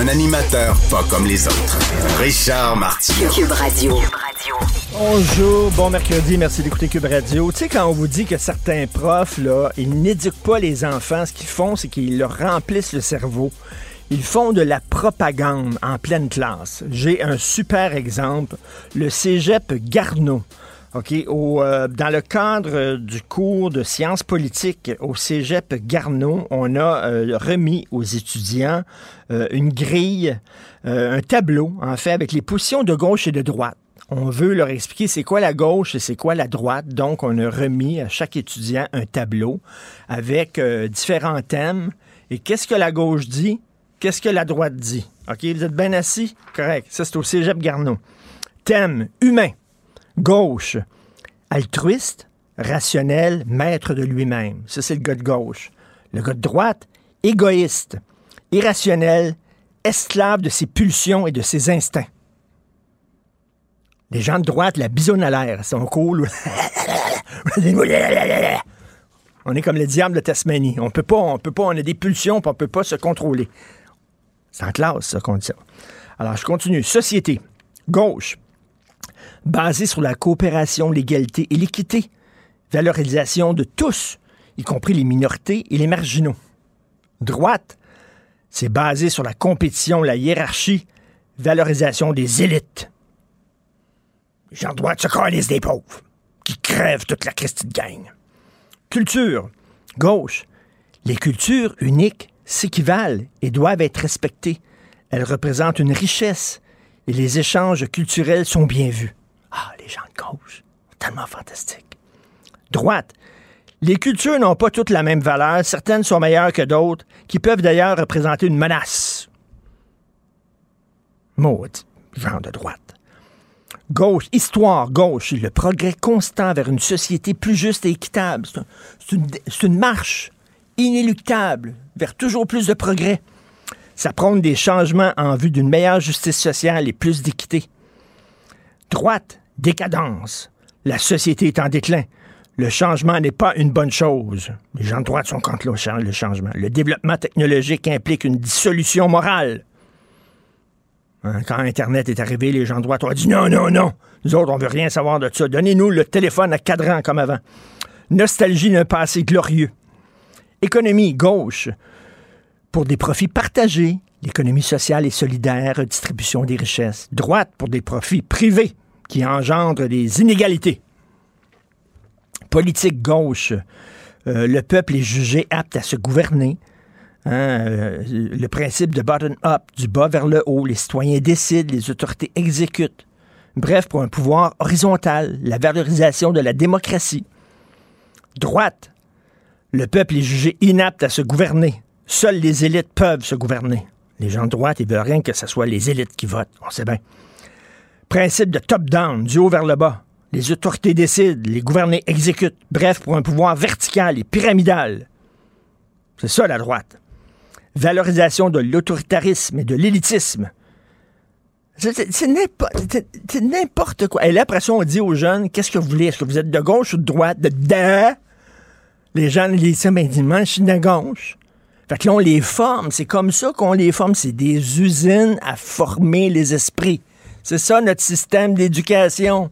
Un animateur pas comme les autres. Richard Martineau. Cube Radio. Bonjour, bon mercredi, merci d'écouter Cube Radio. Tu sais, quand on vous dit que certains profs, là, ils n'éduquent pas les enfants, ce qu'ils font, c'est qu'ils leur remplissent le cerveau. Ils font de la propagande en pleine classe. J'ai un super exemple, le cégep Garneau. OK, euh, dans le cadre du cours de sciences politiques au cégep Garneau, on a euh, remis aux étudiants euh, une grille, un tableau, en fait, avec les positions de gauche et de droite. On veut leur expliquer c'est quoi la gauche et c'est quoi la droite. Donc, on a remis à chaque étudiant un tableau avec différents thèmes. Et qu'est-ce que la gauche dit? Qu'est-ce que la droite dit? OK, vous êtes bien assis? Correct. Ça, c'est au cégep Garneau. Thème humain. Gauche. Altruiste, rationnel, maître de lui-même. Ça, c'est le gars de gauche. Le gars de droite, égoïste, irrationnel, esclave de ses pulsions et de ses instincts. Les gens de droite, la bisonne à l'air, ils sont cool. on est comme le diable de Tasmanie. On peut pas, on peut pas, on a des pulsions, on peut pas se contrôler. C'est en classe, ça, qu'on dit. Alors, je continue. Société. Gauche. Basée sur la coopération, l'égalité et l'équité. Valorisation de tous, y compris les minorités et les marginaux. Droite. C'est basé sur la compétition, la hiérarchie, valorisation des élites. Les gens de droite se coalisent des pauvres, qui crèvent toute la Christie de gang. Culture. Gauche. Les cultures uniques s'équivalent et doivent être respectées. Elles représentent une richesse et les échanges culturels sont bien vus. Ah, les gens de gauche, tellement fantastiques. Droite. Les cultures n'ont pas toutes la même valeur. Certaines sont meilleures que d'autres, qui peuvent d'ailleurs représenter une menace. Maudit, genre de droite. Gauche, histoire, gauche, le progrès constant vers une société plus juste et équitable. C'est un- C'est une, une marche inéluctable vers toujours plus de progrès. Ça prône des changements en vue d'une meilleure justice sociale et plus d'équité. Droite, décadence. La société est en déclin. Le changement n'est pas une bonne chose. Les gens de droite sont contre le cha- le changement. Le développement technologique implique une dissolution morale. Hein, Quand Internet est arrivé, les gens de droite ont dit non, non, non. Nous autres, on veut rien savoir de ça. Donnez-nous le téléphone à cadran comme avant. Nostalgie d'un passé glorieux. Économie gauche. Pour des profits partagés, l'économie sociale et solidaire, distribution des richesses. Droite pour des profits privés qui engendrent des inégalités. Politique gauche. Euh, le peuple est jugé apte à se gouverner. Hein, euh, le principe de bottom-up, du bas vers le haut, les citoyens décident, les autorités exécutent. Bref, pour un pouvoir horizontal, la valorisation de la démocratie. Droite, le peuple est jugé inapte à se gouverner. Seules les élites peuvent se gouverner. Les gens de droite, ils veulent rien que ce soit les élites qui votent, on sait bien. Principe de top-down, du haut vers le bas. Les autorités décident, les gouvernés exécutent. Bref, pour un pouvoir vertical et pyramidal. C'est ça la droite. valorisation de l'autoritarisme et de l'élitisme. C'est n'importe quoi. Et là, après ça, on dit aux jeunes, qu'est-ce que vous voulez? Est-ce que vous êtes de gauche ou de droite? De? Les gens les disent, ben, dis-moi, je suis de gauche. Fait que là, on les forme. C'est comme ça qu'on les forme. C'est des usines à former les esprits. C'est ça notre système d'éducation.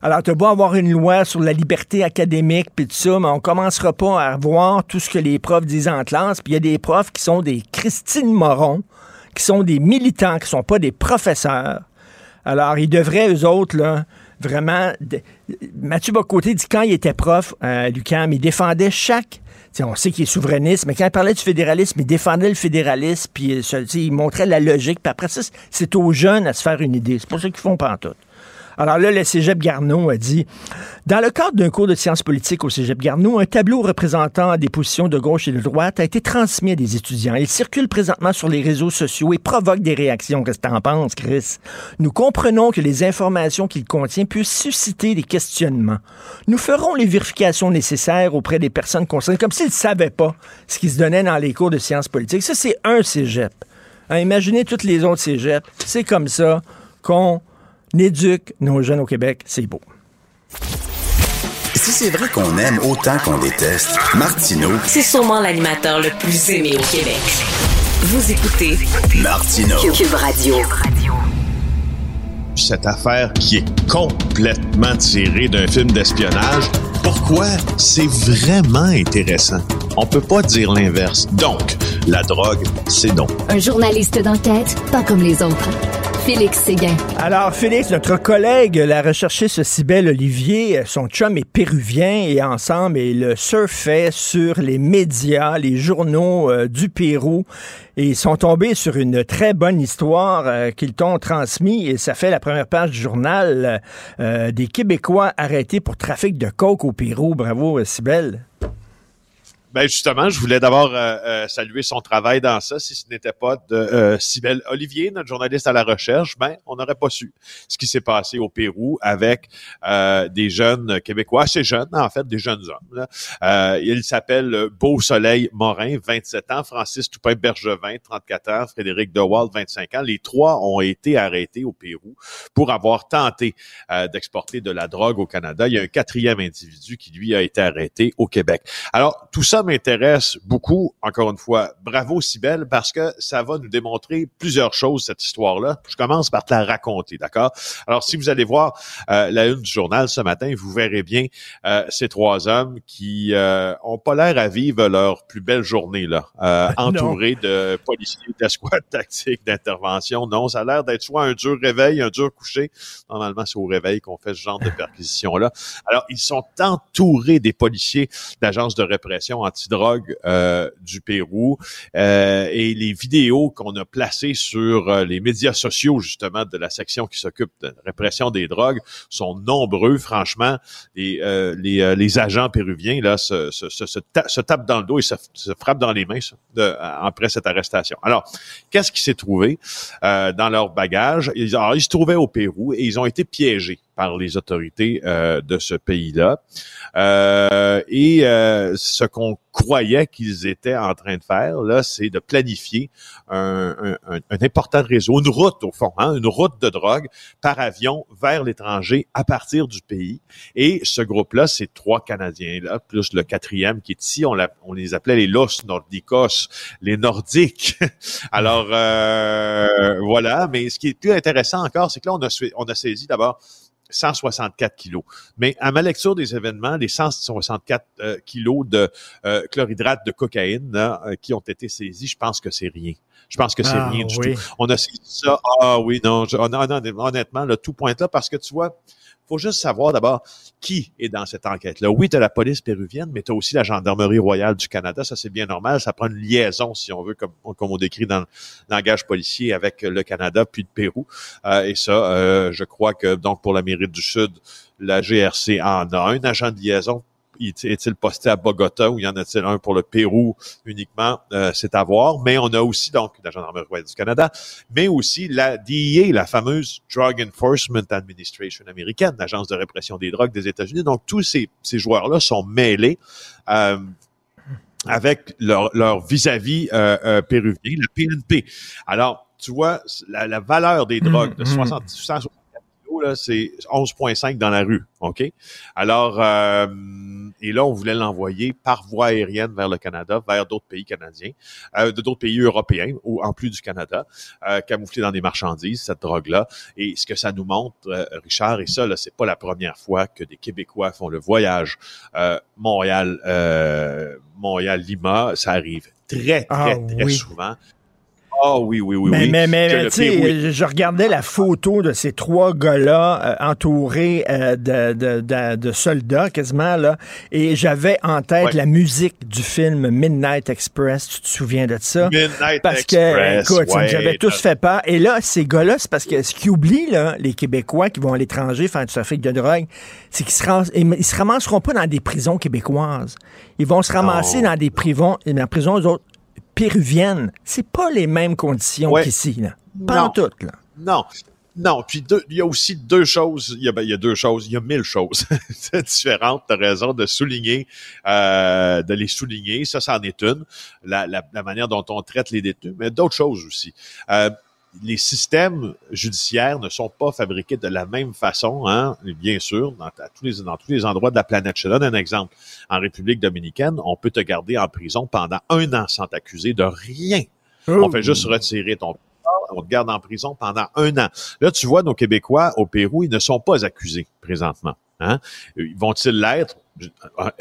Alors, tu beau avoir une loi sur la liberté académique, puis tout ça, mais on commencera pas à voir tout ce que les profs disent en classe. Puis il y a des profs qui sont des Christine Moron, qui sont des militants, qui sont pas des professeurs. Alors, ils devraient, eux autres, là, vraiment... Mathieu Bocoté dit quand il était prof à l'UQAM, il défendait chaque on sait qu'il est souverainiste, mais quand il parlait du fédéralisme, il défendait le fédéralisme, puis euh, il montrait la logique. Puis après ça, c'est aux jeunes à se faire une idée. C'est pour ça qu'ils font pas en tout. Alors là, le cégep Garneau a dit Dans le cadre d'un cours de sciences politiques au cégep Garneau, un tableau représentant des positions de gauche et de droite a été transmis à des étudiants. Il circule présentement sur les réseaux sociaux et provoque des réactions. Qu'est-ce que tu en penses, Chris? Nous comprenons que les informations qu'il contient puissent susciter des questionnements. Nous ferons les vérifications nécessaires auprès des personnes concernées, comme s'ils ne savaient pas ce qui se donnait dans les cours de sciences politiques. Ça, c'est un cégep. Hein, imaginez toutes les autres cégeps. C'est comme ça qu'on n'éduque nos jeunes au Québec, c'est beau. Si c'est vrai qu'on aime autant qu'on déteste, Martineau, c'est sûrement l'animateur le plus aimé au Québec. Vous écoutez Martineau. Cube Radio. Cette affaire qui est complètement tirée d'un film d'espionnage, pourquoi? C'est vraiment intéressant? On peut pas dire l'inverse. Donc, la drogue, c'est donc. Un journaliste d'enquête, pas comme les autres. Félix Séguin. Alors, Félix, notre collègue, la recherchiste Cybelle Olivier, son chum est péruvien et ensemble, ils surfaient sur les médias, les journaux euh, du Pérou ils sont tombés sur une très bonne histoire euh, qu'ils t'ont transmis et ça fait la première page du journal euh, des Québécois arrêtés pour trafic de coke au Pérou. Bravo, Cybelle. Ben justement, je voulais d'abord euh, euh, saluer son travail dans ça. Si ce n'était pas de euh, Olivier, notre journaliste à la recherche, ben on n'aurait pas su ce qui s'est passé au Pérou avec euh, des jeunes Québécois, assez jeunes en fait, des jeunes hommes. Là. il s'appelle Beau Soleil Morin, 27 ans, Francis Toupin Bergevin, 34 ans, Frédéric Dewald, 25 ans. Les trois ont été arrêtés au Pérou pour avoir tenté d'exporter de la drogue au Canada. Il y a un quatrième individu qui lui a été arrêté au Québec. Alors tout ça m'intéresse beaucoup, encore une fois. Bravo, Sibelle, parce que ça va nous démontrer plusieurs choses, cette histoire-là. Je commence par te la raconter, d'accord? Alors, si vous allez voir euh, la une du journal ce matin, vous verrez bien euh, ces trois hommes qui euh, ont pas l'air à vivre leur plus belle journée, là, euh, entourés de policiers, d'escouades tactiques, d'intervention. Non, ça a l'air d'être soit un dur réveil, un dur coucher. Normalement, c'est au réveil qu'on fait ce genre de perquisition-là. Alors, ils sont entourés des policiers d'agences de répression antidrogue euh, du Pérou euh, et les vidéos qu'on a placées sur euh, les médias sociaux justement de la section qui s'occupe de la répression des drogues sont nombreux. Franchement, les les, les, agents péruviens là se, se, se, se, tapent dans le dos et se, frappent dans les mains de, après cette arrestation. Alors, qu'est-ce qui s'est trouvé dans leur bagage? Alors, ils se trouvaient au Pérou et ils ont été piégés par les autorités euh, de ce pays-là. Euh, et euh, ce qu'on croyait qu'ils étaient en train de faire, là, c'est de planifier un, important réseau, une route au fond, hein, une route de drogue par avion vers l'étranger à partir du pays. Et ce groupe-là, c'est trois Canadiens-là, plus le quatrième qui est ici, on, on les appelait les Los Nordicos, les Nordiques. Alors, voilà, mais ce qui est plus intéressant encore, c'est que là, on a, on a saisi d'abord 164 kilos. Mais à ma lecture des événements, les 164 euh, kilos de euh, chlorhydrate de cocaïne euh, qui ont été saisis, je pense que c'est rien. Je pense que c'est ah, rien du tout. On a saisi ça. Ah oui, non, honnêtement, le tout pointe là parce que tu vois, faut juste savoir d'abord qui est dans cette enquête-là. Oui, tu as la police péruvienne, mais tu as aussi la Gendarmerie royale du Canada. Ça, c'est bien normal. Ça prend une liaison, si on veut, comme, comme on décrit dans le langage policier, avec le Canada puis le Pérou. Euh, et ça, euh, je crois que, donc, pour l'Amérique du Sud, la GRC en a un agent de liaison est-il posté à Bogota ou y en a-t-il un pour le Pérou uniquement? Euh, c'est à voir. Mais on a aussi donc la Gendarmerie royale du Canada, mais aussi la DEA, la fameuse Drug Enforcement Administration américaine, l'agence de répression des drogues des États-Unis. Donc tous ces, ces joueurs-là sont mêlés. Euh, avec leur, leur vis-à-vis euh, euh, péruvien, le PNP. Alors, tu vois, la, la valeur des drogues de Mhm. 60, 164 là, c'est 11,5 dans la rue, OK? Alors, euh, et là, on voulait l'envoyer par voie aérienne vers le Canada, vers d'autres pays canadiens, euh, de d'autres pays européens, ou en plus du Canada, euh, camouflé dans des marchandises, cette drogue-là. Et ce que ça nous montre, euh, Richard, et ça, là, c'est pas la première fois que des Québécois font le voyage euh, Montréal, euh, Montréal-Lima, ça arrive très, très, Ah, très oui. souvent. Ah oui, oui, oui, mais, oui. mais, mais, tu sais, je- regardais la photo de ces trois gars-là euh, entourés euh, de, de, de, de soldats quasiment, là, et j'avais en tête Ouais. la musique du film Midnight Express. Tu te souviens de ça? Midnight Parce que, écoute, ouais, avait tous fait peur. Et là, ces gars-là, c'est parce que ce qu'ils oublient, là, les Québécois qui vont à l'étranger faire du trafic de drogue, c'est qu'ils se, ram- ils se ramasseront pas dans des prisons québécoises. Ils vont se ramasser Non. dans des prisons, dans des prisons autres, péruviennes. C'est pas les mêmes conditions Ouais. qu'ici, là. Pas en Non. tout, là. Non. Non, puis deux- il y a aussi deux choses, il y a, ben, il y a deux choses, il y a mille choses différentes, tu as raison de souligner, euh, de les souligner, ça, c'en est une, la, la, la manière dont on traite les détenus, mais d'autres choses aussi. Euh, les systèmes judiciaires ne sont pas fabriqués de la même façon, hein, bien sûr, dans, à tous les, dans tous les endroits de la planète. Je te donne un exemple. En République dominicaine, on peut te garder en prison pendant un an sans t'accuser de rien. On fait juste retirer ton on te garde en prison pendant un an. Là, tu vois, nos Québécois au Pérou, ils ne sont pas accusés présentement. Hein? Ils Vont-ils l'être? Je-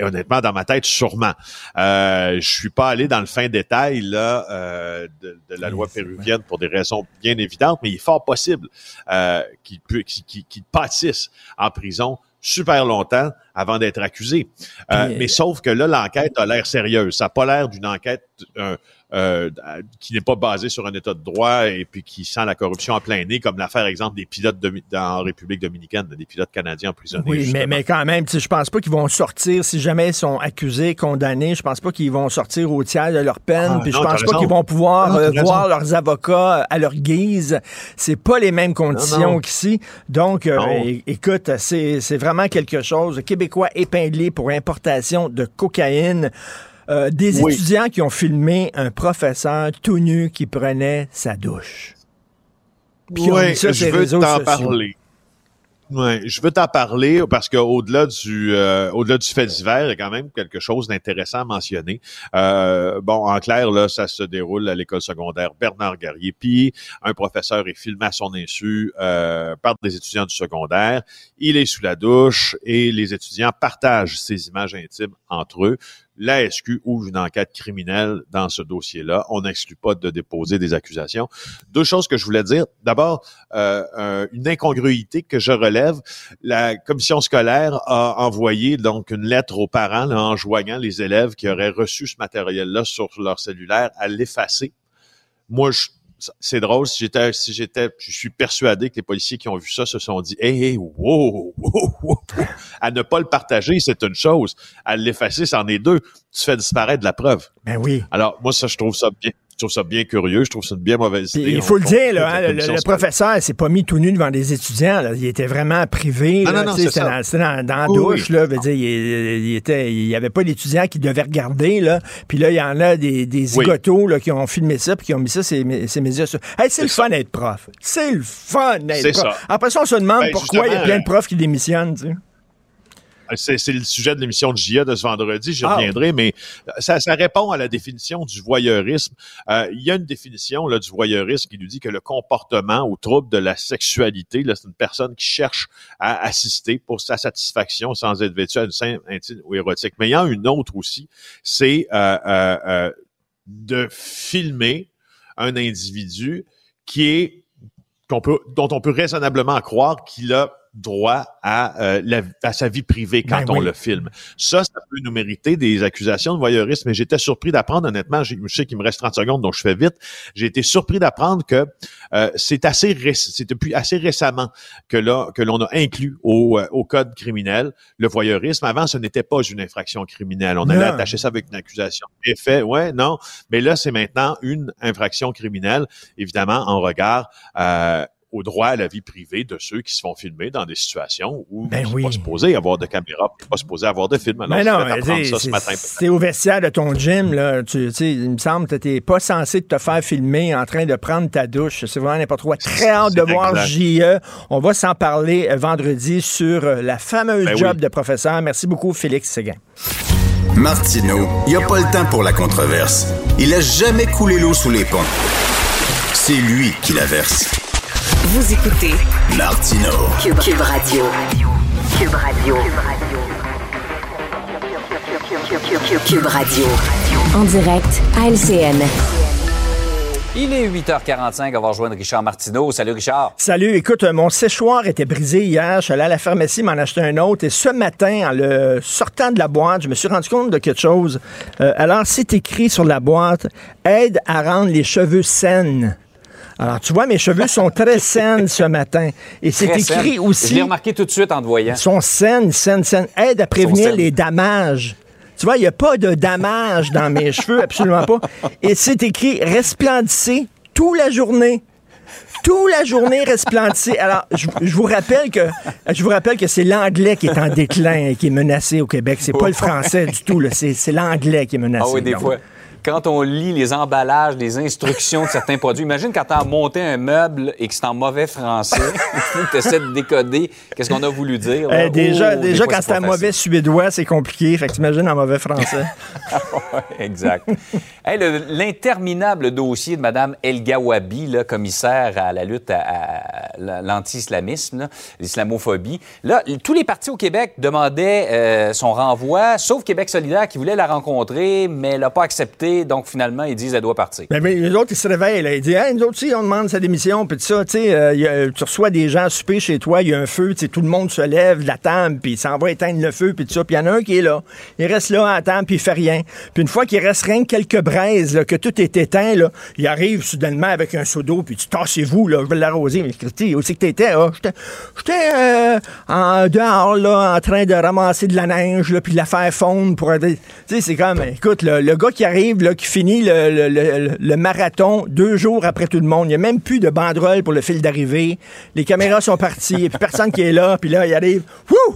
Honnêtement, dans ma tête, sûrement. Euh, je suis pas allé dans le fin détail là euh, de, de la loi péruvienne pour des raisons bien évidentes, mais il est fort possible euh, qu'ils- qu'ils- qu'ils pâtissent en prison super longtemps avant d'être accusés. Euh, mais sauf que là, l'enquête a l'air sérieuse. Ça n'a pas l'air d'une enquête euh, euh, qui n'est pas basée sur un état de droit et puis qui sent la corruption en plein nez, comme l'affaire, exemple, des pilotes de, en République dominicaine, des pilotes canadiens emprisonnés. Oui, mais, justement. mais quand même, je pense pas qu'ils vont sortir, si jamais ils sont accusés, condamnés, je pense pas qu'ils vont sortir au tiers de leur peine, Ah, puis je non, pense pas qu'ils vont pouvoir Non, t'as euh, voir leurs avocats à leur guise. C'est pas les mêmes conditions Non, non. qu'ici. Donc, euh, Non. écoute, c'est c'est vraiment quelque chose. Québécois épinglé pour importation de cocaïne. Euh, des Oui. étudiants qui ont filmé un professeur tout nu qui prenait sa douche. Puis Oui, ça je veux t'en parler. Ouais, je veux t'en parler parce qu'au-delà du euh, au-delà du fait divers, il y a quand même quelque chose d'intéressant à mentionner. Euh, bon, en clair, là, ça se déroule à l'école secondaire Bernard Garrier. Puis un professeur est filmé à son insu euh, par des étudiants du secondaire. Il est sous la douche et les étudiants partagent ces images intimes entre eux. La SQ ouvre une enquête criminelle dans ce dossier-là. On n'exclut pas de déposer des accusations. Deux choses que je voulais dire. D'abord, euh, une incongruité que je relève. La commission scolaire a envoyé donc une lettre aux parents là, enjoignant les élèves qui auraient reçu ce matériel-là sur leur cellulaire à l'effacer. Moi, je c'est drôle, si j'étais, si j'étais, je suis persuadé que les policiers qui ont vu ça se sont dit, hey, hey, wow, wow, wow, wow. à ne pas le partager, c'est une chose. À l'effacer, c'en est deux. Tu fais disparaître la preuve. Ben oui. Alors, moi, ça, je trouve ça bien. Je trouve ça bien curieux. Je trouve ça une bien mauvaise idée. il faut le dire, là, hein, le, le professeur s'est pas mis tout nu devant des étudiants. là. Il était vraiment privé. Ah, là, non, non, tu sais, c'est C'était dans, dans- dans la Oui, douche. oui. Là, veut dire, il, il était, il y avait pas d'étudiants qui devaient regarder. Là. Puis là, il y en a des, des Oui. là, qui ont filmé ça puis qui ont mis ça ces, ces médias. Hey, c'est le fun d'être prof. C'est le fun d'être prof. ça. Après ça, on se demande Ben, pourquoi il y a plein de euh, profs qui démissionnent. Tu sais. C'est, c'est le sujet de l'émission de JA de ce vendredi, j'y Ah. reviendrai, mais ça, ça répond à la définition du voyeurisme. Euh, il y a une définition là, du voyeurisme qui nous dit que le comportement ou trouble de la sexualité, là, c'est une personne qui cherche à assister pour sa satisfaction sans être vêtue à une scène intime ou érotique. Mais il y en a une autre aussi, c'est euh, euh, euh, de filmer un individu qui est qu'on peut, dont on peut raisonnablement croire qu'il a droit à, euh, la- à sa vie privée quand Ben on oui. le filme. Ça, ça peut nous mériter des accusations de voyeurisme, mais j'étais surpris d'apprendre, honnêtement, je sais qu'il me reste 30 secondes, donc je fais vite, j'ai été surpris d'apprendre que euh, c'est assez c'est depuis assez récemment que là que l'on a inclus au, euh, au code criminel le voyeurisme. Avant, ce n'était pas une infraction criminelle. On allait attacher ça avec une accusation. Effet, ouais, non. Mais là, c'est maintenant une infraction criminelle, évidemment, en regard euh, au droit à la vie privée de ceux qui se font filmer dans des situations où Ben c'est oui. pas supposé avoir de caméra, pas supposé avoir de film. Alors, je non, mais ça ce matin. c'est au vestiaire de ton gym, là. Tu il me semble que t'es pas censé te faire filmer en train de prendre ta douche. C'est vraiment n'importe quoi. Très hâte de voir. JE. On va s'en parler euh, vendredi sur euh, la fameuse Ben job oui. de professeur. Merci beaucoup, Félix Séguin. Martineau, il n'y a pas le temps pour la controverse. Il a jamais coulé l'eau sous les ponts. C'est lui qui la verse. Vous écoutez Martineau. Cube, Cube Radio. Cube Radio. Cube Radio. En direct à LCN. Il est 8h45, on va rejoindre Richard Martineau. Salut Richard. Salut, écoute, euh, mon séchoir était brisé hier. Je suis allé à la pharmacie m'en acheter un autre. Et ce matin, en le sortant de la boîte, je me suis rendu compte de quelque chose. Euh, alors, c'est écrit sur la boîte aide à rendre les cheveux saines. Alors, tu vois, mes cheveux sont très saines ce matin. Et c'est écrit saine. aussi. Je l'ai remarqué tout de suite en te voyant. Ils sont saines, saines, saines. Aide à prévenir les dommages. Tu vois, il n'y a pas de dommages dans mes cheveux, absolument pas. Et c'est écrit resplendissez toute la journée. Toute la journée resplendissez. Alors, je, je vous rappelle que je vous rappelle que c'est l'anglais qui est en déclin et qui est menacé au Québec. C'est pas le français du tout. C'est, c'est l'anglais qui est menacé. Ah oui, des Donc, fois. Quand on lit les emballages, les instructions de certains produits, imagine quand tu as monté un meuble et que c'est en mauvais français, tu essaies de décoder qu'est-ce qu'on a voulu dire. euh, déjà, Oh, déjà quand c'est un mauvais suédois, c'est compliqué. Fait que t'imagines en mauvais français. Exact. Hey, L'interminable dossier de Mme El Gawabi, là, commissaire à la lutte à, à l'anti-islamisme, l'islamophobie. Là, tous les partis au Québec demandaient euh, son renvoi, sauf Québec solidaire qui voulait la rencontrer, mais elle n'a pas accepté. Donc, finalement, ils disent qu'elle doit partir. Ben, ben, les autres, ils se réveillent. Ils disent, hey, nous autres aussi, on demande sa démission. Puis ça, tu sais, euh, tu reçois des gens à souper chez toi, il y a un feu, tu tout le monde se lève de la table, puis il s'en va éteindre le feu, puis ça. Puis il y en a un qui est là. Il reste là à la table, puis il fait rien. Puis une fois qu'il reste rien que quelques braises, que tout est éteint, il arrive soudainement avec un seau d'eau, puis tu tassez-vous, je vais l'arroser. Mais Christy, où c'est que t'étais? Ah, j'étais, euh, en dehors, en train de ramasser de la neige, puis de la faire fondre pour... Tu sais, c'est comme, écoute, le gars qui arrive, là, qui finit le, le- le- le marathon deux jours après tout le monde, il n'y a même plus de banderole pour le fil d'arrivée. Les caméras sont parties, et puis personne qui est là, puis là, il arrive, wouh!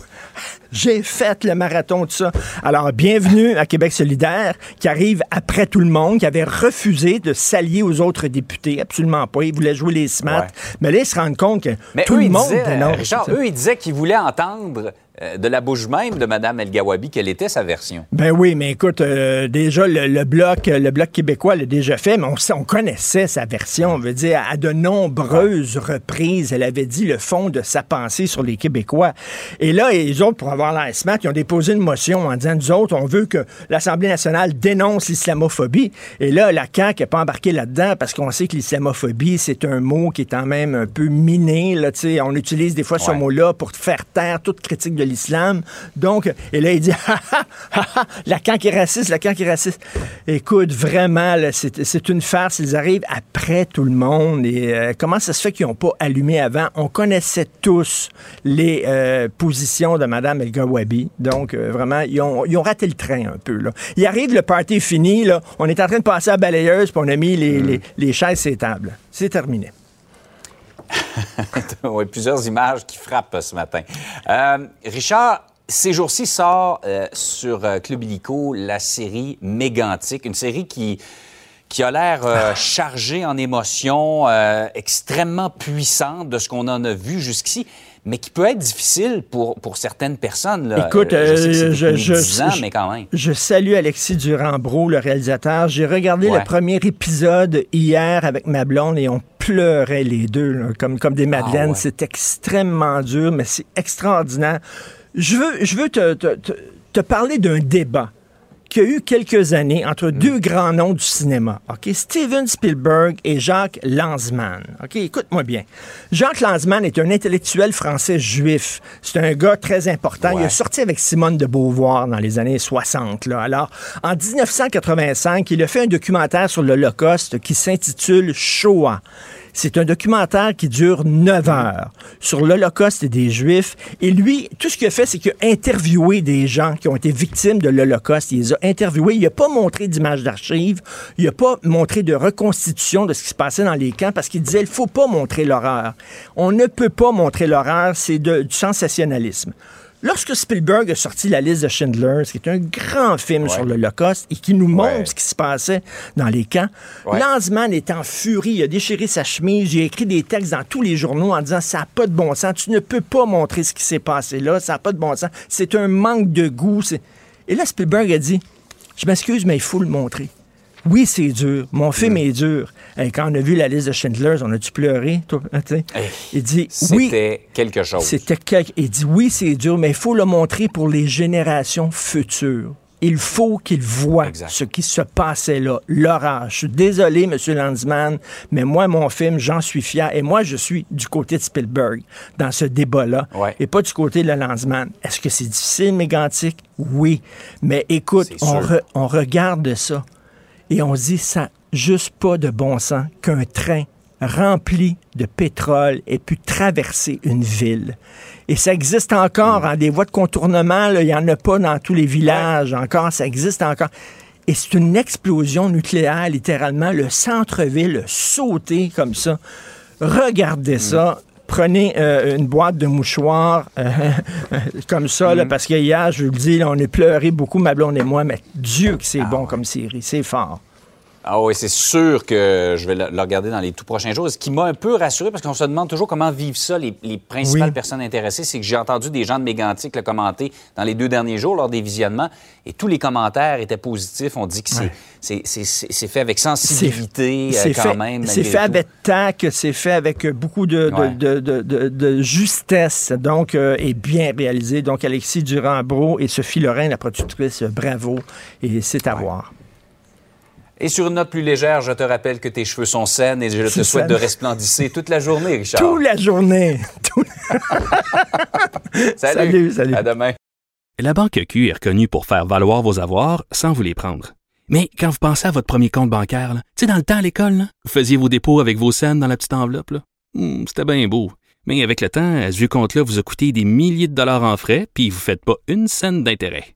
J'ai fait le marathon, tout ça. Alors, bienvenue à Québec solidaire, qui arrive après tout le monde, qui avait refusé de s'allier aux autres députés. Absolument pas. Ils voulaient jouer les smart. Ouais. Mais là, ils se rendent compte que Mais tout eux, le monde disaient. Richard, eux, ils disaient qu'ils voulaient entendre de la bouche même de Mme El Gawabi quelle était sa version? Ben oui, mais écoute, euh, déjà, le, le bloc le bloc québécois l'a déjà fait, mais on, sait- on connaissait sa version. On veut dire, à de nombreuses reprises, elle avait dit le fond de sa pensée sur les Québécois. Et là, les autres, pour avoir l'air smart, ils ont déposé une motion en disant, nous autres, on veut que l'Assemblée nationale dénonce l'islamophobie. Et là, la CAQ n'a pas embarqué là-dedans parce qu'on sait que l'islamophobie, c'est un mot qui est quand même un peu miné. Là, tu sais. on utilise des fois ce mot-là pour faire taire toute critique de l'islam. Donc, et là, il dit, Ha, ha, ha, la CAQ est raciste, la CAQ est raciste. Écoute, vraiment, c'est c'est une farce. Ils arrivent après tout le monde. Et euh, comment ça se fait qu'ils n'ont pas allumé avant? On connaissait tous les euh, positions de Mme El Gawabi. Donc, euh, vraiment, ils ont, ils ont raté le train un peu. Là. Il arrive, le party est fini. Là. On est en train de passer à la balayeuse, puis on a mis les, les, les chaises sur les tables. C'est terminé. oui, plusieurs images qui frappent ce matin. Euh, Richard, ces jours-ci sort euh, sur euh, Club Illico la série Mégantique, une série qui, qui a l'air euh, chargée en émotions, extrêmement puissante de ce qu'on en a vu jusqu'ici, mais qui peut être difficile pour, pour certaines personnes. Là. Écoute, je sais que c'est depuis je- 10 ans, je- mais quand même. Je salue Alexis Durand-Bro, le réalisateur. J'ai regardé Ouais. le premier épisode hier avec ma blonde et on pleurait les deux, là, comme, comme des madeleines. Ah ouais. C'est extrêmement dur, mais c'est extraordinaire. Je veux, je veux te, te- te- te parler d'un débat qu'il y a eu quelques années entre deux grands noms du cinéma. OK? Steven Spielberg et Jacques Lanzmann. OK? Écoute-moi bien. Jacques Lanzmann est un intellectuel français juif. C'est un gars très important. Il a sorti avec Simone de Beauvoir dans les années 60. Là. Alors, en 1985, il a fait un documentaire sur l'Holocauste qui s'intitule Shoah. C'est un documentaire qui dure 9 heures sur l'Holocauste des Juifs. Et lui, tout ce qu'il a fait, c'est qu'il a interviewé des gens qui ont été victimes de l'Holocauste. Il les a interviewés. Il n'a pas montré d'images d'archives. Il n'a pas montré de reconstitution de ce qui se passait dans les camps parce qu'il disait, il faut pas montrer l'horreur. On ne peut pas montrer l'horreur. C'est du sensationnalisme. Lorsque Spielberg a sorti La liste de Schindler, qui est un grand film sur l'Holocauste et qui nous montre Ouais. ce qui se passait dans les camps, Ouais. Lanzmann est en furie. Il a déchiré sa chemise. Il a écrit des textes dans tous les journaux en disant Ça n'a pas de bon sens. Tu ne peux pas montrer ce qui s'est passé là. Ça n'a pas de bon sens. C'est un manque de goût. Et là, Spielberg a dit Je m'excuse, mais il faut le montrer. Oui, c'est dur. Mon film est dur. Et quand on a vu la liste de Schindler, on a-tu pleuré? toi? Hein? Hey, il dit Oui. C'était quelque chose. C'était quelque... Il dit oui, c'est dur, mais il faut le montrer pour les générations futures. Il faut qu'ils voient Exact. ce qui se passait là, l'orage. Je suis désolé, M. Landsman, mais moi, mon film, j'en suis fier. Et moi, je suis du côté de Spielberg dans ce débat-là Ouais. et pas du côté de Landsman. Est-ce que c'est difficile, mégantique? Oui. Mais écoute, re- on regarde ça et on se dit, ça n'a juste pas de bon sens qu'un train rempli de pétrole ait pu traverser une ville. Et ça existe encore, en des voies de contournement, il n'y en a pas dans tous les villages encore, ça existe encore. Et c'est une explosion nucléaire, littéralement. Le centre-ville a sauté comme ça. Regardez ça. Prenez euh, une boîte de mouchoirs euh, comme ça, là, parce que hier, je vous le dis, là, on a pleuré beaucoup, ma blonde et moi, mais Dieu que c'est bon comme série, c'est fort. Ah oui, c'est sûr que je vais le, regarder dans les tout prochains jours. Ce qui m'a un peu rassuré, parce qu'on se demande toujours comment vivent ça les, les principales Oui. personnes intéressées, c'est que j'ai entendu des gens de Mégantic le commenter dans les deux derniers jours lors des visionnements, et tous les commentaires étaient positifs. On dit que c'est fait avec sensibilité euh, quand fait, même. c'est fait tout. avec tact, c'est fait avec beaucoup de, de, Ouais. de- de- justesse, donc, euh, et bien réalisé. Donc, Alexis Durand-Bro et Sophie Lorrain, la productrice, bravo, et c'est à voir. Et sur une note plus légère, je te rappelle que tes cheveux sont saines et je te souhaite saine. de resplendisser toute la journée, Richard. Toute la journée. Tout- Salut. Salut, salut. À demain. La Banque Q est reconnue pour faire valoir vos avoirs sans vous les prendre. Mais quand vous pensez à votre premier compte bancaire, tu sais, dans le temps à l'école, là, vous faisiez vos dépôts avec vos scènes dans la petite enveloppe. là. Hmm, C'était bien beau. Mais avec le temps, à ce compte-là vous a coûté des milliers de dollars en frais, puis vous ne faites pas une scène d'intérêt.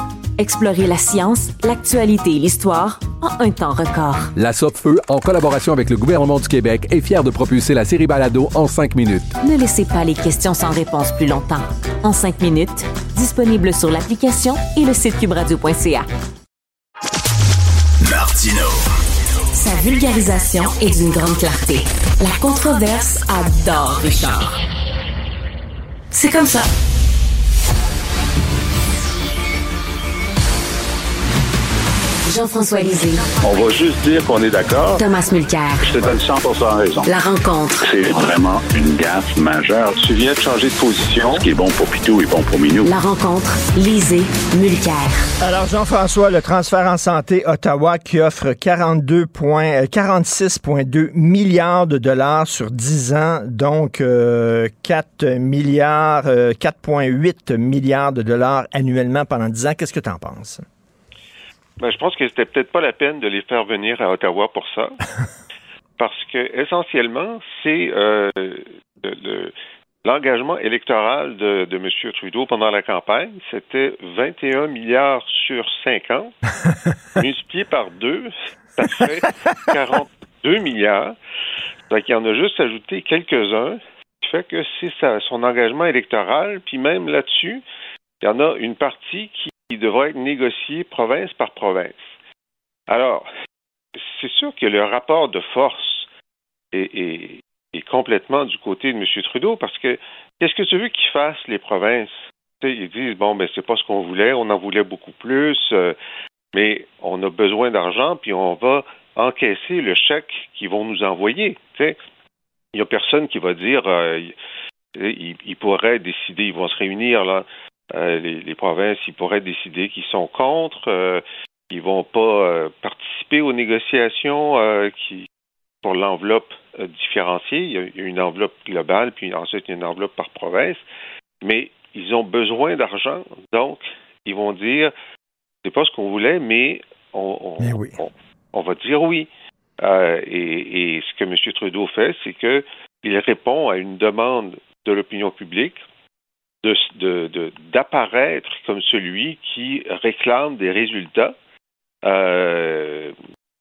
Explorez la science, l'actualité et l'histoire en un temps record. La Feu, en collaboration avec le gouvernement du Québec, est fière de propulser la série Balado en cinq minutes. Ne laissez pas les questions sans réponse plus longtemps. En cinq minutes, disponible sur l'application et le site cubradio.ca. Martino. Sa vulgarisation est d'une grande clarté. La controverse adore Richard. C'est comme ça. Jean-François Lisée, On va juste dire qu'on est d'accord. Thomas Mulcair. Je te donne 100 raison. La rencontre. C'est vraiment une gaffe majeure. Tu viens de changer de position. Ce qui est bon pour Pitou est bon pour Minou. La rencontre. Lisée. Mulcair. Alors, Jean-François, le transfert en santé Ottawa qui offre 42 points, euh, 46,2 milliards de dollars sur 10 ans, donc euh, 4 milliards, euh, 4,8 milliards de dollars annuellement pendant 10 ans. Qu'est-ce que tu en penses? Ben, je pense que c'était peut-être pas la peine de les faire venir à Ottawa pour ça. parce que essentiellement, c'est euh, le- le- l'engagement électoral de, de M. Trudeau pendant la campagne. C'était 21 milliards sur 5 ans. multiplié par deux, ça fait 42 milliards. Donc, il en a juste ajouté quelques-uns. fait que c'est son engagement électoral, puis même là-dessus, il y en a une partie qui devra être négociée province par province. Alors, c'est sûr que le rapport de force est, complètement du côté de M. Trudeau, parce que qu'est-ce que tu veux qu'ils fassent, les provinces? Ils disent, bon, ben, c'est pas ce qu'on voulait, on en voulait beaucoup plus, euh, mais on a besoin d'argent, puis on va encaisser le chèque qu'ils vont nous envoyer. Il n'y a personne qui va dire, euh, ils, ils pourraient décider, ils vont se réunir, là, les, les provinces, ils pourraient décider qu'ils sont contre, euh, ils vont pas euh, participer aux négociations euh, qui pour l'enveloppe euh, différenciée. Il y, a, une enveloppe globale, puis ensuite il y a une enveloppe par province. Mais ils ont besoin d'argent, donc ils vont dire c'est pas ce qu'on voulait, mais on, on, on- on va dire oui. Euh, et, et ce que M. Trudeau fait, c'est que il répond à une demande de l'opinion publique de- de- de- d'apparaître comme celui qui réclame des résultats, euh,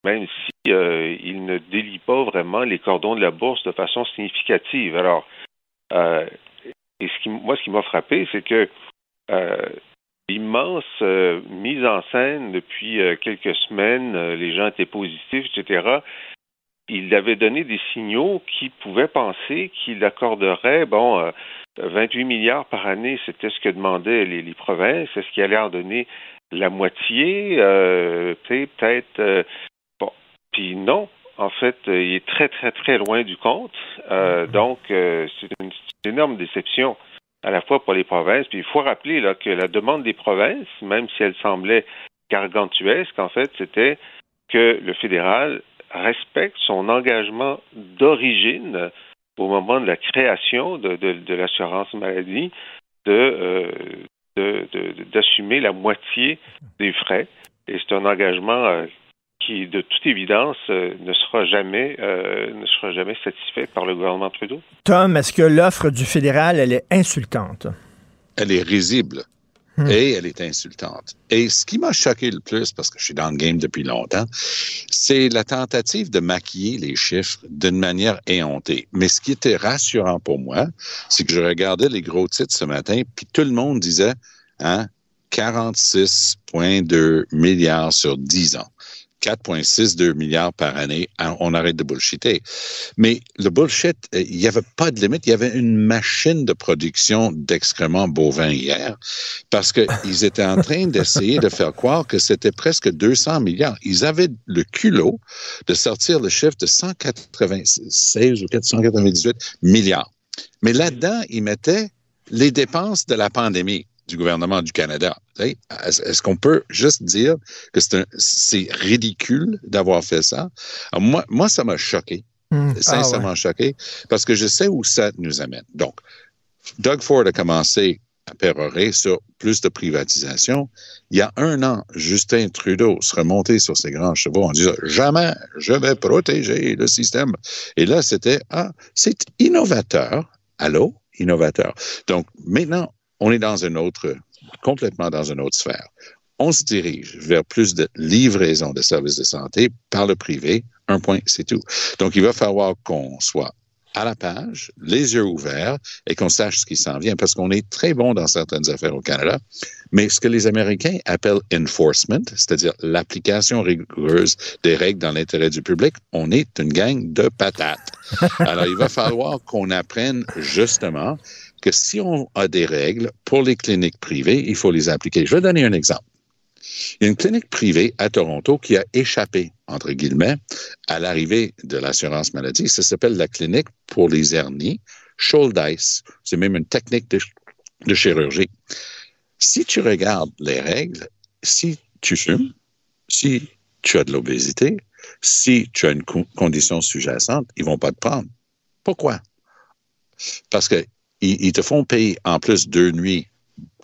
même si euh, il ne délie pas vraiment les cordons de la bourse de façon significative. Alors, euh, et ce qui, moi, ce qui m'a frappé, c'est que euh, l'immense euh, mise en scène depuis quelques semaines, les gens étaient positifs, etc. Il avait donné des signaux qui pouvaient penser qu'il accorderait, bon, euh, 28 milliards par année, c'était ce que demandaient les, les provinces. Est-ce qu'il allait en donner la moitié? Euh, peut-être. euh, bon, puis non. En fait, euh, il est très, très, très loin du compte. Euh, donc, euh, c'est une, une énorme déception à la fois pour les provinces. Puis il faut rappeler là, que la demande des provinces, même si elle semblait gargantuesque, en fait, c'était que le fédéral respecte son engagement d'origine au moment de la création de, de- de l'assurance maladie de, euh, de- de- d'assumer la moitié des frais. Et c'est un engagement euh, qui, de toute évidence, euh, ne sera jamais euh, ne sera jamais satisfait par le gouvernement Trudeau. Tom, est-ce que l'offre du fédéral, elle est insultante? Elle est risible. Et elle est insultante. Et ce qui m'a choqué le plus, parce que je suis dans le game depuis longtemps, c'est la tentative de maquiller les chiffres d'une manière éhontée. Mais ce qui était rassurant pour moi, c'est que je regardais les gros titres ce matin, puis tout le monde disait, hein, 46,2 milliards sur 10 ans. 4,62 milliards par année, hein, on arrête de bullshiter. Mais le bullshit, euh, il n'y avait pas de limite. Il y avait une machine de production d'excréments bovins hier parce qu'ils étaient en train d'essayer de faire croire que c'était presque 200 milliards. Ils avaient le culot de sortir le chiffre de 196 ou 498 milliards. Mais là-dedans, ils mettaient les dépenses de la pandémie du gouvernement du Canada. Est-ce qu'on peut juste dire que c'est un- ridicule d'avoir fait ça? Alors, moi, moi, ça m'a choqué. Hmm. Sincèrement choqué, parce que je sais où ça nous amène. Donc, Doug Ford a commencé à pérorer sur plus de privatisation. Il y a un an, Justin Trudeau se remontait sur ses grands chevaux en disant jamais je vais protéger le système. Et là, c'était ah, c'est innovateur. Allô, innovateur. Donc maintenant, on est dans une autre, complètement dans une autre sphère. On se dirige vers plus de livraison de services de santé par le privé. Un point, c'est tout. Donc, il va falloir qu'on soit à la page, les yeux ouverts, et qu'on sache ce qui s'en vient, parce qu'on est très bon dans certaines affaires au Canada, mais ce que les Américains appellent enforcement, c'est-à-dire l'application rigoureuse des règles dans l'intérêt du public, on est une gang de patates. Alors, il va falloir qu'on apprenne justement que si on a des règles pour les cliniques privées, il faut les appliquer. Je vais donner un exemple. Il y a une clinique privée à Toronto qui a échappé, entre guillemets, à l'arrivée de l'assurance maladie. Ça s'appelle la clinique pour les hernies, Shouldice. C'est même une technique de, chirurgie. Si tu regardes les règles, si tu fumes, si tu as de l'obésité, si tu as une co- condition sous-jacente, ils vont pas te prendre. Pourquoi? Parce que ils, ils te font payer en plus deux nuits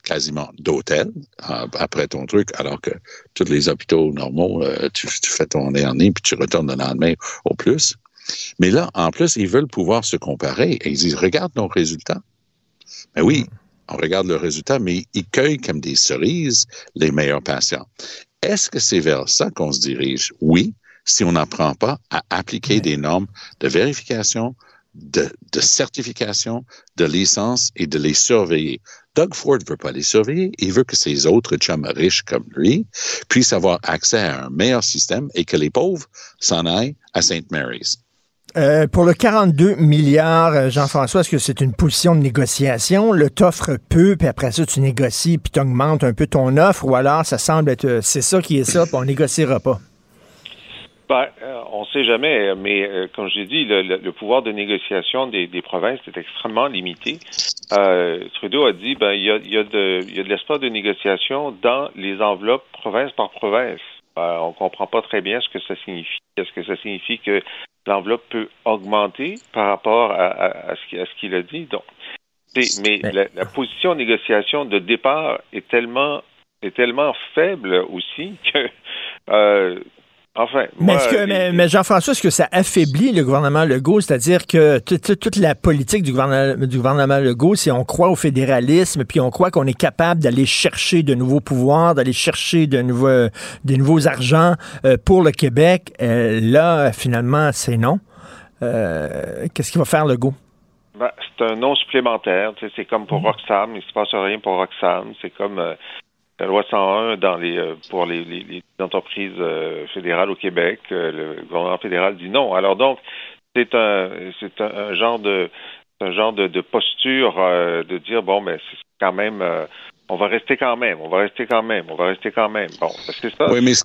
quasiment d'hôtel euh, après ton truc, alors que tous les hôpitaux normaux, euh, tu, tu fais ton hernie puis tu retournes le lendemain au plus. Mais là, en plus, ils veulent pouvoir se comparer et ils disent, regarde nos résultats. Mais oui, on regarde le résultat, mais ils cueillent comme des cerises les meilleurs patients. Est-ce que c'est vers ça qu'on se dirige? Oui, si on n'apprend pas à appliquer des normes de vérification, de, certification, de licence et de les surveiller. Doug Ford veut pas les surveiller. Il veut que ces autres chums riches comme lui puissent avoir accès à un meilleur système et que les pauvres s'en aillent à St. Mary's. Euh, pour le 42 milliards, euh, Jean-François, est-ce que c'est une position de négociation? Le t'offre peu, puis après ça, tu négocies, puis tu augmentes un peu ton offre, ou alors ça semble être, euh, c'est ça qui est ça, puis on négociera pas? Ben, on ne sait jamais, mais euh, comme je l'ai dit, le, le, le, pouvoir de négociation des, des provinces est extrêmement limité. Euh, Trudeau a dit ben il y a, y a de, il y a de l'espace de négociation dans les enveloppes province par province. Euh, on comprend pas très bien ce que ça signifie. Est-ce que ça signifie que l'enveloppe peut augmenter par rapport à, à, à ce qu'il a dit? Donc, mais la, la, position de négociation de départ est tellement est tellement faible aussi que euh, Enfin, mais, moi, que, mais, mais Jean-François, est-ce que ça affaiblit le gouvernement Legault? C'est-à-dire que toute la politique du gouvernement, du gouvernement Legault, c'est on croit au fédéralisme, puis on croit qu'on est capable d'aller chercher de nouveaux pouvoirs, d'aller chercher de nouveaux, des nouveaux argents euh, pour le Québec. Euh, là, finalement, c'est non. Euh, Qu'est-ce qu'il va faire Legault? Ben, c'est un non supplémentaire. C'est comme pour mmh. Roxham. Il ne se passe rien pour Roxham. C'est comme euh, la loi 101 dans les, euh, pour les, les, les entreprises euh, fédérales au Québec. Euh, le gouvernement fédéral dit non. Alors donc, c'est un, c'est un, genre de, un genre de, de posture de dire bon, mais c'est quand même. on va rester quand même, on va rester quand même, on va rester quand même. Bon, c'est ça. Oui, mais ce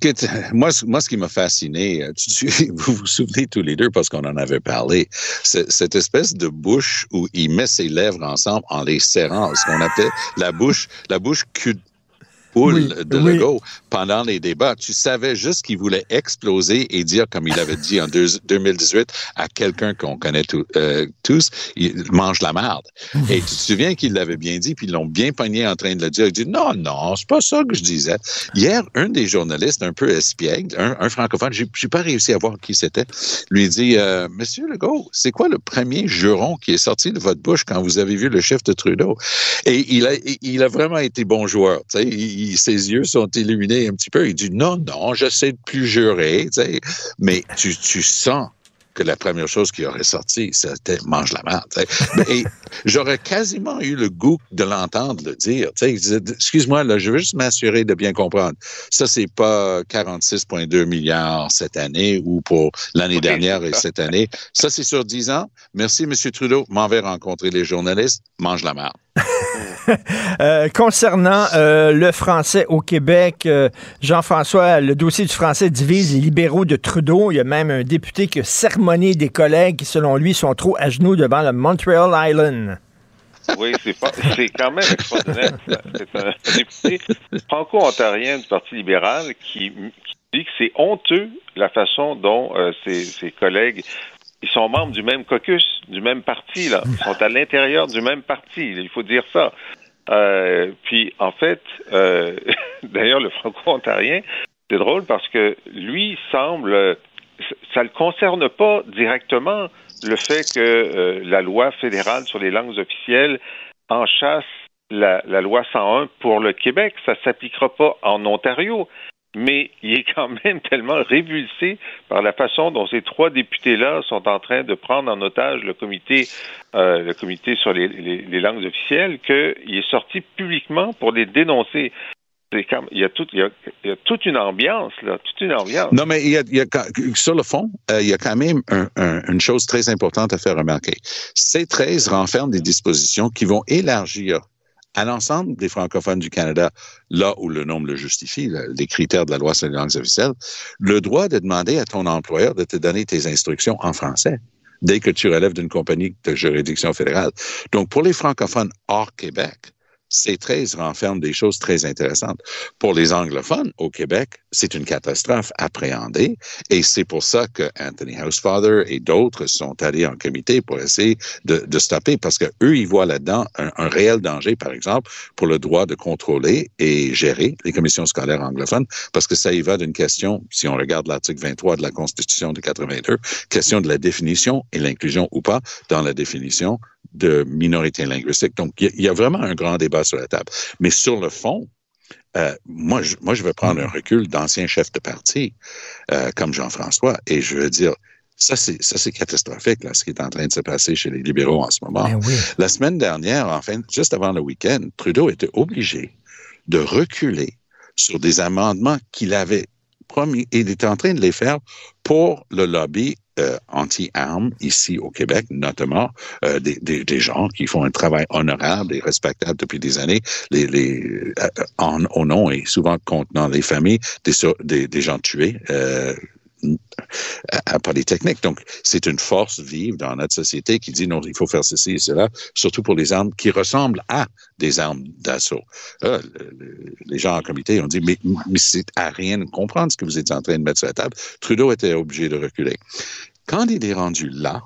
moi, moi, ce qui m'a fasciné, vous vous souvenez tous les deux parce qu'on en avait parlé, cette espèce de bouche où il met ses lèvres ensemble en les serrant, ce qu'on appelle la bouche, la bouche cul poule oui, de oui. Legault pendant les débats. Tu savais juste qu'il voulait exploser et dire, comme il avait dit en deux, 2018 à quelqu'un qu'on connaît tout, euh, tous, il mange la merde. et tu te souviens qu'il l'avait bien dit, puis ils l'ont bien pogné en train de le dire. Il dit, non, non, c'est pas ça que je disais. Hier, un des journalistes un peu espiègle, un, un francophone, j'ai pas réussi à voir qui c'était, lui dit, euh, Monsieur Legault, c'est quoi le premier juron qui est sorti de votre bouche quand vous avez vu le chef de Trudeau? Et il a, il a vraiment été bon joueur. Il, il, ses yeux sont illuminés un petit peu. Il dit non, non, j'essaie de plus jurer. Tu sais. Mais tu, tu sens que la première chose qui aurait sorti, c'était mange la merde. Et j'aurais quasiment eu le goût de l'entendre le dire. Excuse-moi, là, je veux juste m'assurer de bien comprendre. Ça, c'est pas 46,2 milliards cette année ou pour l'année okay, dernière et cette année. Ça, c'est sur 10 ans. Merci, M. Trudeau. M'en vais rencontrer les journalistes. Mange la merde. euh, concernant euh, le français au Québec, euh, Jean-François, le dossier du français divise les libéraux de Trudeau. Il y a même un député qui a sermonné des collègues qui, selon lui, sont trop à genoux devant le Montreal Island. Oui, c'est, pas, c'est quand même extraordinaire. C'est un député franco-ontarien du Parti libéral qui, dit que c'est honteux la façon dont euh, ses, ses collègues ils sont membres du même caucus, du même parti, là. Ils sont à l'intérieur du même parti, il faut dire ça. Euh, puis, en fait, euh, d'ailleurs, le franco-ontarien, c'est drôle parce que lui semble, ça ne concerne pas directement le fait que euh, la loi fédérale sur les langues officielles enchasse la, loi 101 pour le Québec. Ça s'appliquera pas en Ontario mais il est quand même tellement révulsé par la façon dont ces trois députés-là sont en train de prendre en otage le comité, euh, sur les langues officielles qu'il est sorti publiquement pour les dénoncer. Il, y a tout, il, toute une ambiance, là, toute une ambiance. Non, mais il y a, sur le fond, euh, il y a quand même un, un, une chose très importante à faire remarquer. Ces 13 renferment des dispositions qui vont élargir à l'ensemble des francophones du Canada, là où le nombre le justifie, les critères de la loi sur les langues officielles, le droit de demander à ton employeur de te donner tes instructions en français dès que tu relèves d'une compagnie de juridiction fédérale. Donc, pour les francophones hors Québec, ces 13 renferment des choses très intéressantes. Pour les anglophones au Québec, c'est une catastrophe appréhendée et c'est pour ça que Anthony Housefather et d'autres sont allés en comité pour essayer de, de stopper parce que eux, ils voient là-dedans un, un, réel danger, par exemple, pour le droit de contrôler et gérer les commissions scolaires anglophones parce que ça y va d'une question, si on regarde l'article 23 de la Constitution de 82, question de la définition et l'inclusion ou pas dans la définition de minorité linguistique. Donc, il y, y, a vraiment un grand débat sur la table. Mais sur le fond, euh, moi, je, moi, je vais prendre un recul d'anciens chefs de parti, euh, comme Jean-François, et je veux dire, Ça, c'est, ça, c'est catastrophique, là, ce qui est en train de se passer chez les libéraux en ce moment. Ben oui. La semaine dernière, enfin, juste avant le week-end, Trudeau était obligé de reculer sur des amendements qu'il avait promis. Et il était en train de les faire pour le lobby euh, anti-armes ici au Québec, notamment euh, des, gens qui font un travail honorable et respectable depuis des années, euh, en, au nom et souvent contenant les familles des, gens tués. Euh, à Polytechnique. Donc, c'est une force vive dans notre société qui dit non, il faut faire ceci et cela, surtout pour les armes qui ressemblent à des armes d'assaut. Les gens en comité ont dit, mais, mais c'est à rien de comprendre ce que vous êtes en train de mettre sur la table. Trudeau était obligé de reculer. Quand il est rendu là,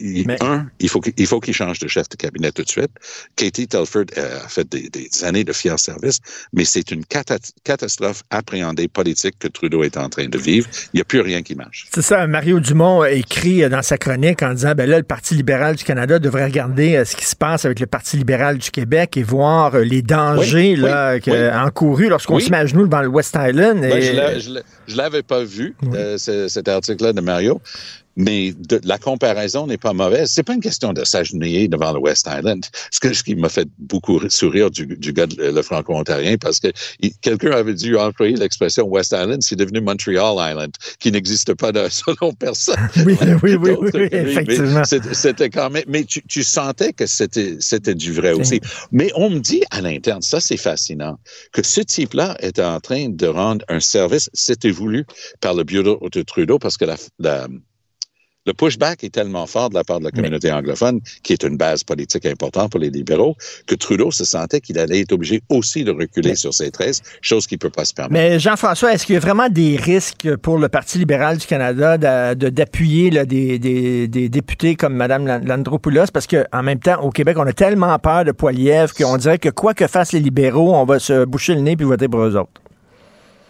il, Mais... un, il faut qu'il faut qu'il change de chef de cabinet tout de suite. Katie Telford a fait des, des années de fiers service, mais c'est une cata catastrophe appréhendée politique que Trudeau est en train de vivre. Il n'y a plus rien qui marche. C'est ça. Mario Dumont a écrit dans sa chronique en disant, ben là, le Parti libéral du Canada devrait regarder euh, ce qui se passe avec le Parti libéral du Québec et voir euh, les dangers oui, là, oui, que, oui. encourus lorsqu'on se met à genoux devant le West Island. Ben, je l'avais pas vu, euh, cet article-là de Mario. Mais de, la comparaison n'est pas mauvaise. C'est pas une question de s'agenouiller devant le West Island. Ce, que, ce qui m'a fait beaucoup sourire du, du gars, de, le franco-ontarien, parce que quelqu'un avait dû employer l'expression West Island, c'est devenu Montreal Island, qui n'existe pas de, selon personne. Oui, oui, oui, oui, oui effectivement. C'était quand même, mais tu, tu sentais que c'était, c'était du vrai aussi. Mais on me dit à l'interne, ça c'est fascinant, que ce type-là est en train de rendre un service, c'était voulu par le bureau de Trudeau, parce que la, la le pushback est tellement fort de la part de la communauté Mais... anglophone, qui est une base politique importante pour les libéraux, que Trudeau se sentait qu'il allait être obligé aussi de reculer Mais... sur ses 13, chose qu'il ne peut pas se permettre. Mais Jean-François, est-ce qu'il y a vraiment des risques pour le Parti libéral du Canada d'appuyer de, de, des, des, des, députés comme Mme Landropoulos? Parce qu'en même temps, au Québec, on a tellement peur de Poiliev qu'on dirait que quoi que fassent les libéraux, on va se boucher le nez puis voter pour eux autres.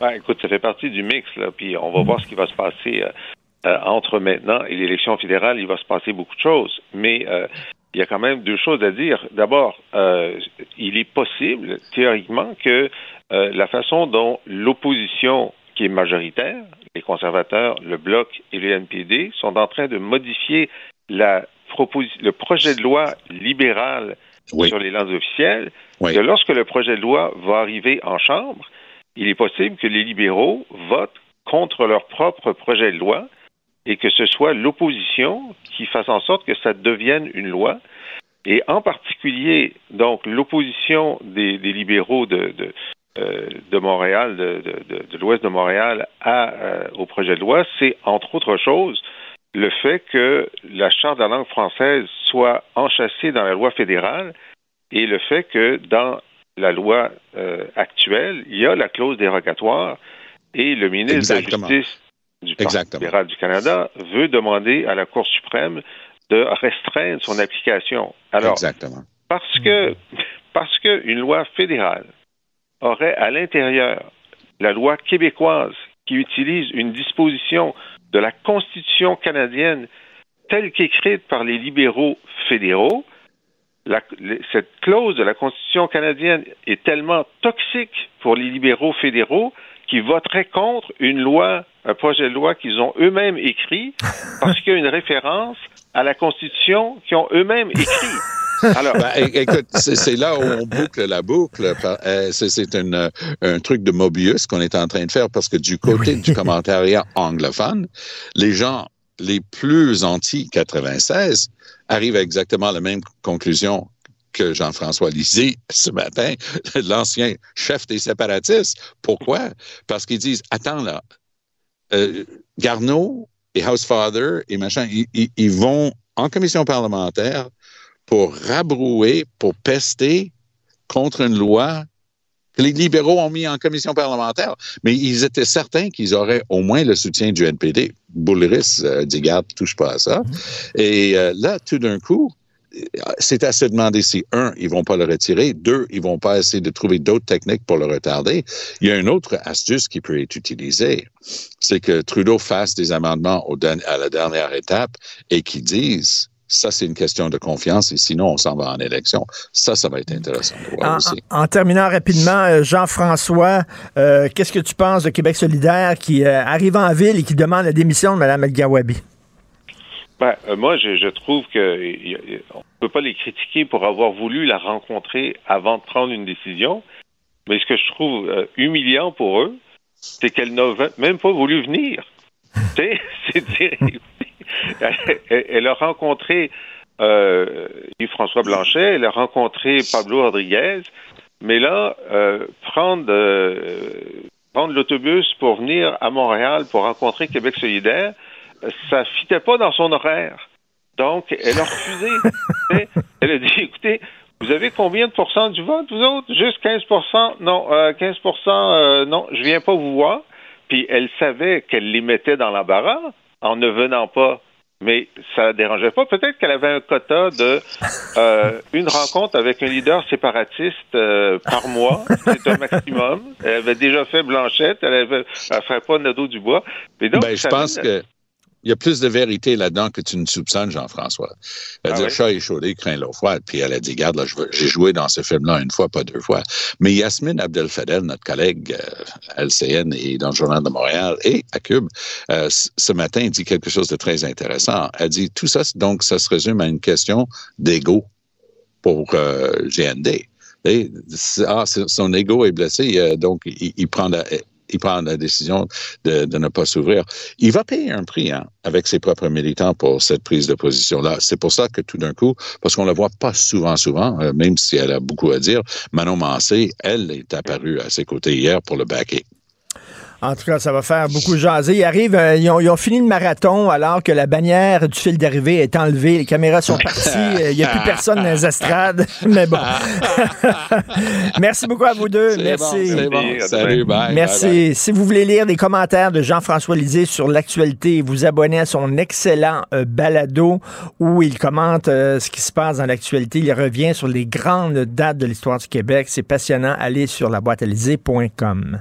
Ben, écoute, ça fait partie du mix, là, puis on va mmh. voir ce qui va se passer. Euh entre maintenant et l'élection fédérale, il va se passer beaucoup de choses. Mais euh, il y a quand même deux choses à dire. D'abord, euh, il est possible, théoriquement, que euh, la façon dont l'opposition, qui est majoritaire, les conservateurs, le Bloc et le NPD, sont en train de modifier la le projet de loi libéral oui. sur les langues officielles, oui. que lorsque le projet de loi va arriver en Chambre, il est possible que les libéraux votent contre leur propre projet de loi et que ce soit l'opposition qui fasse en sorte que ça devienne une loi. Et en particulier, donc, l'opposition des, des, libéraux de, de, euh, de Montréal, de, de l'ouest de Montréal, à, euh, au projet de loi, c'est, entre autres choses, le fait que la Charte de la langue française soit enchâssée dans la loi fédérale et le fait que dans la loi euh, actuelle, il y a la clause dérogatoire et le ministre Exactement. de la Justice du Parti libéral du Canada veut demander à la Cour suprême de restreindre son application. Alors, Exactement. parce que parce qu'une loi fédérale aurait à l'intérieur la loi québécoise qui utilise une disposition de la Constitution canadienne telle qu'écrite par les libéraux fédéraux, la, cette clause de la Constitution canadienne est tellement toxique pour les libéraux fédéraux qui voteraient contre une loi, un projet de loi qu'ils ont eux-mêmes écrit, parce qu'il y a une référence à la Constitution qu'ils ont eux-mêmes écrit. Alors, ben, écoute, c'est là où on boucle la boucle. Euh, c'est un, truc de Mobius qu'on est en train de faire parce que du côté du commentariat anglophone, les gens les plus anti-96 arrivent à exactement la même conclusion que Jean-François Lisée ce matin, l'ancien chef des séparatistes. Pourquoi? Parce qu'ils disent, attends là, euh, Garneau et Housefather et machin, ils, vont en commission parlementaire pour rabrouer, pour pester contre une loi que les libéraux ont mis en commission parlementaire. Mais ils étaient certains qu'ils auraient au moins le soutien du NPD. Boulris euh, dit, garde, touche pas à ça. Et euh, là, tout d'un coup, c'est à se demander si, un, ils vont pas le retirer, deux, ils vont pas essayer de trouver d'autres techniques pour le retarder. Il y a une autre astuce qui peut être utilisée, c'est que Trudeau fasse des amendements au à la dernière étape et qu'ils disent ça, c'est une question de confiance et sinon, on s'en va en élection. Ça, ça va être intéressant de voir en, aussi. En, en, terminant rapidement, Jean-François, euh, qu'est-ce que tu penses de Québec solidaire qui euh, arrive en ville et qui demande la démission de Mme El-Gawabi? Ben, euh, moi, je, je trouve que y- y- on ne peut pas les critiquer pour avoir voulu la rencontrer avant de prendre une décision. Mais ce que je trouve euh, humiliant pour eux, c'est qu'elle n'a même pas voulu venir. C'est dire, elle, elle a rencontré euh, Yves-François Blanchet, elle a rencontré Pablo Rodriguez, mais là, euh, prendre, euh, prendre l'autobus pour venir à Montréal pour rencontrer Québec solidaire, ça fitait pas dans son horaire. Donc, elle a refusé. Elle a dit, écoutez, vous avez combien de pourcents du vote, vous autres? Juste 15% Non, euh, 15% euh, non, je viens pas vous voir. Puis elle savait qu'elle les mettait dans l'embarras en ne venant pas. Mais ça ne dérangeait pas. Peut-être qu'elle avait un quota de euh, une rencontre avec un leader séparatiste euh, par mois. C'est un maximum. Elle avait déjà fait Blanchette. Elle avait, elle ferait pas Nadeau du bois. Mais donc, Ben, je pense que il y a plus de vérité là-dedans que tu ne soupçonnes, Jean-François. Elle Ah dit, ouais? chat échaudé craint l'eau froide. Puis elle a dit, garde, là, j'ai joué dans ce film-là une fois, pas deux fois. Mais Yasmine Abdel-Fadel, notre collègue euh, à LCN et dans le Journal de Montréal et à Cube, euh, ce matin, dit quelque chose de très intéressant. Elle dit, tout ça, donc, ça se résume à une question d'ego pour euh, GND. Et, ah, son ego est blessé, euh, donc il, il prend la, il prend la décision de, ne pas s'ouvrir. Il va payer un prix hein, avec ses propres militants pour cette prise de position-là. C'est pour ça que tout d'un coup, parce qu'on la voit pas souvent, souvent, euh, même si elle a beaucoup à dire, Manon Mancé, elle est apparue à ses côtés hier pour le backer. En tout cas, ça va faire beaucoup jaser. Ils arrivent, euh, ils, ont, ils ont fini le marathon alors que la bannière du fil d'arrivée est enlevée. Les caméras sont parties. euh, Il n'y a plus personne dans les estrades. Mais bon. Merci beaucoup à vous deux. Merci. bon, c'est bon. Salut, bye, Merci. bye, bye. Si vous voulez lire des commentaires de Jean-François Lisée sur l'actualité, vous abonnez à son excellent euh, balado où il commente euh, ce qui se passe dans l'actualité. Il revient sur les grandes dates de l'histoire du Québec. C'est passionnant. Allez sur laboîtealisée.com.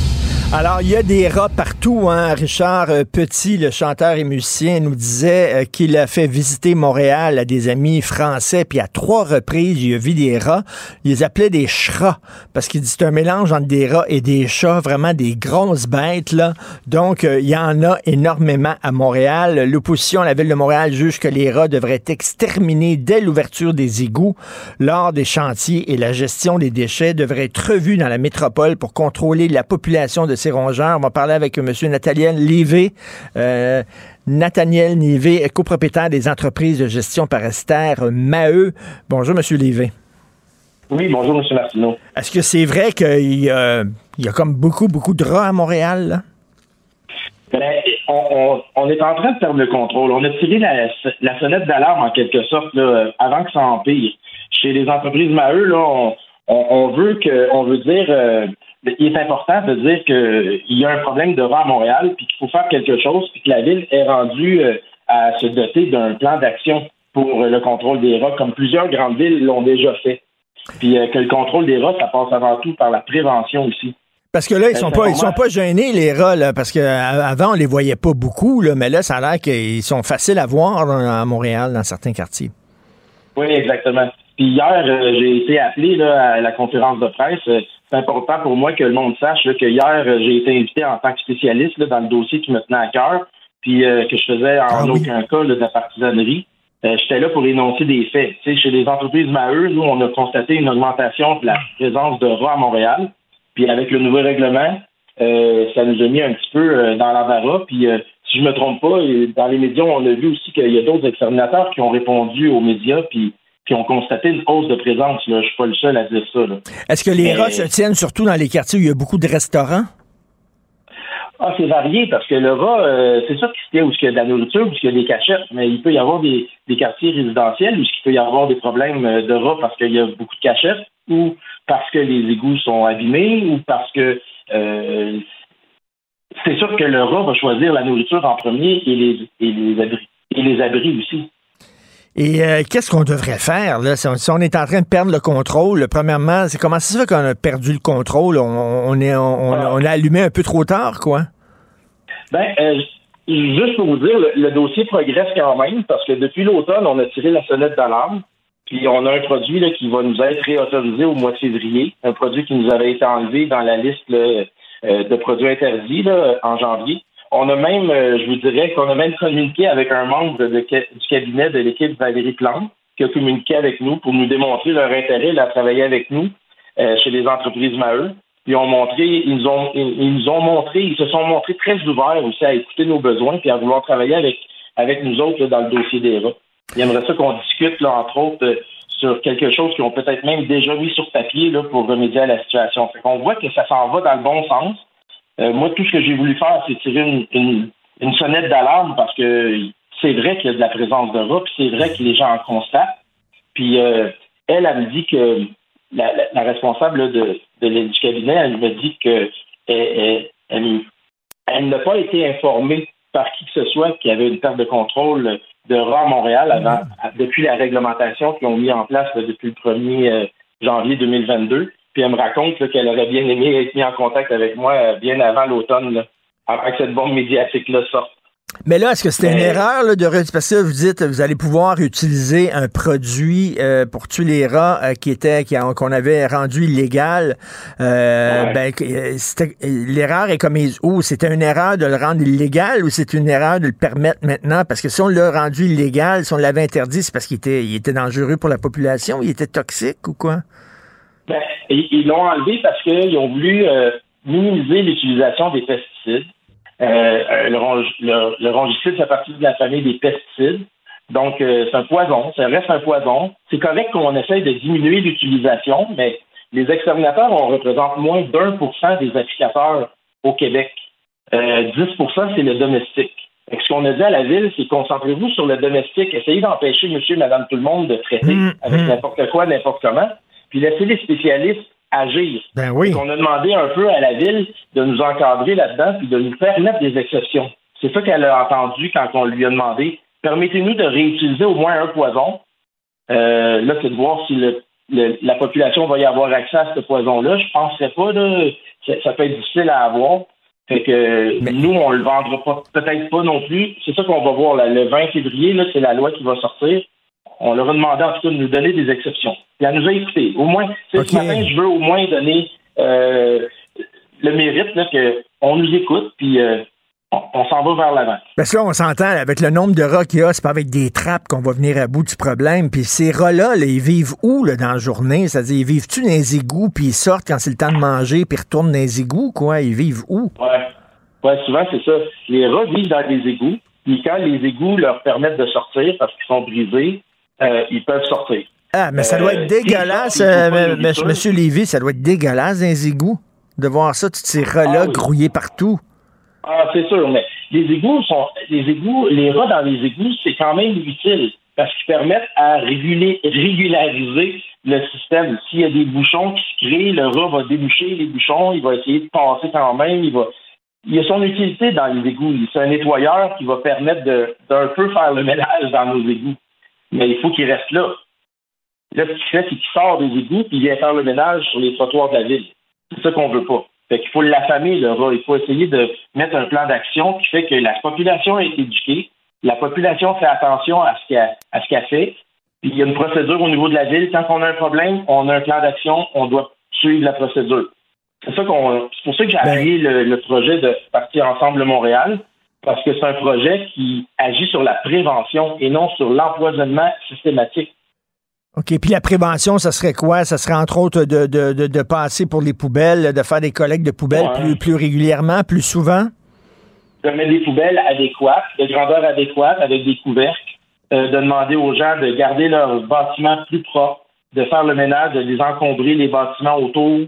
Alors, il y a des rats partout. Hein? Richard euh, Petit, le chanteur et musicien, nous disait euh, qu'il a fait visiter Montréal à des amis français, puis à trois reprises, il a vu des rats. Il les appelait des chats, parce qu'il dit c'est un mélange entre des rats et des chats, vraiment des grosses bêtes. là. Donc, euh, il y en a énormément à Montréal. L'opposition à la ville de Montréal juge que les rats devraient être exterminés dès l'ouverture des égouts lors des chantiers et la gestion des déchets devrait être revue dans la métropole pour contrôler la population de ces rongeurs. On va parler avec M. Nathaniel Livé. Euh, Nathaniel Nivé, copropriétaire des entreprises de gestion parasitaire Maheu. Bonjour, M. Livé. Oui, bonjour, M. Martineau. Est-ce que c'est vrai qu'il y a, il y a comme beaucoup, beaucoup de rats à Montréal? là? Ben, on, on- on est en train de perdre le contrôle. On a tiré la, la sonnette d'alarme en quelque sorte là, avant que ça empire. Chez les entreprises Maheu, là, on veut que, on veut dire, euh, il est important de dire qu'il y a un problème de rats à Montréal, puis qu'il faut faire quelque chose, puis que la ville est rendue euh, à se doter d'un plan d'action pour euh, le contrôle des rats, comme plusieurs grandes villes l'ont déjà fait. Puis euh, que le contrôle des rats, ça passe avant tout par la prévention aussi. Parce que là, ils sont pas, ils sont pas gênés, les rats, là, parce qu'avant, on les voyait pas beaucoup, là, mais là, ça a l'air qu'ils sont faciles à voir là, à Montréal, dans certains quartiers. Oui, exactement. Puis hier, euh, j'ai été appelé là, à la conférence de presse. C'est important pour moi que le monde sache là, que hier, euh, j'ai été invité en tant que spécialiste là, dans le dossier qui me tenait à cœur, puis euh, que je faisais en Ah oui. aucun cas là, de la partisanerie. Euh, J'étais là pour énoncer des faits. Chez les entreprises Maheu, nous, on a constaté une augmentation de la présence de rats à Montréal. Puis avec le nouveau règlement, euh, ça nous a mis un petit peu euh, dans l'embarras. Puis euh, si je me trompe pas, dans les médias, on a vu aussi qu'il y a d'autres exterminateurs qui ont répondu aux médias puis qui ont constaté une hausse de présence. Là. Je suis pas le seul à dire ça. Est-ce que les Mais- rats se tiennent surtout dans les quartiers où il y a beaucoup de restaurants? Ah, c'est varié parce que le rat, euh, c'est sûr qu'il y a où il y a de la nourriture, où il y a des cachettes, mais il peut y avoir des, des quartiers résidentiels où il peut y avoir des problèmes euh, de rats parce qu'il y a beaucoup de cachettes ou parce que les égouts sont abîmés ou parce que euh, c'est sûr que le rat va choisir la nourriture en premier et les, et les abris. Et les abris aussi. Et euh, qu'est-ce qu'on devrait faire, là? Si on, si on est en train de perdre le contrôle, premièrement, c'est comment ça se fait qu'on a perdu le contrôle? On, on est, on, a allumé un peu trop tard, quoi? Ben, euh, juste pour vous dire, le, le dossier progresse quand même parce que depuis l'automne, on a tiré la sonnette d'alarme. Puis on a un produit là, qui va nous être réautorisé au mois de février, un produit qui nous avait été enlevé dans la liste là, euh, de produits interdits là, en janvier. On a même, euh, je vous dirais qu'on a même communiqué avec un membre du cabinet de l'équipe Valérie Plante qui a communiqué avec nous pour nous démontrer leur intérêt à travailler avec nous euh, chez les entreprises Maheu. Ils ont montré, ils ont, ils, nous ont montré, ils se sont montrés très ouverts aussi à écouter nos besoins puis à vouloir travailler avec avec nous autres là, dans le dossier des rats. Ils aimeraient ça qu'on discute, là, entre autres, euh, sur quelque chose qu'ils ont peut-être même déjà mis sur papier là, pour remédier à la situation. Fait qu'on voit que ça s'en va dans le bon sens. Euh, moi, tout ce que j'ai voulu faire, c'est tirer une, une, une sonnette d'alarme parce que c'est vrai qu'il y a de la présence de rats, puis c'est vrai que les gens en constatent. Puis euh, elle, elle me dit que la, la- la responsable là, de, de, du cabinet, elle me dit que elle, elle- elle- elle n'a pas été informée par qui que ce soit qu'il y avait une perte de contrôle de rats à Montréal avant, depuis la réglementation qu'ils ont mis en place là, depuis le 1er euh, janvier 2022. Puis elle me raconte qu'elle aurait bien aimé être mise en contact avec moi euh, bien avant l'automne, avant que cette bombe médiatique-là sorte. Mais là, est-ce que c'était une erreur là, de parce que vous dites vous allez pouvoir utiliser un produit euh, pour tuer les rats euh, qui était qu'on avait rendu illégal. Euh, ben, euh, c'était- l'erreur est comme où? C'était une erreur de le rendre illégal ou c'est une erreur de le permettre maintenant? Parce que si on l'a rendu illégal, si on l'avait interdit, c'est parce qu'il était il était dangereux pour la population, il était toxique ou quoi? Ben, ils l'ont enlevé parce qu'ils ont voulu euh, minimiser l'utilisation des pesticides. Euh, euh, le, ronge- le, le rongicide fait partie de la famille des pesticides. Donc, euh, c'est un poison, ça reste un poison. C'est correct qu'on essaye de diminuer l'utilisation, mais les exterminateurs, on représente moins d'un pour cent des applicateurs au Québec. Euh, 10% c'est le domestique. Que ce qu'on a dit à la ville, c'est concentrez-vous sur le domestique. Essayez d'empêcher monsieur, madame, tout le monde de traiter avec n'importe quoi, n'importe comment. Puis laissez les spécialistes agir. Ben oui. On a demandé un peu à la ville de nous encadrer là-dedans puis de nous permettre des exceptions. C'est ça qu'elle a entendu quand on lui a demandé permettez-nous de réutiliser au moins un poison. Euh, là, c'est de voir si le- le- la population va y avoir accès à ce poison-là. Je penserais pas. Là, ça, ça peut être difficile à avoir. Fait que nous, on le vendra pas, peut-être pas non plus. C'est ça qu'on va voir là, le 20 février. Là, c'est la loi qui va sortir. On leur a demandé en tout cas de nous donner des exceptions. Puis elle nous a écoutés. Au moins, ce matin, je veux au moins donner euh, le mérite là, que on nous écoute, puis euh, on, on s'en va vers l'avant. Parce que là, on s'entend, avec le nombre de rats qu'il y a, c'est pas avec des trappes qu'on va venir à bout du problème. Puis ces rats-là, là, ils vivent où là, dans la journée? C'est-à-dire, ils vivent-tu dans les égouts, puis ils sortent quand c'est le temps de manger, puis ils retournent dans les égouts, quoi? Ils vivent où? Ouais. Ouais, souvent, c'est ça. Les rats vivent dans des égouts, puis quand les égouts leur permettent de sortir parce qu'ils sont brisés, euh, ils peuvent sortir. Ah, mais ça doit Euh, être dégueulasse, euh, de m- nourriture. Monsieur Lévy, ça doit être dégueulasse dans les égouts, de voir ça, tous ces rats-là Ah oui. grouillés partout. Ah, c'est sûr, mais les égouts sont les égouts, les rats dans les égouts, c'est quand même utile parce qu'ils permettent à réguler, régulariser le système. S'il y a des bouchons qui se créent, le rat va déboucher les bouchons, il va essayer de passer quand même, il va. Il y a son utilité dans les égouts. C'est un nettoyeur qui va permettre de d'un peu faire le ménage dans nos égouts. Mais il faut qu'il reste là. Là, ce qu'il fait, c'est qu'il sort des égouts puis il vient faire le ménage sur les trottoirs de la ville. C'est ça qu'on veut pas. Fait qu'il faut l'affamer, le rat. Il faut essayer de mettre un plan d'action qui fait que la population est éduquée, la population fait attention à ce qu'elle, à ce qu'elle fait, puis il y a une procédure au niveau de la ville. Quand on a un problème, on a un plan d'action, on doit suivre la procédure. C'est ça qu'on, c'est pour ça que j'ai appuyé le, le projet de Partir ensemble Montréal, parce que c'est un projet qui agit sur la prévention et non sur l'empoisonnement systématique. OK, puis la prévention, ça serait quoi? Ça serait entre autres de, de, de, de passer pour les poubelles, de faire des collectes de poubelles Ouais. plus, plus régulièrement, plus souvent? de mettre des poubelles adéquates, de grandeur adéquate, avec des couvercles, euh, de demander aux gens de garder leurs bâtiments plus propres, de faire le ménage, de les encombrer les bâtiments autour,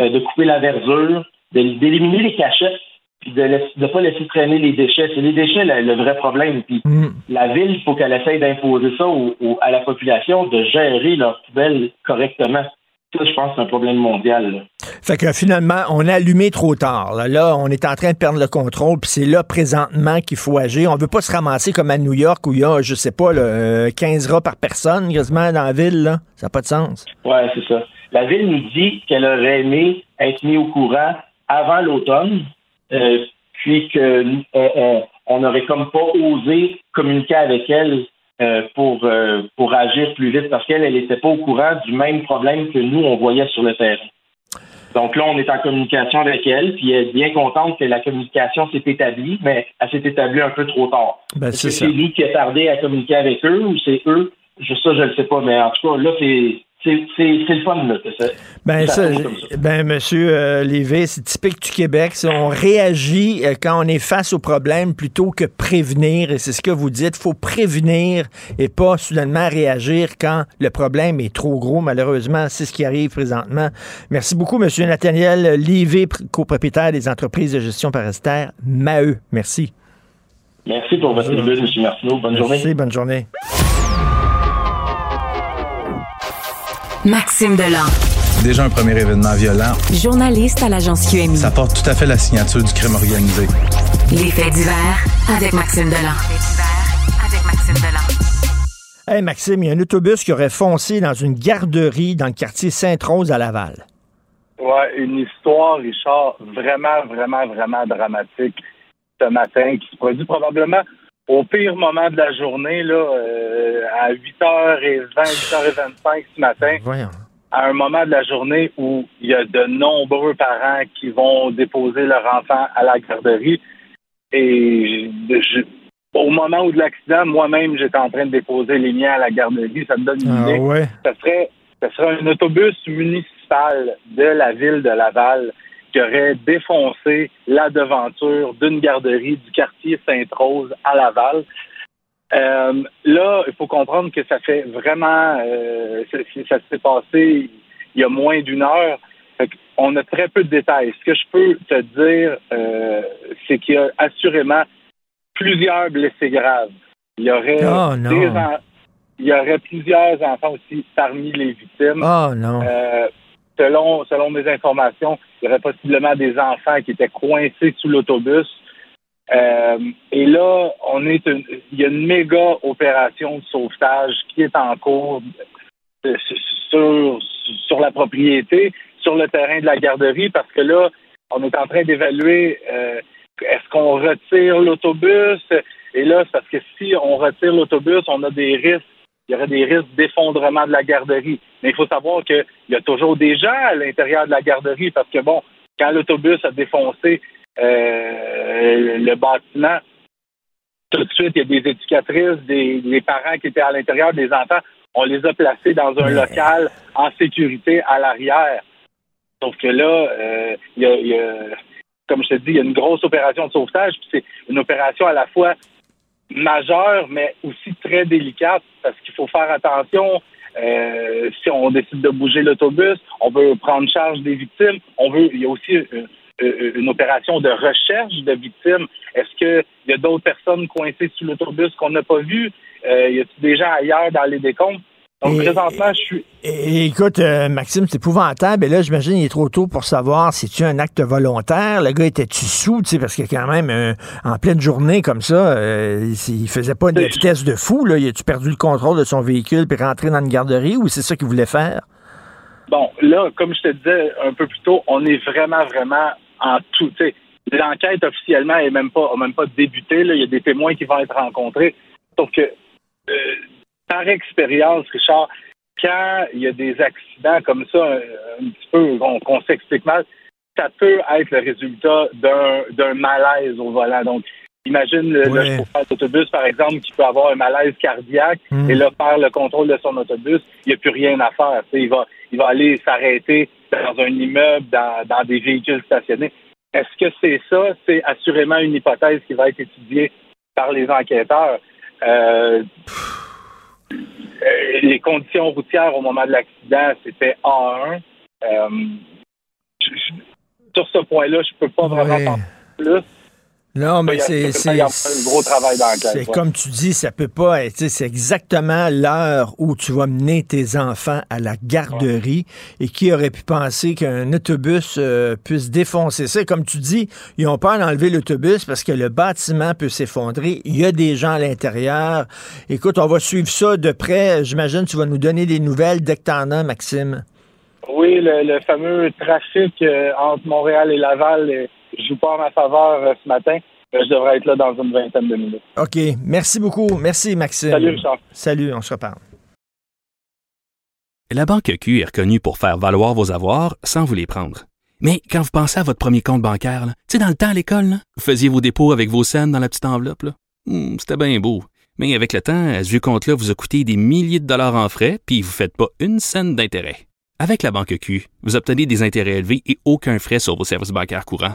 euh, de couper la verdure, d'éliminer les cachettes, puis de ne pas laisser traîner les déchets. C'est les déchets le, le vrai problème. Puis la ville, il faut qu'elle essaye d'imposer ça au- au- à la population, de gérer leurs poubelles correctement. Ça, je pense c'est un problème mondial. là. Fait que finalement, on a allumé trop tard. Là, Là, on est en train de perdre le contrôle, puis c'est là présentement qu'il faut agir. On veut pas se ramasser comme à New York où il y a, je sais pas, là, euh, 15 rats par personne quasiment dans la ville. Là. Ça n'a pas de sens. Ouais, c'est ça. La ville nous dit qu'elle aurait aimé être mise au courant avant l'automne, euh, puis que nous, on, on, n'aurait comme pas osé communiquer avec elle euh, pour, euh, pour agir plus vite parce qu'elle, elle n'était pas au courant du même problème que nous, on voyait sur le terrain. Donc là, on est en communication avec elle, puis elle est bien contente que la communication s'est établie, mais elle s'est établie un peu trop tard. Ben, Est-ce c'est que ça. c'est nous qui a tardé à communiquer avec eux ou c'est eux? Je, ça, je ne sais pas, mais en tout cas, là, c'est c'est c'est- c'est le fun, là. que ça- Ben, ça ça, ben, monsieur euh, Lévy, c'est typique du Québec. On réagit euh, quand on est face au problème plutôt que prévenir. Et c'est ce que vous dites. faut prévenir et pas soudainement réagir quand le problème est trop gros. Malheureusement, c'est ce qui arrive présentement. Merci beaucoup, monsieur Nathaniel Lévy, pr- copropriétaire des entreprises de gestion parasitaire Maheu. Merci. Merci pour votre tribune, M. Martineau. Bonne journée. Merci, bonne journée. Maxime Delan, Déjà un premier événement violent. journaliste à l'agence QMI. Ça porte tout à fait la signature du crime organisé. Les faits divers avec Maxime Delan. avec Maxime Delan. Hey, Maxime, il y a un autobus qui aurait foncé dans une garderie dans le quartier Sainte-Rose à Laval. Ouais, une histoire, Richard, vraiment, vraiment, vraiment dramatique ce matin, qui se produit probablement au pire moment de la journée, là, euh, à 8h20, 8h25 ce matin, Voyons. à un moment de la journée où il y a de nombreux parents qui vont déposer leur enfant à la garderie. Et je- au moment où de l'accident, moi-même, j'étais en train de déposer les miens à la garderie. Ça me donne une Ah idée ouais. ce serait, ce serait un autobus municipal de la ville de Laval qui aurait défoncé la devanture d'une garderie du quartier Sainte-Rose à Laval. Euh, là, il faut comprendre que ça fait vraiment, euh, ça, ça s'est passé il y a moins d'une heure. On a très peu de détails. Ce que je peux te dire, euh, c'est qu'il y a assurément plusieurs blessés graves. Il y aurait Oh, non. des en- il y aurait plusieurs enfants aussi parmi les victimes. Oh non. Selon, selon mes informations, il y aurait possiblement des enfants qui étaient coincés sous l'autobus. Euh, et là, on est une- il y a une méga opération de sauvetage qui est en cours euh, sur, sur la propriété, sur le terrain de la garderie, parce que là, on est en train d'évaluer euh, est-ce qu'on retire l'autobus? Et là, c'est parce que si on retire l'autobus, on a des risques il y aurait des risques d'effondrement de la garderie. Mais il faut savoir qu'il y a toujours des gens à l'intérieur de la garderie parce que, bon, quand l'autobus a défoncé euh, le bâtiment, tout de suite, il y a des éducatrices, des, parents qui étaient à l'intérieur, des enfants. On les a placés dans un local en sécurité à l'arrière. Sauf que là, euh, il y a- il y a, comme je te dis, il y a une grosse opération de sauvetage. puis C'est une opération à la fois majeure, mais aussi très délicate parce qu'il faut faire attention. euh, si on décide de bouger l'autobus, on veut prendre charge des victimes. On veut. Il y a aussi une, une- une opération de recherche de victimes. Est-ce qu'il y a d'autres personnes coincées sous l'autobus qu'on n'a pas vues? Euh, y a-t-il des gens ailleurs dans les décombres? Donc, Et- présentement, je suis. Et, écoute, euh, Maxime, c'est épouvantable. Et là, j'imagine il est trop tôt pour savoir si tu un acte volontaire? Le gars était-tu sous, tu sais, parce que quand même, euh, en pleine journée comme ça, euh, il, faisait pas une vitesse de fou. Là. Il a-tu perdu le contrôle de son véhicule puis rentré dans une garderie ou c'est ça qu'il voulait faire? Bon, là, comme je te disais un peu plus tôt, on est vraiment, vraiment en tout. tu sais, L'enquête officiellement est même pas, même pas débuté. Là. Il y a des témoins qui vont être rencontrés. Sauf que, euh, par expérience, Richard, quand il y a des accidents comme ça, un, un petit peu, qu'on s'explique mal, ça peut être le résultat d'un d'un malaise au volant. Donc, imagine le, le chauffeur d'autobus, par exemple, qui peut avoir un malaise cardiaque Mm. et là, perd le contrôle de son autobus, il n'y a plus rien à faire. Il va, il va aller s'arrêter dans un immeuble, dans, dans des véhicules stationnés. Est-ce que c'est ça? C'est assurément une hypothèse qui va être étudiée par les enquêteurs. Euh, les conditions routières au moment de l'accident, c'était A1. Euh, je- je- sur ce point-là, je peux pas vraiment Ouais. plus. Non, mais c'est. c'est- ouais. comme tu dis, ça peut pas être. C'est exactement l'heure où tu vas mener tes enfants à la garderie. Et qui aurait pu penser qu'un autobus euh, puisse défoncer ça? Comme tu dis, ils ont peur d'enlever l'autobus parce que le bâtiment peut s'effondrer. Il y a des gens à l'intérieur. Écoute, on va suivre ça de près. J'imagine que tu vas nous donner des nouvelles dès que t'en as, Maxime. Oui, le, le fameux trafic euh, entre Montréal et Laval est, joue pas en ma faveur euh, ce matin. mais Je devrais être là dans une vingtaine de minutes. OK. Merci beaucoup. Merci, Maxime. Salut, Richard. Salut, on se reparle. La Banque Q est reconnue pour faire valoir vos avoirs sans vous les prendre. Mais quand vous pensez à votre premier compte bancaire, tu sais, dans le temps à l'école, là, vous faisiez vos dépôts avec vos scènes dans la petite enveloppe. là. Hmm, C'était bien beau. Mais avec le temps, à ce vieux compte-là vous a coûté des milliers de dollars en frais, puis vous ne faites pas une scène d'intérêt. Avec la Banque Q, vous obtenez des intérêts élevés et aucun frais sur vos services bancaires courants.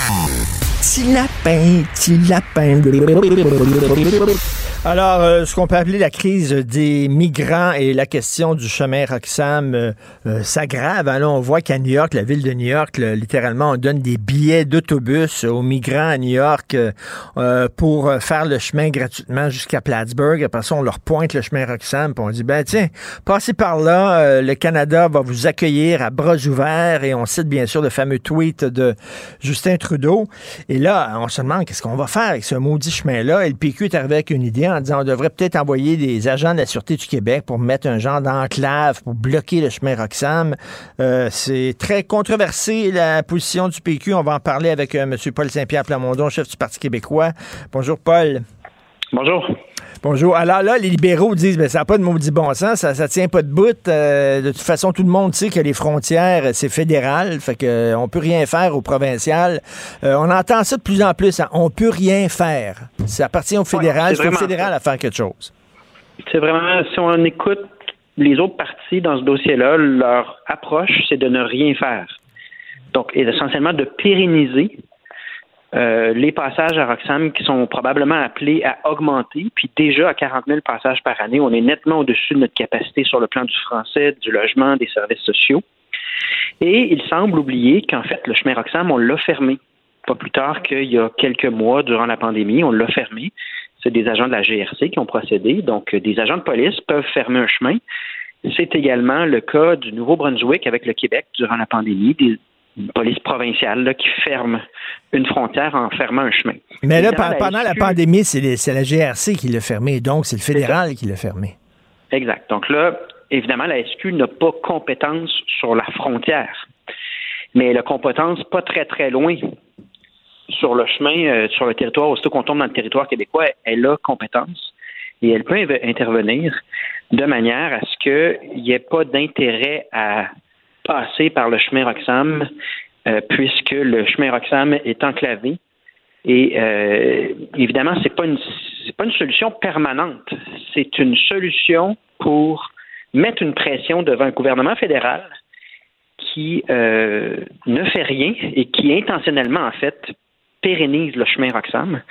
Petit lapin, petit lapin. Alors, euh, ce qu'on peut appeler la crise des migrants et la question du chemin Roxham euh, euh, s'aggrave. Hein, Là, on voit qu'à New York, la ville de New York, littéralement, on donne des billets d'autobus aux migrants à New York euh, pour faire le chemin gratuitement jusqu'à Plattsburgh. Après ça, on leur pointe le chemin Roxham, puis on dit, ben tiens, passez par là, le Canada va vous accueillir à bras ouverts, et on cite bien sûr le fameux tweet de Justin Trudeau. Et là, on se demande qu'est-ce qu'on va faire avec ce maudit chemin-là? Et le PQ est arrivé avec une idée en disant on devrait peut-être envoyer des agents de la Sûreté du Québec pour mettre un genre d'enclave pour bloquer le chemin Roxham. Euh, c'est très controversé la position du PQ. On va en parler avec euh, M. Paul Saint-Pierre Plamondon, chef du Parti québécois. Bonjour, Paul. Bonjour. Bonjour. Alors là, les libéraux disent ben, ça n'a pas de maudit bon sens, ça, ça tient pas de bout. Euh, de toute façon, tout le monde sait que les frontières, c'est fédéral, fait que euh, on peut rien faire au provincial. Euh, on entend ça de plus en plus. hein, on peut rien faire. Ça appartient au fédéral. c'est c'est au fédéral à faire quelque chose. C'est vraiment, si on écoute les autres partis dans ce dossier-là, leur approche, c'est de ne rien faire. Donc, et essentiellement de pérenniser euh, les passages à Roxham qui sont probablement appelés à augmenter. Puis déjà à 40 000 passages par année, on est nettement au-dessus de notre capacité sur le plan du français, du logement, des services sociaux. Et il semble oublier qu'en fait, le chemin Roxham, on l'a fermé. Pas plus tard qu'il y a quelques mois, durant la pandémie, on l'a fermé. C'est des agents de la GRC qui ont procédé. Donc, euh, des agents de police peuvent fermer un chemin. C'est également le cas du Nouveau-Brunswick avec le Québec durant la pandémie, polices provinciales là, qui ferment une frontière en fermant un chemin. Mais là, pendant la pandémie, c'est la GRC qui l'a fermé, donc c'est le fédéral qui l'a fermé. Exact. Donc là, évidemment, la SQ n'a pas compétence sur la frontière, mais elle a compétence pas très, très loin sur le chemin, euh, sur le territoire, aussitôt qu'on tombe dans le territoire québécois, elle a compétence et elle peut intervenir de manière à ce qu'il n'y ait pas d'intérêt à passer par le chemin Roxham, euh, puisque le chemin Roxham est enclavé. Et euh, évidemment, une c'est pas une solution permanente. C'est une solution pour mettre une pression devant un gouvernement fédéral qui euh, ne fait rien et qui intentionnellement, en fait, pérennise le chemin Roxham.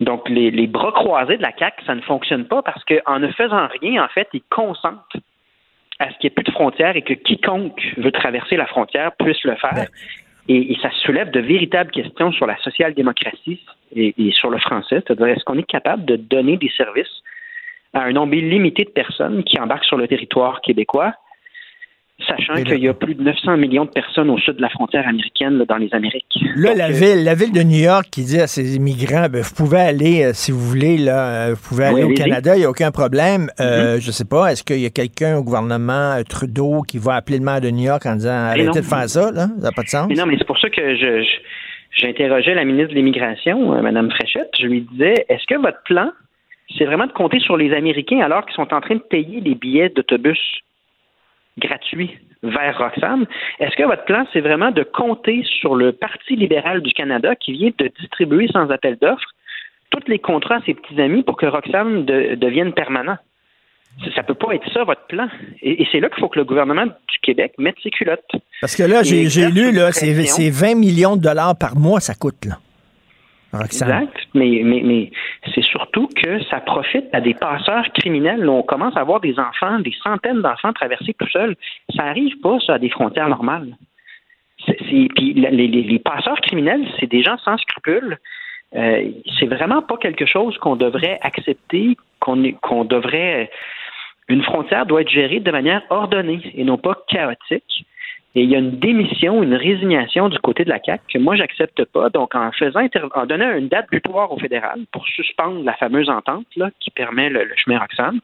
Donc, les, les bras croisés de la CAQ, ça ne fonctionne pas parce qu'en ne faisant rien, en fait, ils consentent à ce qu'il n'y ait plus de frontières et que quiconque veut traverser la frontière puisse le faire. Et, et ça soulève de véritables questions sur la social-démocratie et, et sur le français. C'est-à-dire, est-ce qu'on est capable de donner des services à un nombre illimité de personnes qui embarquent sur le territoire québécois sachant qu'il y a plus de 900 millions de personnes au sud de la frontière américaine, là, dans les Amériques. Là, Donc, la euh, ville, la ville de New York qui dit à ses immigrants, ben, vous pouvez aller, euh, si vous voulez, là, euh, vous pouvez aller Oui, au. Canada, il n'y a aucun problème. Mhm. Euh, Je sais pas, est-ce qu'il y a quelqu'un au gouvernement, Trudeau, qui va appeler le maire de New York en disant, arrêtez non. de faire ça, là? Ça n'a pas de sens? Mais non, mais c'est pour ça que je, j'interrogeais la ministre de l'Immigration, Mme Fréchette. Je lui disais, est-ce que votre plan, c'est vraiment de compter sur les Américains alors qu'ils sont en train de payer les billets d'autobus? Gratuits vers Roxham? Est-ce que votre plan, c'est vraiment de compter sur le Parti libéral du Canada qui vient de distribuer sans appel d'offres tous les contrats à ses petits amis pour que Roxham de- devienne permanent? Ça- Ça peut pas être ça, votre plan. Et, et c'est là qu'il faut que le gouvernement du Québec mette ses culottes. Parce que là, j'ai lu, là, c'est 20 millions de dollars par mois, ça coûte, là. Exact, mais, mais, mais c'est surtout que ça profite à des passeurs criminels. On commence à avoir des enfants, des centaines d'enfants traversés tout seuls. Ça arrive pas, ça, à des frontières normales. Puis les, passeurs criminels, c'est des gens sans scrupules. Euh, c'est vraiment pas quelque chose qu'on devrait accepter, qu'on devrait. Une frontière doit être gérée de manière ordonnée et non pas chaotique. Et il y a une démission, une résignation du côté de la CAC que moi j'accepte pas. Donc en faisant en donnant une date butoir au fédéral pour suspendre la fameuse entente là, qui permet le, le chemin Roxham,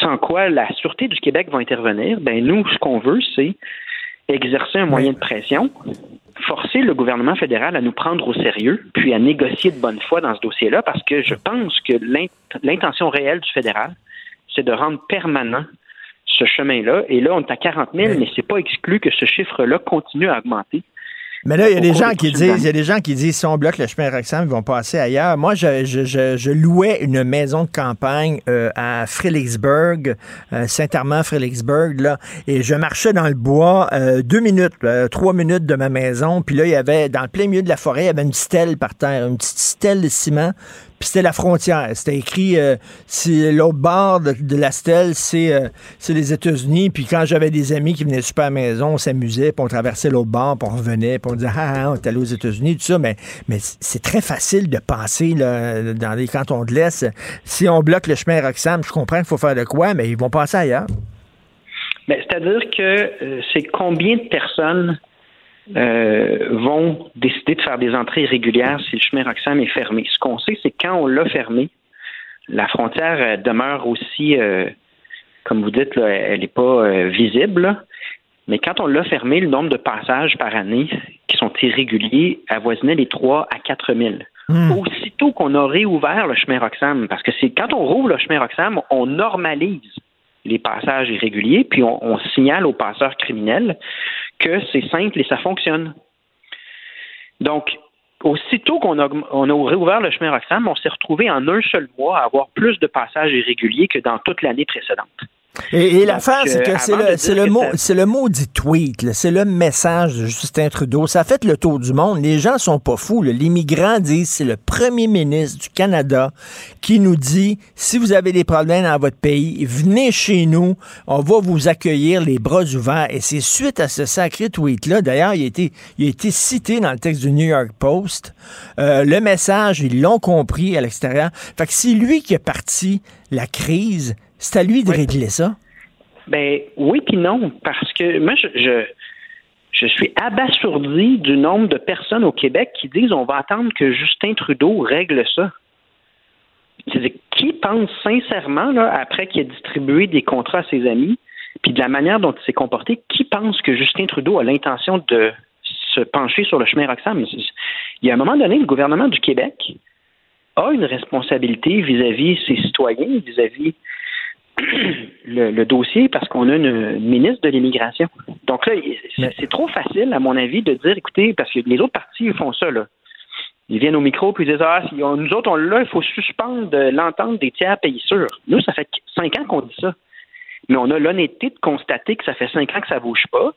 sans quoi la sûreté du Québec va intervenir, ben nous ce qu'on veut c'est exercer un moyen de pression, forcer le gouvernement fédéral à nous prendre au sérieux, puis à négocier de bonne foi dans ce dossier-là, parce que je pense que l'int- l'intention réelle du fédéral, c'est de rendre permanent ce chemin-là. Et là, on est à 40 000, mais c'est pas exclu que ce chiffre-là continue à augmenter. Mais là, il y a des gens qui disent, il y a des gens qui disent, si on bloque le chemin Roxham, ils vont passer ailleurs. Moi, je, je, je, je louais une maison de campagne euh, à Fredericksburg, euh, Saint-Armand-Fredericksburg, là, et je marchais dans le bois euh, deux minutes, trois minutes de ma maison, puis là, il y avait, dans le plein milieu de la forêt, il y avait une stèle par terre, une petite stèle de ciment, puis c'était la frontière. C'était écrit, euh, si l'autre bord de, la stèle, c'est euh, c'est les États-Unis. Puis quand j'avais des amis qui venaient super à la maison, on s'amusait, puis on traversait l'autre bord, puis on revenait, puis on disait, ah, ah, on est allé aux États-Unis, tout ça. Mais, mais c'est très facile de penser là, dans les cantons de. Si on bloque le chemin Roxham, je comprends qu'il faut faire de quoi, mais ils vont passer ailleurs. Ben, C'est-à-dire que euh, c'est combien de personnes euh, vont décider de faire des entrées régulières si le chemin Roxham est fermé. Ce qu'on sait, c'est que quand on l'a fermé, la frontière euh, demeure aussi, euh, comme vous dites, là, elle n'est pas euh, visible. là. Mais quand on l'a fermé, le nombre de passages par année qui sont irréguliers avoisinait les 3 à 4 000. Aussitôt qu'on a réouvert le chemin Roxham, parce que c'est quand on rouvre le chemin Roxham, on normalise les passages irréguliers, puis on, on signale aux passeurs criminels que c'est simple et ça fonctionne. Donc, aussitôt qu'on a, on a réouvert le chemin Roxham, on s'est retrouvé en un seul mois à avoir plus de passages irréguliers que dans toute l'année précédente. Et, et l'affaire, c'est euh, que c'est le, mot, c'est le mot dit tweet, là. c'est le message de Justin Trudeau. Ça a fait le tour du monde. Les gens sont pas fous. là. Les migrants disent c'est le premier ministre du Canada qui nous dit si vous avez des problèmes dans votre pays, venez chez nous, on va vous accueillir les bras ouverts. Et c'est suite à ce sacré tweet-là. D'ailleurs, il a été, il a été cité dans le texte du New York Post. Euh, le message, ils l'ont compris à l'extérieur. Fait que c'est lui qui a parti la crise. C'est à lui de régler ça? Ben oui puis non, parce que moi je, je je suis abasourdi du nombre de personnes au Québec qui disent on va attendre que Justin Trudeau règle ça. C'est-à-dire, qui pense sincèrement, là, après qu'il ait distribué des contrats à ses amis, puis de la manière dont il s'est comporté, qui pense que Justin Trudeau a l'intention de se pencher sur le chemin Roxham? Il y a un moment donné, le gouvernement du Québec a une responsabilité vis-à-vis ses citoyens, vis-à-vis le, le dossier parce qu'on a une, une ministre de l'immigration. Donc là, c'est trop facile, à mon avis, de dire, écoutez, parce que les autres partis ils font ça, là. Ils viennent au micro puis ils disent Ah, si on- nous autres, on l'a, il faut suspendre l'entente des tiers pays sûrs. Nous, ça fait cinq ans qu'on dit ça. Mais on a l'honnêteté de constater que ça fait cinq ans que ça bouge pas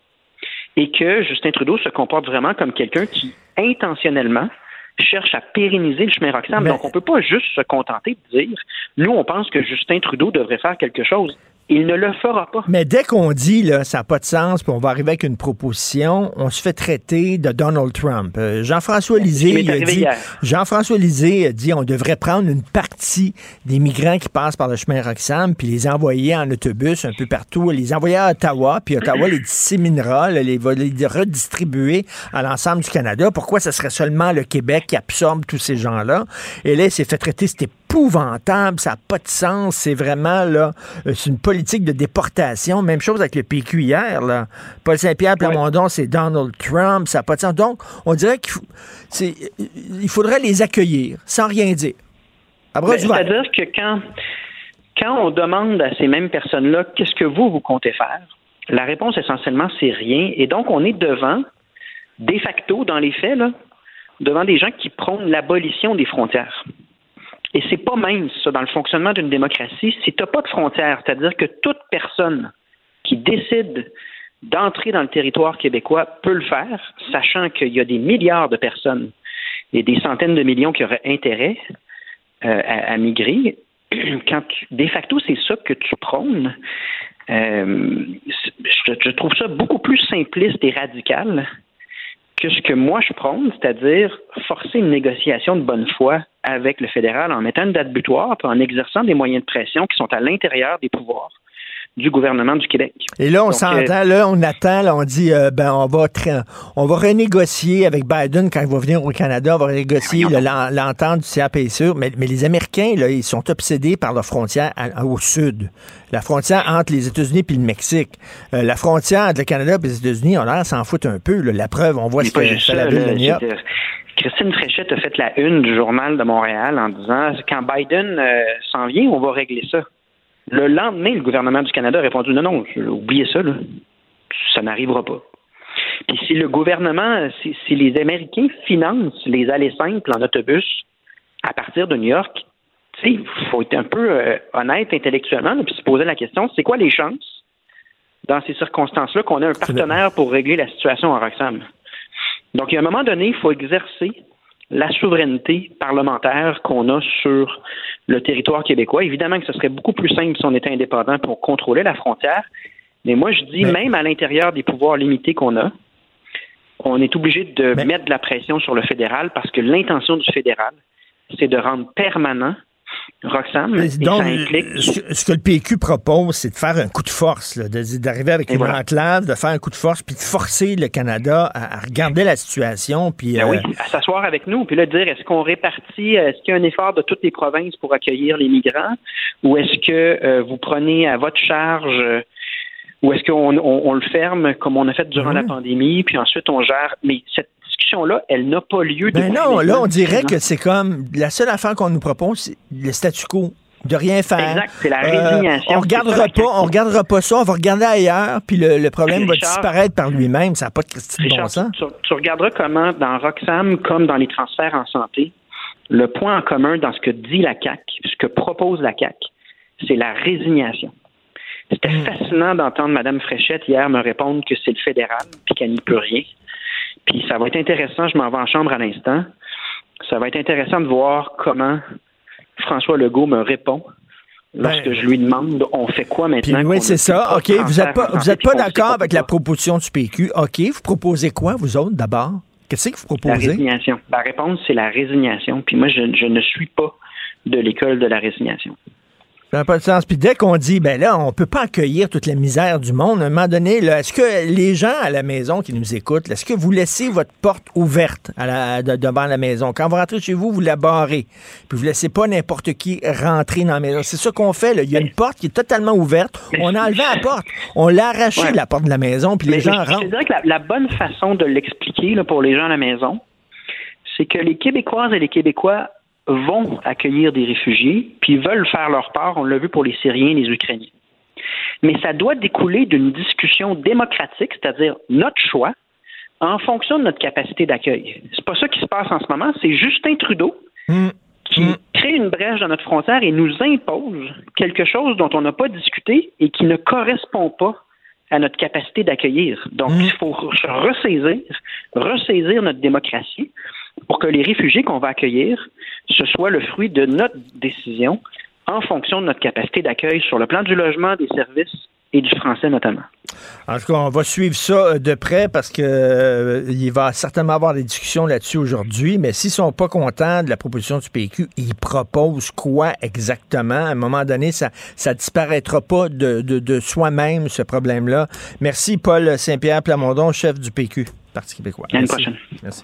et que Justin Trudeau se comporte vraiment comme quelqu'un qui, intentionnellement, cherche à pérenniser le chemin Roxham. Donc, on peut pas juste se contenter de dire nous, on pense que Justin Trudeau devrait faire quelque chose. Il ne le fera pas. Mais dès qu'on dit là, ça n'a pas de sens, puis on va arriver avec une proposition, on se fait traiter de Donald Trump. Euh, Jean-François Lisée, il a dit, Jean-François Lisée a dit, on devrait prendre une partie des migrants qui passent par le chemin Roxham, puis les envoyer en autobus un peu partout, les envoyer à Ottawa, puis Ottawa les disséminera, là, les va les redistribuer à l'ensemble du Canada. Pourquoi ce serait seulement le Québec qui absorbe tous ces gens-là? Et là, il s'est fait traiter, c'était épouvantable, ça n'a pas de sens, c'est vraiment là, euh, c'est une politique de déportation. Même chose avec le PQ hier, là. Paul Saint-Pierre Plamondon, c'est Donald Trump, ça n'a pas de sens. Donc, on dirait qu'il faudrait les accueillir sans rien dire. Ben, c'est-à-dire que quand, quand on demande à ces mêmes personnes-là, qu'est-ce que vous, vous comptez faire? La réponse essentiellement, c'est rien. Et donc, on est devant, de facto, dans les faits, là, devant des gens qui prônent l'abolition des frontières. Et c'est pas même ça dans le fonctionnement d'une démocratie. Si tu n'as pas de frontières, c'est-à-dire que toute personne qui décide d'entrer dans le territoire québécois peut le faire, sachant qu'il y a des milliards de personnes et des centaines de millions qui auraient intérêt euh, à, migrer. Quand de facto, c'est ça que tu prônes. Euh, je, trouve ça beaucoup plus simpliste et radical que ce que moi je prône, c'est-à-dire forcer une négociation de bonne foi avec le fédéral en mettant une date butoir et en exerçant des moyens de pression qui sont à l'intérieur des pouvoirs du gouvernement du Québec. Et là, on s'entend, là, on attend, là, on dit, euh, ben, on va, on va renégocier avec Biden quand il va venir au Canada, on va renégocier l'entente du CAPSU, mais, mais les Américains, là, ils sont obsédés par leur frontière au sud. La frontière entre les États-Unis et le Mexique. Euh, la frontière entre le Canada et les États-Unis, on a l'air s'en foutre un peu, La preuve, on voit ce que fait la ville de New York. Christine Fréchette a fait la une du journal de Montréal en disant quand Biden euh, s'en vient, on va régler ça. Le lendemain, le gouvernement du Canada a répondu non, non, oubliez ça, là. ça n'arrivera pas. Puis si le gouvernement, si, les Américains financent les allées simples en autobus à partir de New York, il faut être un peu euh, honnête intellectuellement, puis se poser la question, c'est quoi les chances dans ces circonstances-là qu'on ait un partenaire pour régler la situation en Roxham? Donc, à un moment donné, il faut exercer la souveraineté parlementaire qu'on a sur le territoire québécois. Évidemment que ce serait beaucoup plus simple si on était indépendant pour contrôler la frontière. Mais moi, je dis, même à l'intérieur des pouvoirs limités qu'on a, on est obligé de mettre de la pression sur le fédéral parce que l'intention du fédéral, c'est de rendre permanent Roxane, Donc, ce que le PQ propose, c'est de faire un coup de force, d'arriver avec une enclave, de faire un coup de force, puis de forcer le Canada à, regarder la situation. Puis, ben oui, euh, à s'asseoir avec nous, puis là, dire est-ce qu'on répartit, est-ce qu'il y a un effort de toutes les provinces pour accueillir les migrants, ou est-ce que euh, vous prenez à votre charge euh, ou est-ce qu'on le ferme comme on a fait durant la mhm. pandémie, puis ensuite on gère. Mais cette là elle n'a pas lieu de. Ben non, là, on dirait que c'est comme la seule affaire qu'on nous propose, c'est le statu quo de rien faire. Exact, c'est la euh, résignation. on regardera pas, on regardera pas ça, on va regarder ailleurs, puis le, problème va disparaître par lui-même. Ça n'a pas de Christine bon sens. Tu, tu, regarderas comment dans Roxham, comme dans les transferts en santé, le point en commun dans ce que dit la CAC, ce que propose la CAC, c'est la résignation. C'était hmm. fascinant d'entendre Mme Fréchette hier me répondre que c'est le fédéral puis qu'elle n'y peut rien. Puis ça va être intéressant, je m'en vais en chambre à l'instant. Ça va être intéressant de voir comment François Legault me répond lorsque ben, je lui demande on fait quoi maintenant. oui, c'est ça. OK. Vous n'êtes pas, vous êtes pas d'accord avec la proposition du PQ. OK. Vous proposez quoi, vous autres, d'abord? Qu'est-ce que vous proposez? La résignation. La réponse, c'est la résignation. Puis moi, je ne suis pas de l'école de la résignation. Ça n'a pas de sens. Puis dès qu'on dit, ben là, on peut pas accueillir toute la misère du monde, à un moment donné, est-ce que les gens à la maison qui nous écoutent, est-ce que vous laissez votre porte ouverte à la, devant la maison? Quand vous rentrez chez vous, vous la barrez. Puis vous laissez pas n'importe qui rentrer dans la maison. C'est ça qu'on fait. Là. Il y a une porte qui est totalement ouverte. On a enlevé la porte. On l'a arraché, la porte de la maison, puis les gens rentrent. Je dirais que la, bonne façon de l'expliquer pour les gens à la maison, c'est que les Québécoises et les Québécois vont accueillir des réfugiés, puis veulent faire leur part, on l'a vu pour les Syriens et les Ukrainiens. Mais ça doit découler d'une discussion démocratique, c'est-à-dire notre choix, en fonction de notre capacité d'accueil. C'est pas ça qui se passe en ce moment, c'est Justin Trudeau mm. qui mm. crée une brèche dans notre frontière et nous impose quelque chose dont on n'a pas discuté et qui ne correspond pas à notre capacité d'accueillir. Donc, mm. il faut ressaisir, ressaisir notre démocratie pour que les réfugiés qu'on va accueillir, ce soit le fruit de notre décision en fonction de notre capacité d'accueil sur le plan du logement, des services et du français notamment. En tout cas, on va suivre ça euh, de près parce que euh, il va certainement avoir des discussions là-dessus aujourd'hui. Mais s'ils sont pas contents de la proposition du PQ, ils proposent quoi exactement? À un moment donné, ça ça disparaîtra pas de, de, de soi-même ce problème-là. Merci Paul Saint-Pierre Plamondon, chef du PQ, Parti québécois. À une Merci. prochaine. Merci.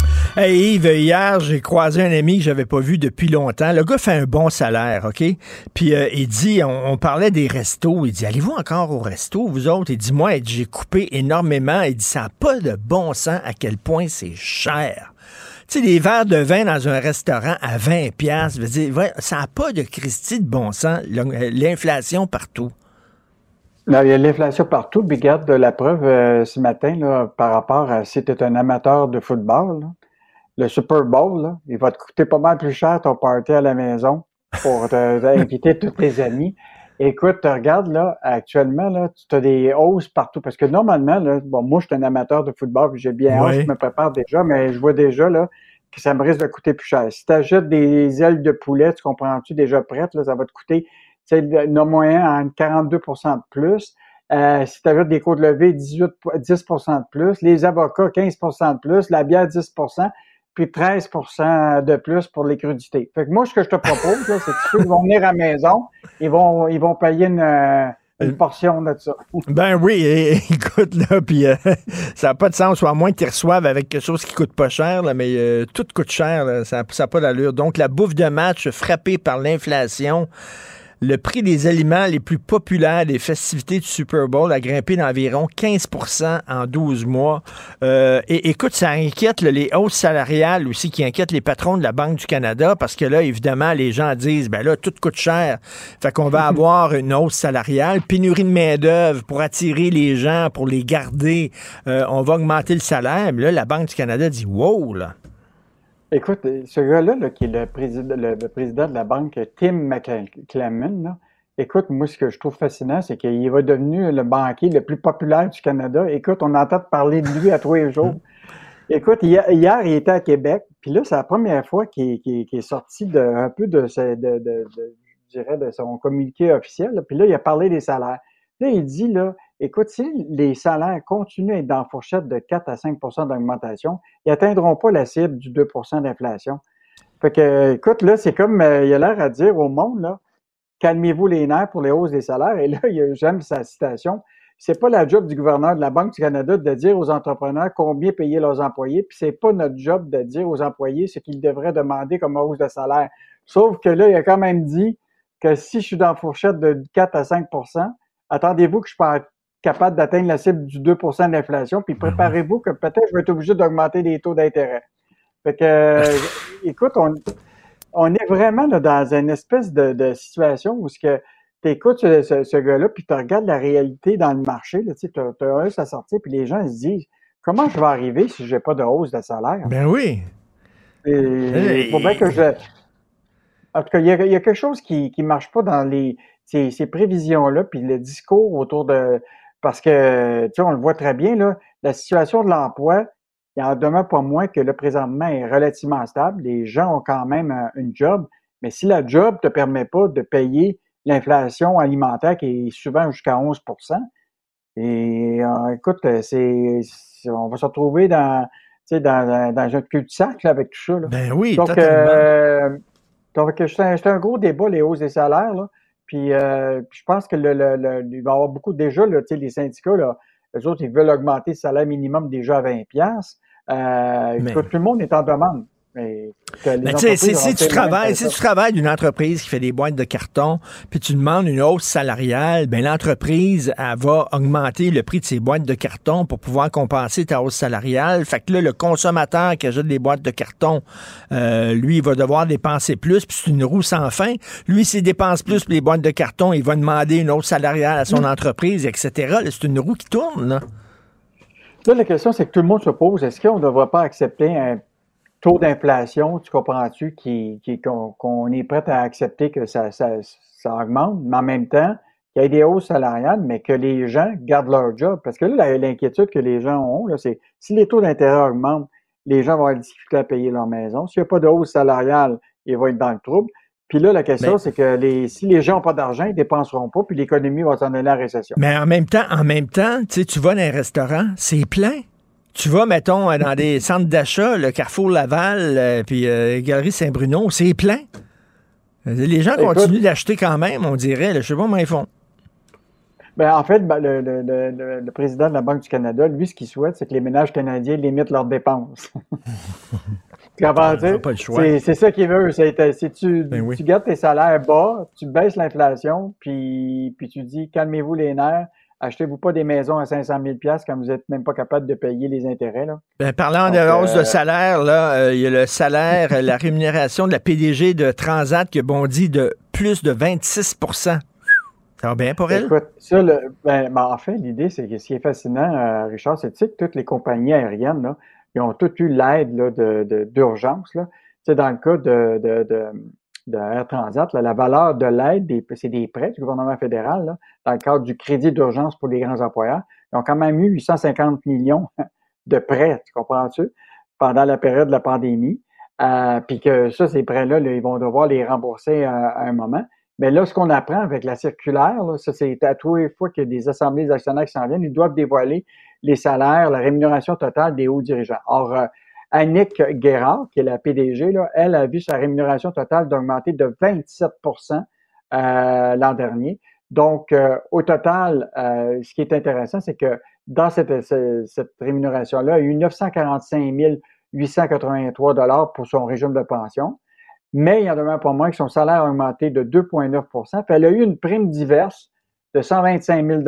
Hey Yves, hier, j'ai croisé un ami que j'avais pas vu depuis longtemps. Le gars fait un bon salaire, OK? Puis euh, il dit, on, parlait des restos. Il dit, allez-vous encore au resto, vous autres? Il dit, moi, j'ai coupé énormément. Il dit, ça n'a pas de bon sens à quel point c'est cher. Tu sais, des verres de vin dans un restaurant à 20 pièces, ça n'a pas de Christie de bon sens. L'inflation partout. Là, il y a l'inflation partout. Puis regarde la preuve euh, ce matin là, par rapport à si tu es un amateur de football. là, le Super Bowl, là, il va te coûter pas mal plus cher ton party à la maison pour te- t'inviter tous tes amis. Écoute, tu regardes là, actuellement, là, tu as des hausses partout. Parce que normalement, là, bon, moi, je suis un amateur de football, puis j'ai bien Ouais. je me prépare déjà, mais je vois déjà là, que ça me risque de coûter plus cher. Si tu achètes des ailes de poulet, tu comprends-tu, déjà prêtes, là, ça va te coûter, tu sais, le moyen en 42% de plus. Euh, si tu achètes des côtes levées, 18, 10% de plus. Les avocats, 15% de plus. La bière, 10 puis 13% de plus pour les crudités. Fait que moi, ce que je te propose, là, c'est que ceux qui vont venir à la maison, ils vont, ils vont payer une, euh, une portion de ça. Ben oui, et- écoute, là, puis euh, ça n'a pas de sens, ou à moins que tu reçoives avec quelque chose qui coûte pas cher, là, mais euh, tout coûte cher, là, ça n'a pas d'allure. Donc, la bouffe de match frappée par l'inflation, le prix des aliments les plus populaires des festivités du Super Bowl a grimpé d'environ 15% en 12 mois. Euh, et écoute, ça inquiète là, les hausses salariales aussi qui inquiètent les patrons de la Banque du Canada parce que là, évidemment, les gens disent, ben là, tout coûte cher. Fait qu'on va avoir une hausse salariale, pénurie de main-d'œuvre pour attirer les gens, pour les garder. Euh, on va augmenter le salaire. Mais là, la Banque du Canada dit, wow, là. Écoute, ce gars-là, là, qui est le président, le, le président de la banque, Tim McClement, là, écoute, moi, ce que je trouve fascinant, c'est qu'il est devenu le banquier le plus populaire du Canada. Écoute, on entend parler de lui à tous les jours. Écoute, hier, hier, il était à Québec, puis là, c'est la première fois qu'il est sorti de, un peu de, de, de- de- je dirais, de son communiqué officiel. là. Puis là, il a parlé des salaires. Là, il dit, là, écoute, si les salaires continuent à être dans la fourchette de 4 à 5% d'augmentation, ils n'atteindront pas la cible du 2% d'inflation. Fait que, écoute, là, c'est comme, euh, il a l'air à dire au monde, là, calmez-vous les nerfs pour les hausses des salaires. Et là, j'aime sa citation. C'est pas la job du gouverneur de la Banque du Canada de dire aux entrepreneurs combien payer leurs employés, puis c'est pas notre job de dire aux employés ce qu'ils devraient demander comme hausse de salaire. Sauf que là, il a quand même dit que si je suis dans la fourchette de 4 à 5% attendez-vous que je capable d'atteindre la cible du 2% d'inflation, puis préparez-vous que peut-être je vais être obligé d'augmenter les taux d'intérêt. Fait que, euh, écoute, on, on est vraiment là, dans une espèce de, de situation où ce que tu écoutes ce, ce- ce gars-là, puis tu regardes la réalité dans le marché, tu sais, as, un à sortir, puis les gens se disent comment je vais arriver si j'ai pas de hausse de salaire? Ben oui. Et il faut bien que je. En tout cas, il y a, il y a quelque chose qui ne marche pas dans les ces, ces prévisions-là, puis le discours autour de. Parce que, tu sais, on le voit très bien, là, la situation de l'emploi, il en demeure pas moins que le présentement est relativement stable. Les gens ont quand même un- une job, mais si la job ne te permet pas de payer l'inflation alimentaire qui est souvent jusqu'à 11% et euh, écoute, c'est, c'est- on va se retrouver dans, tu sais, dans, dans, dans un cul-de-sac là, avec tout ça. Là. Ben oui, donc, totalement. euh, donc c'est un, c'est un gros débat, les hausses des salaires. Là. Puis, euh, puis je pense que le, le, le- il va y avoir beaucoup déjà, là, tu sais, les syndicats, là, eux autres, ils veulent augmenter le salaire minimum déjà à 20 piastres. Euh, Mais- tout le monde est en demande. Mais, si, si tu travailles, si tu travailles d'une entreprise qui fait des boîtes de carton, puis tu demandes une hausse salariale, ben l'entreprise, elle va augmenter le prix de ses boîtes de carton pour pouvoir compenser ta hausse salariale. Fait que là, le consommateur qui achète des boîtes de carton, euh, lui, il va devoir dépenser plus, puis c'est une roue sans fin. Lui, s'il dépense plus pour les boîtes de carton, il va demander une hausse salariale à son entreprise, etc. C'est une roue qui tourne, là. Là, la question, c'est que tout le monde se pose, est-ce qu'on ne devrait pas accepter un taux d'inflation, tu comprends-tu, qui, qui- qu'on qu'on est prêt à accepter que ça, ça, ça augmente, mais en même temps, qu'il y ait des hausses salariales, mais que les gens gardent leur job. Parce que là, l'inquiétude que les gens ont, là, c'est si les taux d'intérêt augmentent, les gens vont avoir des difficultés à payer leur maison. S'il n'y a pas de hausse salariale, ils vont être dans le trouble. Puis là, la question, c'est que les, si les gens n'ont pas d'argent, ils ne dépenseront pas, puis l'économie va s'en aller à la récession. Mais en même temps, en même temps, tu vas dans un restaurant, c'est plein. Tu vas, mettons, euh, dans des centres d'achat, le Carrefour Laval, euh, puis euh, Galerie Saint-Bruno, c'est plein. Les gens Écoute- continuent d'acheter quand même, on dirait. là. Je sais pas comment ils font. Ben, en fait, ben, le, le- le- le- le président de la Banque du Canada, lui, ce qu'il souhaite, c'est que les ménages canadiens limitent leurs dépenses. C'est ça qu'il veut. Si tu, Ben oui. tu gardes tes salaires bas, tu baisses l'inflation, puis, puis tu dis calmez-vous les nerfs, achetez-vous pas des maisons à 500 000 quand vous êtes même pas capable de payer les intérêts. Là? Ben, parlant de Donc, hausse euh, de salaire, là, euh, il y a le salaire, euh, la rémunération de la PDG de Transat qui a bondi de plus de 26 Ça va bien pour elle? Écoute, ça, le- ben, ben, en fait, l'idée, c'est que ce qui est fascinant, euh, Richard, c'est que toutes les compagnies aériennes, là, ils ont toutes eu l'aide là, de, de- d'urgence. Dans le cas de, de, de, Air la valeur de l'aide, c'est des prêts du gouvernement fédéral, dans le cadre du crédit d'urgence pour les grands employeurs. Ils ont quand même eu 850 millions de prêts, tu comprends-tu, pendant la période de la pandémie. Euh, puis que ça, ces prêts-là, là, ils vont devoir les rembourser à, à un moment. Mais là, ce qu'on apprend avec la circulaire, ça c'est à tous les fois a des assemblées d'actionnaires qui s'en viennent, ils doivent dévoiler les salaires, la rémunération totale des hauts dirigeants. Euh, Annick Guérard, qui est la PDG, là, elle a vu sa rémunération totale d'augmenter de 27% euh, l'an dernier. Donc, euh, au total, euh, ce qui est intéressant, c'est que dans cette, ce- cette rémunération-là, il y a eu 945 883 dollars pour son régime de pension. Mais il y en demeure pas moins que son salaire a augmenté de 2,9% Puis elle a eu une prime diverse de 125 000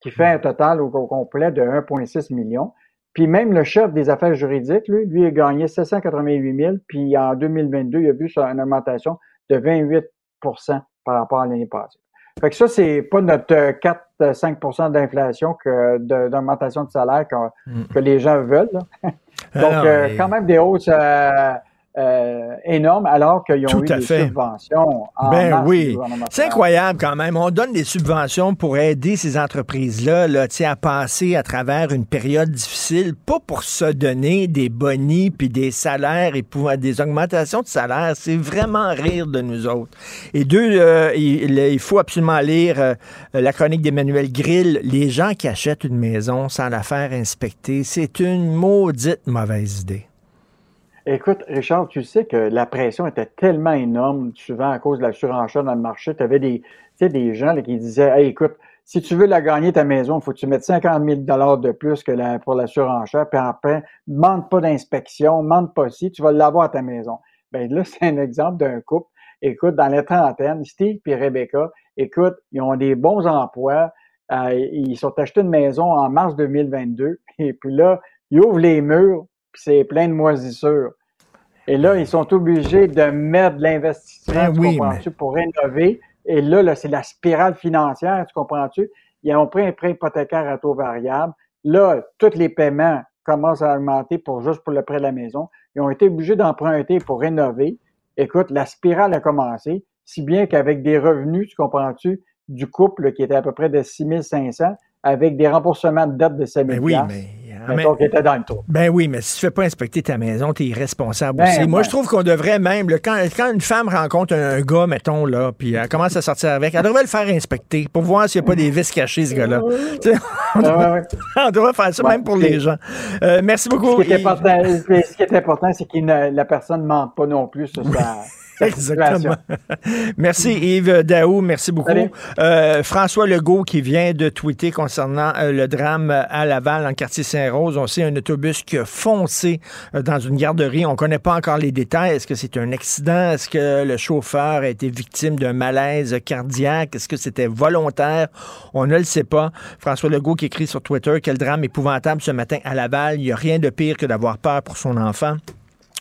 qui fait un total au, au complet de 1,6 million. Puis même le chef des affaires juridiques, lui, lui a gagné 788 000, puis en 2022, il a vu une augmentation de 28% par rapport à l'année passée. Fait que ça, c'est pas notre euh, 4-5% d'inflation que de- d'augmentation de salaire que, que les gens veulent. là. Donc, euh, mais- quand même des hausses euh, euh, énormes alors qu'ils ont Tout eu à des fait. subventions en Ben oui. C'est incroyable quand même. On donne des subventions pour aider ces entreprises-là là, à passer à travers une période difficile, pas pour se donner des bonis puis des salaires et pour des augmentations de salaire. C'est vraiment rire de nous autres. Et deux, euh, il, il faut absolument lire euh, la chronique d'Emmanuel Grill. Les gens qui achètent une maison sans la faire inspecter, c'est une maudite mauvaise idée. Écoute, Richard, tu sais que la pression était tellement énorme, souvent à cause de la surenchère dans le marché. Tu avais des, gens qui disaient écoute, si tu veux la gagner ta maison, il faut que tu mettes 50 000 de plus que la, pour la surenchère, puis après, demande pas d'inspection, demande pas si, tu vas l'avoir à ta maison. Ben là, c'est un exemple d'un couple. Écoute, dans la trentaine, Steve et Rebecca, écoute, ils ont des bons emplois. euh, ils sont achetés une maison en mars 2022. Et puis là, ils ouvrent les murs, puis c'est plein de moisissures. Et là, ils sont obligés de mettre de l'investissement, Ben tu oui, comprends-tu, pour rénover. Et là, là c'est la spirale financière, tu comprends-tu? Ils ont pris un prêt hypothécaire à taux variable. Là, tous les paiements commencent à augmenter pour juste pour le prêt de la maison. Ils ont été obligés d'emprunter pour rénover. Écoute, la spirale a commencé, si bien qu'avec des revenus, tu comprends-tu, du couple qui était à peu près de 6 500, avec des remboursements de dette de 7 000 Ben oui, mais- dans le trou. Ben oui, mais si tu fais pas inspecter ta maison, tu es irresponsable Ben, aussi. Moi, je trouve qu'on devrait même, là, quand, quand une femme rencontre un, un gars, mettons, là, puis elle commence à sortir avec, elle devrait le faire inspecter pour voir s'il n'y a pas des vis cachées, ce gars-là. On, devrait, on faire ça Ouais, même pour les gens. Euh, merci beaucoup. Ce qui est important, ce qui est important, c'est que la personne ne mente pas non plus sur sa, Exactement. merci Yves Daou, merci beaucoup. Euh, François Legault qui vient de tweeter concernant euh, le drame à Laval, en quartier Saint-Rose. On sait un autobus qui a foncé euh, dans une garderie. On ne connaît pas encore les détails. Est-ce que c'est un accident? Est-ce que le chauffeur a été victime d'un malaise cardiaque? Est-ce que c'était volontaire? On ne le sait pas. François Legault qui écrit sur Twitter quel drame épouvantable ce matin à Laval. Il n'y a rien de pire que d'avoir peur pour son enfant.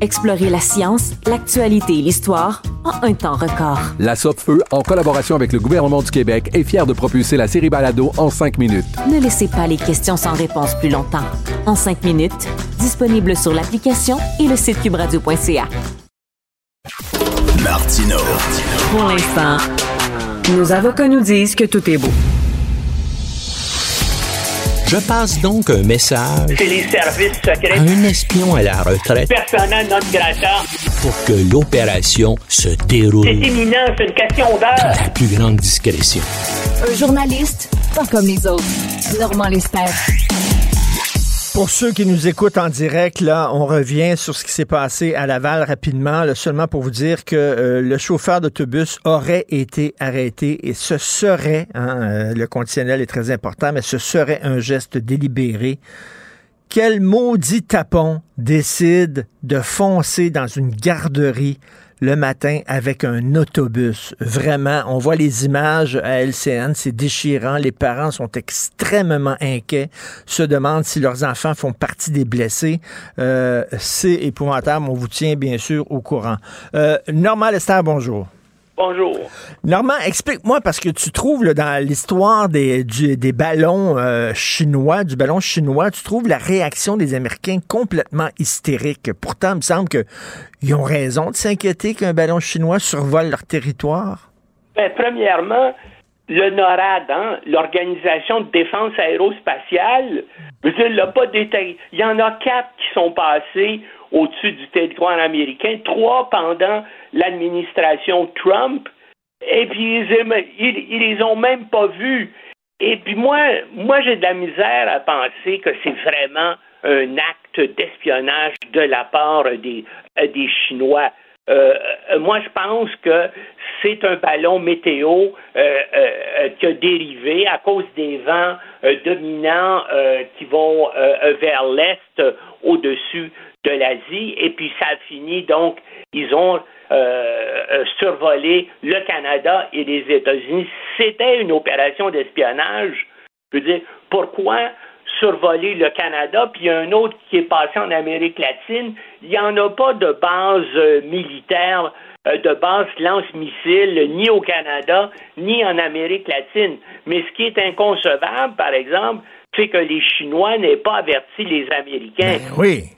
Explorez la science, l'actualité et l'histoire en un temps record. La Feu, en collaboration avec le gouvernement du Québec, est fière de propulser la série Balado en cinq minutes. Ne laissez pas les questions sans réponse plus longtemps. En cinq minutes, disponible sur l'application et le site cubradio.ca. Martino. Pour l'instant, nos avocats nous disent que tout est beau. Je passe donc un message C'est les services à secrets. un espion à la retraite Persona non grata. pour que l'opération se déroule C'est imminent, c'est une question dans d'heure. la plus grande discrétion. Un journaliste, pas comme les autres. Normand Lester. Pour ceux qui nous écoutent en direct, là, on revient sur ce qui s'est passé à Laval rapidement, seulement pour vous dire que euh, le chauffeur d'autobus aurait été arrêté et ce serait, hein, euh, le conditionnel est très important, mais ce serait un geste délibéré. Quel maudit tapon décide de foncer dans une garderie le matin avec un autobus. Vraiment, on voit les images à LCN, c'est déchirant. Les parents sont extrêmement inquiets, se demandent si leurs enfants font partie des blessés. Euh, c'est épouvantable. On vous tient bien sûr au courant. Euh, Normand Lester, bonjour. Bonjour. Normand, explique-moi, parce que tu trouves là, dans l'histoire des, du- des ballons euh, chinois, du ballon chinois, tu trouves la réaction des Américains complètement hystérique. Pourtant, il me semble qu'ils ont raison de s'inquiéter qu'un ballon chinois survole leur territoire. Ben, premièrement, le NORAD, hein, l'Organisation de défense aérospatiale, je veux dire, l'a pas détaillé. Il y en a quatre qui sont passés au-dessus du territoire américain, trois pendant l'administration Trump, et puis ils, ils, les ont même pas vus. Et puis moi, moi j'ai de la misère à penser que c'est vraiment un acte d'espionnage de la part des, euh, des Chinois. Euh, euh, moi, je pense que c'est un ballon météo qui a dérivé à cause des vents dominants qui vont vers l'est au-dessus de l'Asie. Et puis, ça a fini, donc, ils ont euh, survolé le Canada et les États-Unis. C'était une opération d'espionnage. Je veux dire, pourquoi survoler le Canada, puis il y a un autre qui est passé en Amérique latine. Il n'y en a pas de base euh, militaire, euh, de base lance-missiles, ni au Canada, ni en Amérique latine. Mais ce qui est inconcevable, par exemple, c'est que les Chinois n'aient pas averti les Américains. Oui.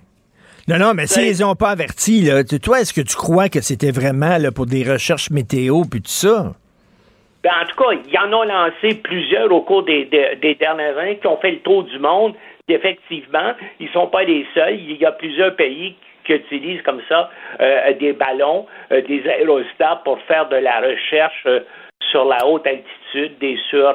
Non, non, mais s'ils n'ont pas averti, là, toi, est-ce que tu crois que c'était vraiment là, pour des recherches météo puis tout ça? Ben, en tout cas, ils en ont lancé plusieurs au cours des, des- des dernières années qui ont fait le tour du monde. Effectivement, ils ne sont pas les seuls. Il y a plusieurs pays qui utilisent comme ça euh, des ballons, euh, des aérostats pour faire de la recherche euh, sur la haute altitude et sur,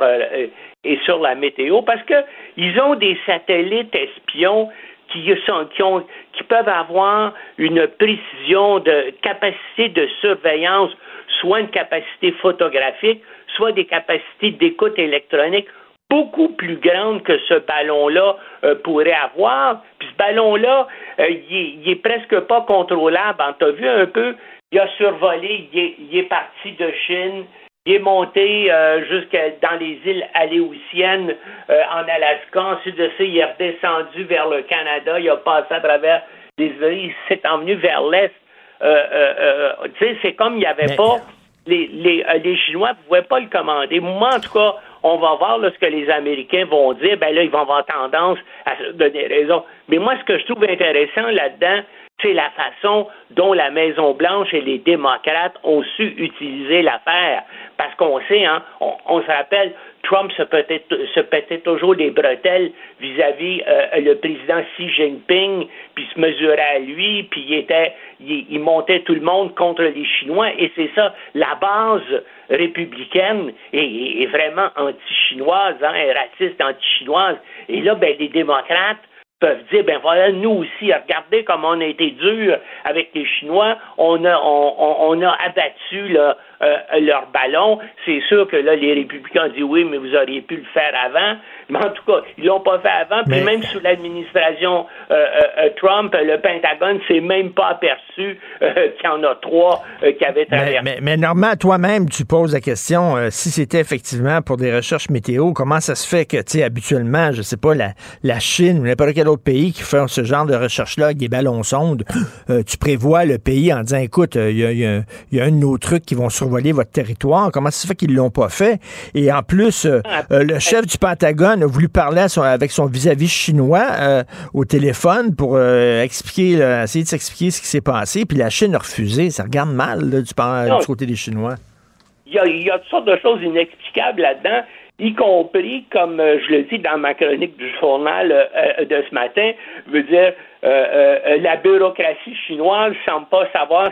et sur la météo parce que ils ont des satellites espions qui, sont, qui, ont, qui peuvent avoir une précision de capacité de surveillance, soit une capacité photographique, soit des capacités d'écoute électronique beaucoup plus grandes que ce ballon-là euh, pourrait avoir. Puis ce ballon-là, euh, il, est, presque pas contrôlable. Tu as vu un peu, il a survolé, il est, parti de Chine, il est monté euh, jusqu'à dans les îles Aléoutiennes en Alaska. Ensuite de ça, il est redescendu vers le Canada. Il a passé à travers les îles. Il s'est envenu vers l'est. tu sais, c'est comme il n'y avait pas les, les, les Chinois ne pouvaient pas le commander. Moi, en tout cas, on va voir ce que les Américains vont dire, ben là, ils vont avoir tendance à se donner raison. Mais moi, ce que je trouve intéressant là-dedans, c'est la façon dont la Maison-Blanche et les démocrates ont su utiliser l'affaire. Parce qu'on sait, hein, on, se rappelle, Trump se pétait, se toujours des bretelles vis-à-vis euh, le président Xi Jinping, puis se mesurait à lui, puis il était, il, montait tout le monde contre les Chinois, et c'est ça, la base républicaine est, vraiment anti-chinoise, hein, raciste anti-chinoise. Et là, ben, les démocrates peuvent dire, ben voilà, nous aussi, regardez comment on a été dur avec les Chinois, on a, on, a abattu là, euh, leur ballon. C'est sûr que là, les républicains disent oui, mais vous auriez pu le faire avant. Mais en tout cas, ils l'ont pas fait avant. Puis même sous l'administration euh, euh, Trump, le Pentagone s'est même pas aperçu qu'il y en a trois qui avaient traversé. Mais, mais, mais toi-même, tu poses la question si c'était effectivement pour des recherches météo, comment ça se fait que, tu sais, habituellement, je sais pas, la, la Chine ou n'importe quel autre pays qui fait ce genre de recherche-là avec des ballons sondes, tu prévois le pays en disant écoute, il y a, y a un de nos trucs qui vont survoler votre territoire. Comment ça se fait qu'ils l'ont pas fait? Et en plus, le chef du Pentagone a voulu parler avec son vis-à-vis chinois euh, au téléphone pour euh, expliquer, essayer de s'expliquer ce qui s'est passé. Puis la Chine a refusé. Ça regarde mal du, côté des Chinois. Il y, a, toutes sortes de choses inexplicables là-dedans y compris, comme euh, je le dis dans ma chronique du journal de ce matin, veut dire la bureaucratie chinoise semble pas savoir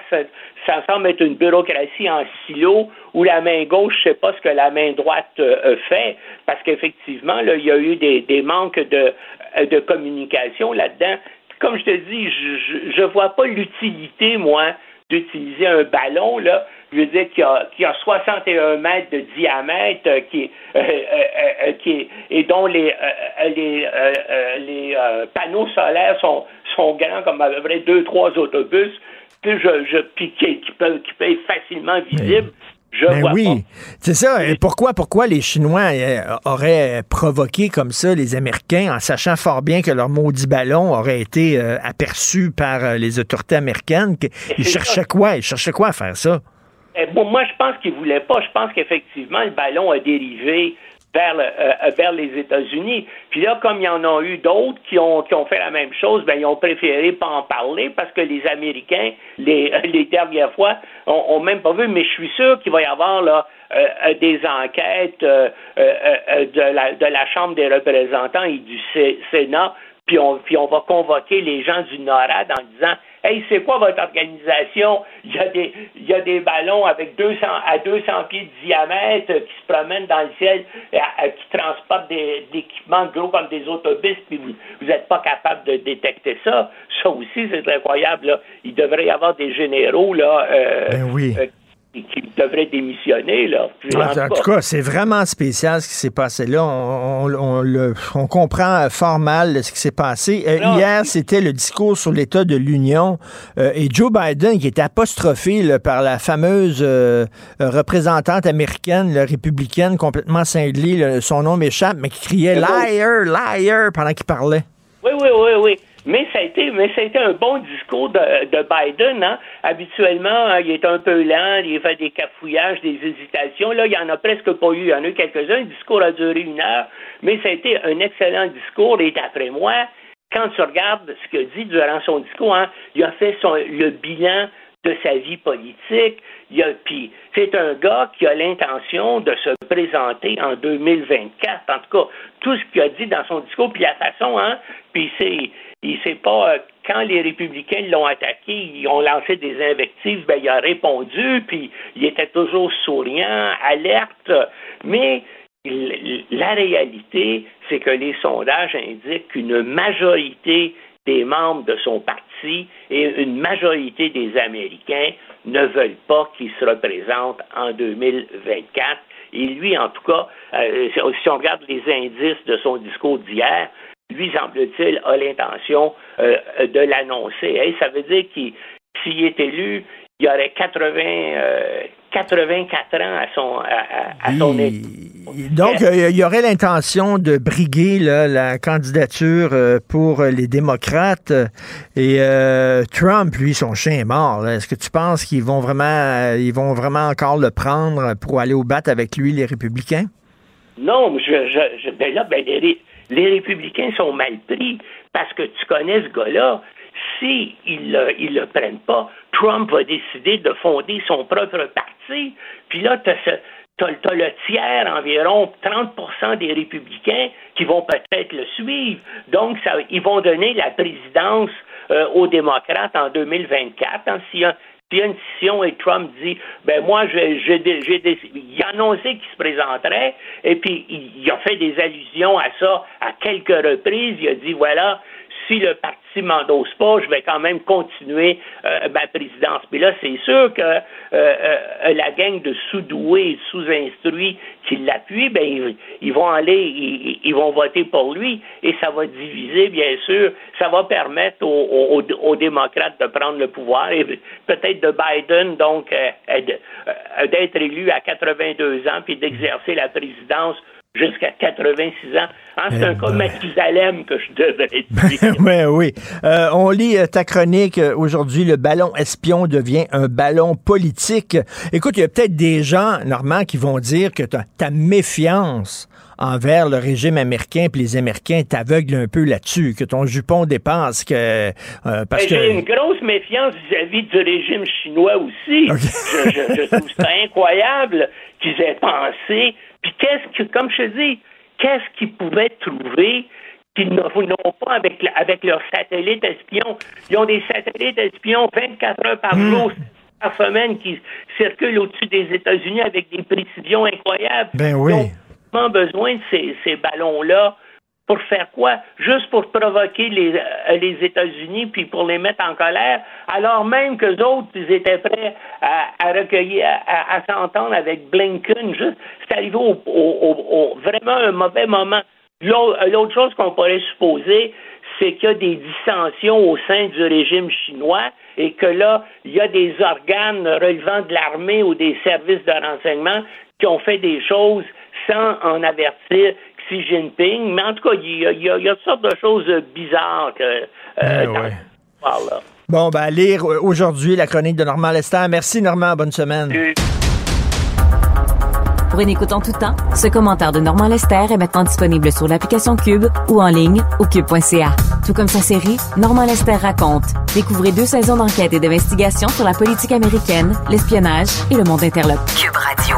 ça semble être une bureaucratie en silo où la main gauche ne sait pas ce que la main droite euh, fait, parce qu'effectivement, il y a eu des, manques de, euh, de communication là-dedans. Comme je te dis, je ne vois pas l'utilité, moi, d'utiliser un ballon, là, je veux dire, qui a, qui a 61 mètres de diamètre, euh, qui, qui et dont les, les, les panneaux solaires sont, sont grands comme à peu près deux, trois autobus je, je piquais, qui peut, qui peut être facilement visible. Je ben oui, c'est ça. Et pourquoi, pourquoi les Chinois euh, auraient provoqué comme ça les Américains en sachant fort bien que leur maudit ballon aurait été euh, aperçu par euh, les autorités américaines? Ils cherchaient quoi? Ils cherchaient quoi à faire ça? Eh, bon, moi, je pense qu'ils voulaient pas. Je pense qu'effectivement, le ballon a dérivé vers, euh, vers les États-Unis. Puis là, comme il y en a eu d'autres qui ont, fait la même chose, ben, ils ont préféré pas en parler parce que les Américains, les, les dernières fois, ont, même pas vu. Mais je suis sûr qu'il va y avoir là, euh, euh, des enquêtes de, la, de la Chambre des représentants et du Sénat, puis on, puis on va convoquer les gens du NORAD en disant Hey, c'est quoi votre organisation? Il y a des, il y a des ballons avec 200, à 200 pieds de diamètre qui se promènent dans le ciel, qui transportent des, équipements gros comme des autobus, puis vous n'êtes pas capable de détecter ça. Ça aussi, c'est incroyable. Il devrait y avoir des généraux là, euh, ben oui. Euh, qui devrait démissionner. Là. en, tout cas, c'est vraiment spécial ce qui s'est passé là. On, comprend fort mal ce qui s'est passé. Euh, hier, c'était le discours sur l'état de l'Union euh, et Joe Biden qui était apostrophé par la fameuse euh, représentante américaine, la républicaine complètement cinglée, son nom m'échappe, mais qui criait « liar, liar » pendant qu'il parlait. Oui, oui, oui, oui. Mais ça a été, mais ça a été un bon discours de, de Biden. Hein. Habituellement, hein, il est un peu lent, il fait des cafouillages, des hésitations. Là, il n'y en a presque pas eu. Il y en a eu quelques-uns. Le discours a duré une heure, mais ça a été un excellent discours. Et d'après moi, quand tu regardes ce qu'il a dit durant son discours, hein, il a fait son, le bilan de sa vie politique. Il a, puis c'est un gars qui a l'intention de se présenter en 2024. En tout cas, tout ce qu'il a dit dans son discours, puis la façon, hein, puis c'est il sait pas, euh, quand les républicains l'ont attaqué, ils ont lancé des invectives, ben, il a répondu, puis il était toujours souriant, alerte, mais la réalité, c'est que les sondages indiquent qu'une majorité des membres de son parti et une majorité des Américains ne veulent pas qu'il se représente en 2024. Et lui, en tout cas, euh, si on regarde les indices de son discours d'hier, lui, semble-t-il, a l'intention euh, de l'annoncer. Ça veut dire qu'il s'il est élu, il y aurait 80, 84 ans à son, à, son Donc, euh, il y aurait l'intention de briguer la candidature euh, pour les démocrates. Et euh, Trump, lui, son chien est mort. Est-ce que tu penses qu'ils vont vraiment ils vont vraiment encore le prendre pour aller au bat avec lui, les républicains? Non, je, je, ben là, ben les, les républicains sont mal pris parce que tu connais ce gars-là s'ils ne le prennent pas, Trump va décider de fonder son propre parti. Puis là, tu as, le tiers, environ 30% des républicains qui vont peut-être le suivre. Donc, ça, ils vont donner la présidence euh, aux démocrates en 2024. Hein, une scission et Trump dit, ben moi, j'ai, il a annoncé qu'il se présenterait, et puis il, a fait des allusions à ça à quelques reprises. Il a dit, voilà, si le parti m'endosse pas, je vais quand même continuer euh, ma présidence. Mais là, c'est sûr que euh, euh, la gang de sous-doués sous-instruits qui l'appuient, ben, ils, vont aller, ils, vont voter pour lui et ça va diviser, bien sûr. Ça va permettre aux, aux démocrates de prendre le pouvoir et peut-être de Biden, donc, d'être élu à 82 ans puis d'exercer la présidence jusqu'à 86 ans. Hein, c'est un eh cas ben. Mathusalem que je devrais dire. oui, oui. Euh, on lit euh, ta chronique euh, aujourd'hui, le ballon espion devient un ballon politique. Écoute, il y a peut-être des gens, Normand, qui vont dire que ta, méfiance envers le régime américain puis les Américains t'aveuglent un peu là-dessus, que ton jupon dépasse, que parce ben, que j'ai une grosse méfiance vis-à-vis du régime chinois aussi. Je, je, je trouve ça incroyable qu'ils aient pensé puis qu'est-ce que, comme je te dis, qu'est-ce qu'ils pouvaient trouver qu'ils n'ont pas avec, avec leurs satellites espions? Ils ont des satellites espions 24 heures par hmm. jour, par semaine, qui circulent au-dessus des États-Unis avec des précisions incroyables. Ben oui. Ils ont besoin de ces, ces ballons-là pour faire quoi? Juste pour provoquer les, euh, les États-Unis puis pour les mettre en colère, alors même que autres, ils étaient prêts à, recueillir, à, s'entendre avec Blinken. C'est arrivé au, vraiment un mauvais moment. L'autre chose qu'on pourrait supposer, c'est qu'il y a des dissensions au sein du régime chinois et que là, il y a des organes relevant de l'armée ou des services de renseignement qui ont fait des choses sans en avertir Xi Jinping. Mais en tout cas, il y a, il y a, il y a toutes sortes de choses bizarres que, euh, eh là. Bon, ben, lire euh, aujourd'hui la chronique de Normand Lester. Merci, Normand. Bonne semaine. Pour une écoute en tout temps, ce commentaire de Normand Lester est maintenant disponible sur l'application Cube ou en ligne au cube.ca. Tout comme sa série Normand Lester raconte. Découvrez deux saisons d'enquête et d'investigation sur la politique américaine, l'espionnage et le monde interlope. Cube Radio.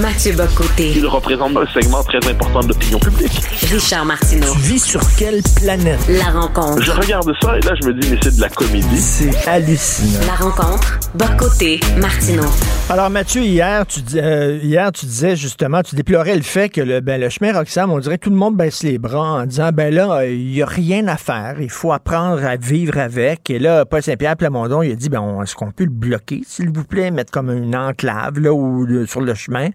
Mathieu Bocoté. Il représente un segment très important de l'opinion publique. Richard Martineau. Tu vis sur quelle planète? La rencontre. Je regarde ça et là, je me dis, mais c'est de la comédie. C'est hallucinant. La rencontre. Bocoté. Martineau. Alors, Mathieu, hier tu, dis- euh, hier, tu disais justement, tu déplorais le fait que le, ben, le chemin Roxham, on dirait que tout le monde baisse les bras en disant, ben là, il n'y a rien à faire, il faut apprendre à vivre avec. Et là, Paul Saint-Pierre Plamondon, il a dit, ben, est-ce qu'on peut le bloquer, s'il vous plaît, mettre comme une enclave, là, ou le- sur le chemin?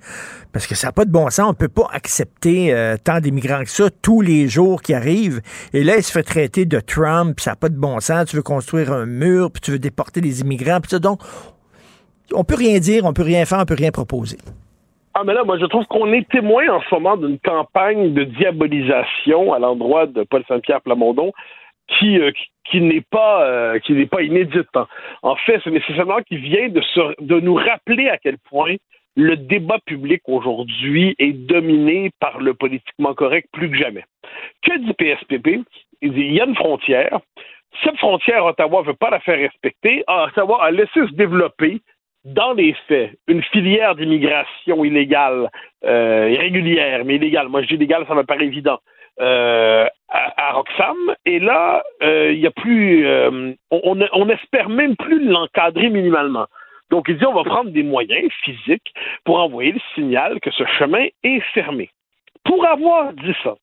Parce que ça n'a pas de bon sens. On peut pas accepter euh, tant d'immigrants que ça tous les jours qui arrivent. Et là, il se fait traiter de Trump, puis ça n'a pas de bon sens. Tu veux construire un mur, puis tu veux déporter les immigrants, puis ça. Donc, on peut rien dire, on peut rien faire, on peut rien proposer. Ah, mais là, moi, je trouve qu'on est témoin en ce moment d'une campagne de diabolisation à l'endroit de Paul Saint-Pierre Plamondon qui, euh, euh, n'est pas inédite. hein. En fait, c'est nécessairement qui vient de nous rappeler à quel point le débat public aujourd'hui est dominé par le politiquement correct plus que jamais. Que dit PSPP? Il dit il y a une frontière. Cette frontière, Ottawa ne veut pas la faire respecter. Ah, Ottawa a laissé se développer dans les faits, une filière d'immigration illégale, euh, irrégulière, mais illégale. Moi, je dis illégale, ça me paraît évident. euh, à, Roxham. Et là, euh, il y a plus, euh, on, on, on espère même plus l'encadrer minimalement. Donc, il dit on va prendre des moyens physiques pour envoyer le signal que ce chemin est fermé. Pour avoir dit ça,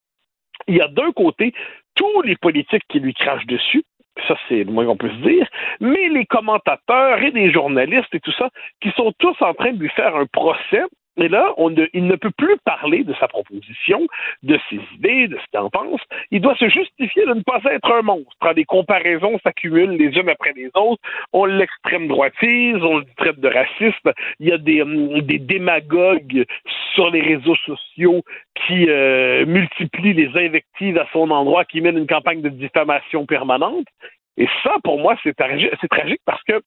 il y a d'un côté tous les politiques qui lui crachent dessus, ça c'est le moins qu'on peut se dire, mais les commentateurs et les journalistes et tout ça, qui sont tous en train de lui faire un procès. Et là, il ne peut plus parler de sa proposition, de ses idées, de ce qu'il en pense. Il doit se justifier de ne pas être un monstre. Quand les comparaisons s'accumulent les unes après les autres, on l'extrême droitise, on le traite de raciste. Il y a des, hum, démagogues sur les réseaux sociaux qui euh, multiplient les invectives à son endroit, qui mènent une campagne de diffamation permanente. Et ça, pour moi, c'est tragique parce que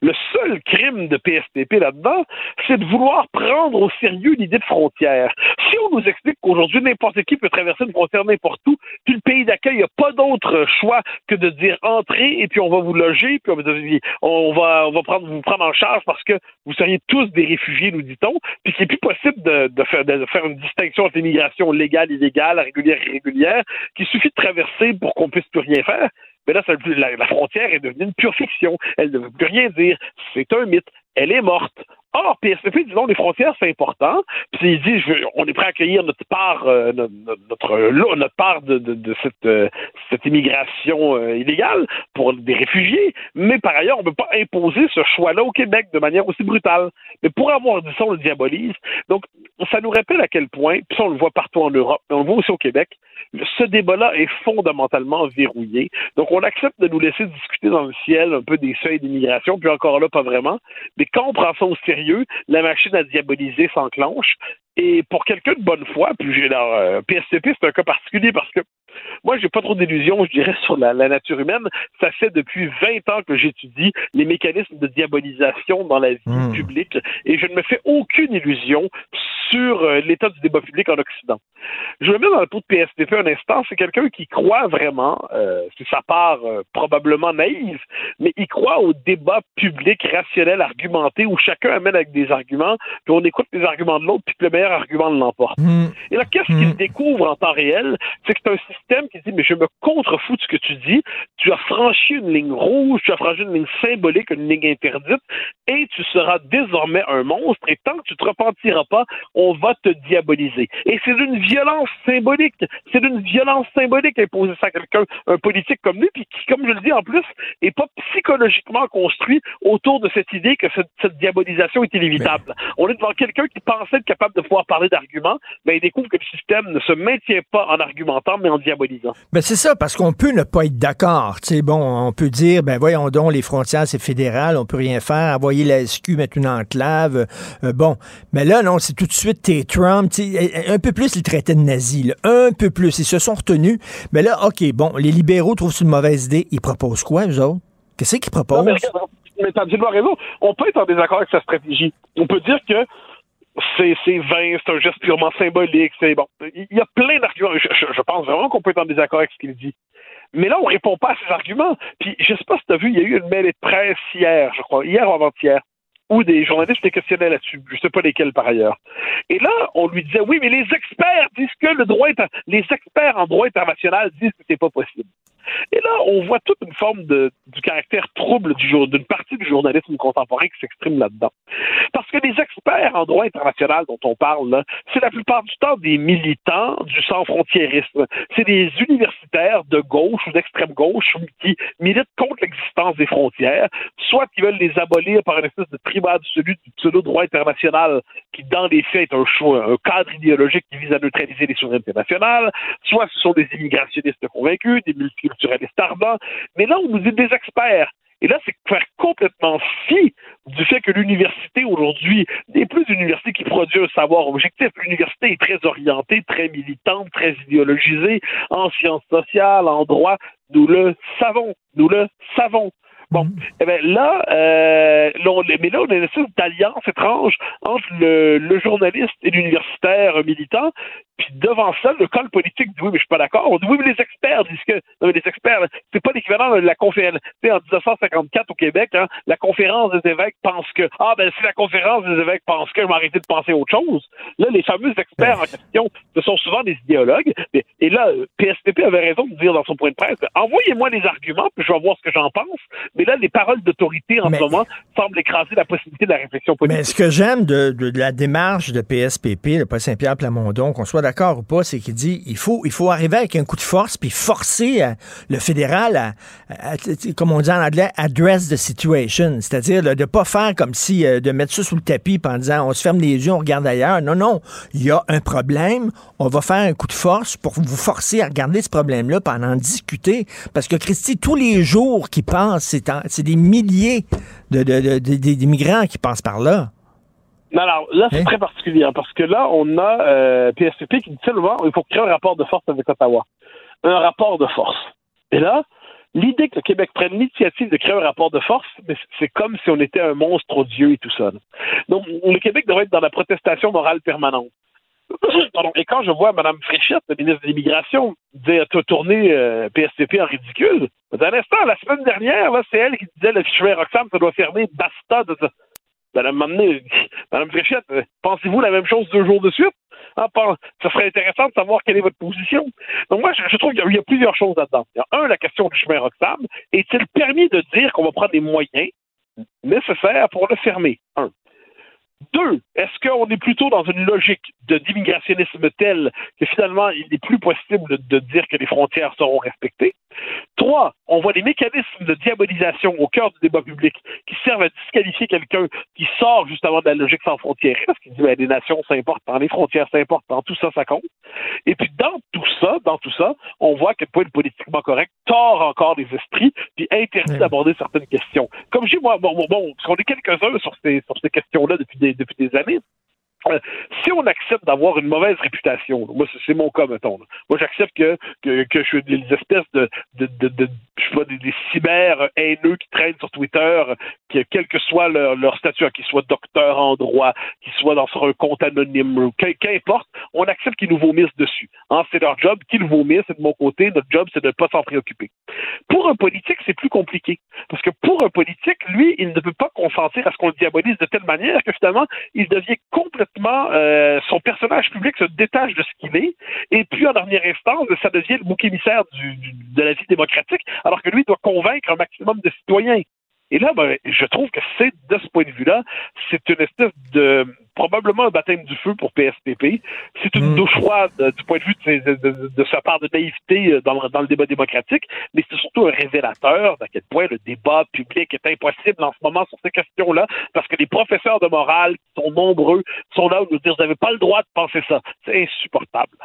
le seul crime de PSTP là-dedans, c'est de vouloir prendre au sérieux l'idée de frontière. Si on nous explique qu'aujourd'hui, n'importe qui peut traverser une frontière n'importe où, puis le pays d'accueil n'a pas d'autre choix que de dire entrez et puis on va vous loger, puis on va, prendre, vous prendre en charge parce que vous seriez tous des réfugiés, nous dit-on, puis n'est plus possible de, de faire, de faire une distinction entre l'immigration légale, illégale, régulière, irrégulière, qu'il suffit de traverser pour qu'on puisse plus rien faire. Mais là, la, la frontière est devenue une pure fiction. Elle ne veut plus rien dire. C'est un mythe. Elle est morte. Or, PSP dit non, les frontières, c'est important. Puis il dit, on est prêt à accueillir notre part, euh, notre, notre, part de, de- cette, euh, cette immigration euh, illégale pour des réfugiés. Mais par ailleurs, on ne peut pas imposer ce choix-là au Québec de manière aussi brutale. Mais pour avoir dit ça, on le diabolise. Donc, ça nous rappelle à quel point, puis ça, on le voit partout en Europe, mais on le voit aussi au Québec, ce débat-là est fondamentalement verrouillé. Donc, on accepte de nous laisser discuter dans le ciel un peu des seuils d'immigration, puis encore là, pas vraiment. Mais quand on prend ça au la machine à diaboliser s'enclenche. Et pour quelqu'un de bonne foi, puis j'ai alors, euh, PSCP, c'est un cas particulier parce que moi, j'ai pas trop d'illusions, je dirais, sur la, la nature humaine. Ça fait depuis 20 ans que j'étudie les mécanismes de diabolisation dans la vie publique et je ne me fais aucune illusion sur euh, l'état du débat public en Occident. Je me mets dans le pot de PSDP un instant. C'est quelqu'un qui croit vraiment, euh, c'est sa part euh, probablement naïve, mais il croit au débat public rationnel, argumenté, où chacun amène avec des arguments, puis on écoute les arguments de l'autre, puis que le meilleur argument l'emporte. Et là, qu'est-ce qu'il découvre en temps réel? C'est que c'est un système qui dit, mais je me contrefous de ce que tu dis, tu as franchi une ligne rouge, tu as franchi une ligne symbolique, une ligne interdite, et tu seras désormais un monstre, et tant que tu te repentiras pas, on va te diaboliser. Et c'est d'une violence symbolique, c'est d'une violence symbolique imposer ça à quelqu'un, un politique comme lui, puis qui, comme je le dis en plus, est pas psychologiquement construit autour de cette idée que cette, cette diabolisation est inévitable. On est devant quelqu'un qui pensait être capable de pouvoir parler d'arguments, mais il découvre que le système ne se maintient pas en argumentant, mais en diabolisant. Ben c'est ça, parce qu'on peut ne pas être d'accord. Tu sais, bon, on peut dire, ben voyons donc, les frontières, c'est fédéral, on peut rien faire, envoyer la SQ, mettre une enclave. euh, bon, mais là, non, c'est tout de suite t'es Trump. Un peu plus, ils traitaient de nazis, là, un peu plus. Ils se sont retenus. Mais là, OK, bon, les libéraux trouvent c'est une mauvaise idée. Ils proposent quoi, eux autres? Qu'est-ce qu'ils proposent? Non, mais mais t'as absolument raison. On peut être en désaccord avec sa stratégie. On peut dire que c'est c'est vain, c'est un geste purement symbolique, c'est bon. Il y a plein d'arguments. Je, pense vraiment qu'on peut être en désaccord avec ce qu'il dit. Mais là, on répond pas à ces arguments. Puis, je sais pas si tu as vu, il y a eu une mêlée de presse hier, je crois, hier ou avant-hier, où des journalistes étaient questionnés là-dessus. Je sais pas lesquels par ailleurs. Et là, on lui disait, oui, mais les experts disent que le droit, les experts en droit international disent que c'est pas possible. Et là, on voit toute une forme de, du caractère trouble d'une partie du journalisme contemporain qui s'exprime là-dedans. Parce que les experts en droit international dont on parle, c'est la plupart du temps des militants du sans-frontiérisme. C'est des universitaires de gauche ou d'extrême gauche qui militent contre l'existence des frontières, soit qui veulent les abolir par une espèce de primat absolu du pseudo-droit international qui, dans les faits, est un, choix, un cadre idéologique qui vise à neutraliser les souverainetés nationales, soit ce sont des immigrationnistes convaincus, des multiculturalistes ardents, mais là, on nous dit des experts. Et là, c'est faire complètement fi du fait que l'université aujourd'hui n'est plus une université qui produit un savoir objectif. L'université est très orientée, très militante, très idéologisée en sciences sociales, en droit. Nous le savons. Nous le savons. Bon, eh ben là, euh, là, on- mais là, on a une espèce d'alliance étrange entre le, le journaliste et l'universitaire militant. Puis devant ça, le camp politique dit oui, mais je suis pas d'accord. On dit oui, mais les experts disent que non, mais les experts, c'est pas l'équivalent de la conférence. Tu sais, en 1954 au Québec, hein, la conférence des évêques pense que ah ben si la conférence des évêques pense que, je vais arrêter de penser autre chose. Là, les fameux experts en question, ce sont souvent des idéologues. Et, et là, PSPP avait raison de dire dans son point de presse, envoyez-moi les arguments, puis je vais voir ce que j'en pense. Mais là, les paroles d'autorité en ce moment semblent écraser la possibilité de la réflexion politique. Mais ce que j'aime de, de- de la démarche de PSPP, le Paul Saint-Pierre Plamondon, qu'on soit d'accord ou pas, c'est qu'il dit il faut, il faut arriver avec un coup de force puis forcer euh, le fédéral à, comme on dit en anglais, address the situation. C'est-à-dire de pas faire comme si euh, de mettre ça sous le tapis en disant on se ferme les yeux, on regarde ailleurs. Non, non. Il y a un problème. On va faire un coup de force pour vous forcer à regarder ce problème-là à en discuter. Parce que Christy, tous les jours qui passent, c'est des milliers de, de- qui passent par là. Alors là, c'est très particulier hein, parce que là, on a euh, PSPP qui dit seulement il faut créer un rapport de force avec Ottawa. Un rapport de force. Et là, l'idée que le Québec prenne l'initiative de créer un rapport de force, c'est comme si on était un monstre odieux et tout ça. Donc, le Québec devrait être dans la protestation morale permanente. Pardon. Et quand je vois Mme Fréchette, la ministre de l'Immigration, dire tourner euh, PSPP en ridicule, d'un instant, la semaine dernière, c'est elle qui disait le fichier Roxham, ça doit fermer, basta de ça. Madame, Madame, Madame Fréchette, euh, pensez-vous la même chose deux jours de suite? Pas- ça serait intéressant de savoir quelle est votre position. Donc moi, je, trouve qu'il y, a- il y a plusieurs choses là-dedans. Il y a un, la question du chemin Roxham. Est-il permis de dire qu'on va prendre les moyens nécessaires pour le fermer? Un. Deux, est-ce qu'on est plutôt dans une logique d'immigrationnisme telle que finalement il n'est plus possible de, dire que les frontières seront respectées? Trois, on voit des mécanismes de diabolisation au cœur du débat public qui servent à disqualifier quelqu'un qui sort justement de la logique sans frontières, parce qu'il dit ben, les nations c'est important, les frontières c'est important, tout ça ça compte. Et puis dans tout ça, dans tout ça, on voit que point politiquement correct tord encore les esprits puis interdit d'aborder certaines questions. Comme dis moi, bon, bon, bon parce qu'on est quelques-uns sur ces sur ces questions-là depuis des depuis des années. Euh, si on accepte d'avoir une mauvaise réputation, moi c'est- mon cas, mettons. Moi j'accepte que, que, je suis des espèces de, je sais pas, des, cyber haineux qui traînent sur Twitter, que, quel que soit leur, statut, hein, qu'ils soient docteurs en droit, qu'ils soient dans sur un compte anonyme, qu'importe, on accepte qu'ils nous vomissent dessus. Hein, c'est leur job, qu'ils vomissent, et de mon côté, notre job, c'est de ne pas s'en préoccuper. Pour un politique, c'est plus compliqué. Parce que pour un politique, lui, il ne peut pas consentir à ce qu'on le diabolise de telle manière que finalement, il devient complètement, euh, son personnage public se détache de ce qu'il est, et puis en dernière instance, ça devient le bouc émissaire de la vie démocratique, alors que lui doit convaincre un maximum de citoyens. Et là, ben, je trouve que c'est, de ce point de vue-là, c'est une espèce de, probablement un baptême du feu pour PSPP. C'est une douche froide euh, du point de vue de, ses- de- de- de sa part de naïveté euh, dans, dans le débat démocratique, mais c'est surtout un révélateur d'à quel point le débat public est impossible en ce moment sur ces questions-là, parce que les professeurs de morale, qui sont nombreux, sont là où nous dire, vous n'avez pas le droit de penser ça. C'est insupportable.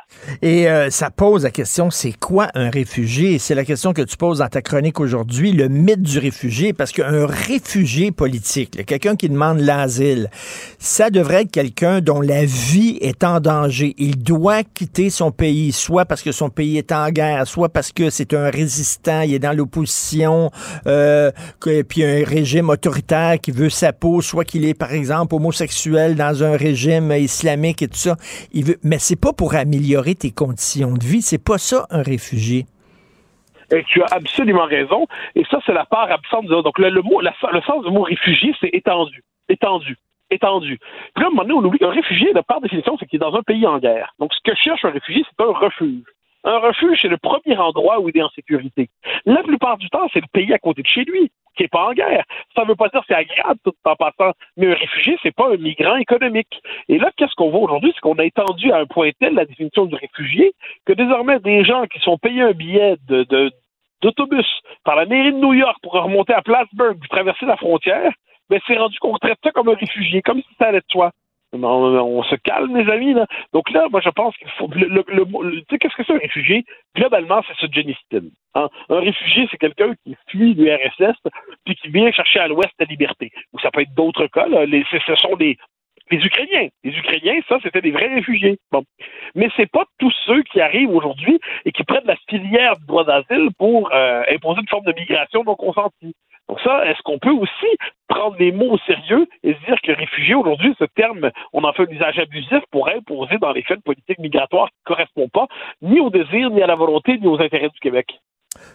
Et euh, ça pose la question, c'est quoi un réfugié? C'est la question que tu poses dans ta chronique aujourd'hui, le mythe du réfugié, parce qu'un réfugié politique, quelqu'un qui demande l'asile, ça devrait quelqu'un dont la vie est en danger. Il doit quitter son pays, soit parce que son pays est en guerre, soit parce que c'est un résistant, il est dans l'opposition, euh, puis un régime autoritaire qui veut sa peau, soit qu'il est, par exemple, homosexuel dans un régime islamique et tout ça. Il veut, mais c'est pas pour améliorer tes conditions de vie. C'est pas ça, un réfugié. Et tu as absolument raison. Et ça, c'est la part absente de Donc, le, le mot, le sens du mot réfugié, c'est étendu. Étendu. Étendu. Puis là, un moment donné, on oublie qu'un réfugié, par définition, c'est qu'il est dans un pays en guerre. Donc, ce que cherche un réfugié, c'est un refuge. Un refuge, c'est le premier endroit où il est en sécurité. La plupart du temps, c'est le pays à côté de chez lui, qui n'est pas en guerre. Ça ne veut pas dire que c'est agréable tout en passant, mais un réfugié, c'est pas un migrant économique. Et là, qu'est-ce qu'on voit aujourd'hui? C'est qu'on a étendu à un point tel la définition du réfugié que désormais, des gens qui sont payés un billet de, d'autobus par la mairie de New York pour remonter à Plattsburgh traverser la frontière, ben c'est rendu qu'on traite ça comme un réfugié, comme si ça allait de soi. On, on se calme, mes amis. Donc là, moi, je pense qu'il faut. Le, tu sais, qu'est-ce que c'est un réfugié? Globalement, c'est ce Jenny hein. Un réfugié, c'est quelqu'un qui fuit l'URSS puis qui vient chercher à l'ouest la liberté. Ou ça peut être d'autres cas. Les- ce sont des, les Ukrainiens. Les Ukrainiens, ça, c'était des vrais réfugiés. Bon. Mais c'est pas tous ceux qui arrivent aujourd'hui et qui prennent la filière du droit d'asile pour euh, imposer une forme de migration non consentie. Donc ça, est-ce qu'on peut aussi prendre les mots au sérieux et se dire que réfugié, aujourd'hui, ce terme, on en fait un usage abusif pour imposer dans les faits une politique migratoire qui ne correspond pas ni au désir, ni à la volonté, ni aux intérêts du Québec?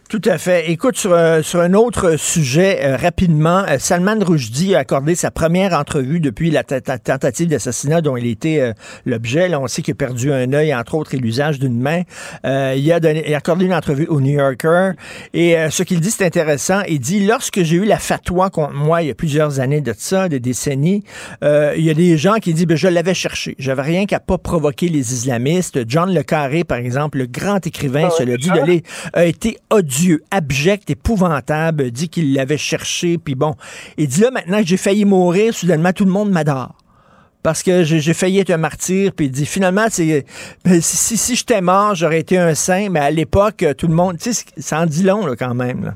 Tout à fait. Écoute, sur, un- sur un autre sujet, euh, rapidement, euh, Salman Rushdie a accordé sa première entrevue depuis la ta- ta- tentative d'assassinat dont il était euh, l'objet. Là, on sait qu'il a perdu un œil, entre autres, et l'usage d'une main. Euh, il, a donné, il a accordé une entrevue au New Yorker. Et euh, ce qu'il dit, c'est intéressant. Il dit, lorsque j'ai eu la fatwa contre moi, il y a plusieurs années de ça, des décennies, euh, il y a des gens qui disent, ben, je l'avais cherché. J'avais rien qu'à pas provoquer les islamistes. John Le Carré, par exemple, le grand écrivain, se le dit, de a été odieux, abject, épouvantable, dit qu'il l'avait cherché, puis bon. Il dit là, maintenant que j'ai failli mourir, soudainement, tout le monde m'adore. Parce que j'ai failli être un martyr, puis il dit finalement, c'est ben, si, j'étais mort, j'aurais été un saint, mais à l'époque, tout le monde, tu sais, ça en dit long, là, quand même. là.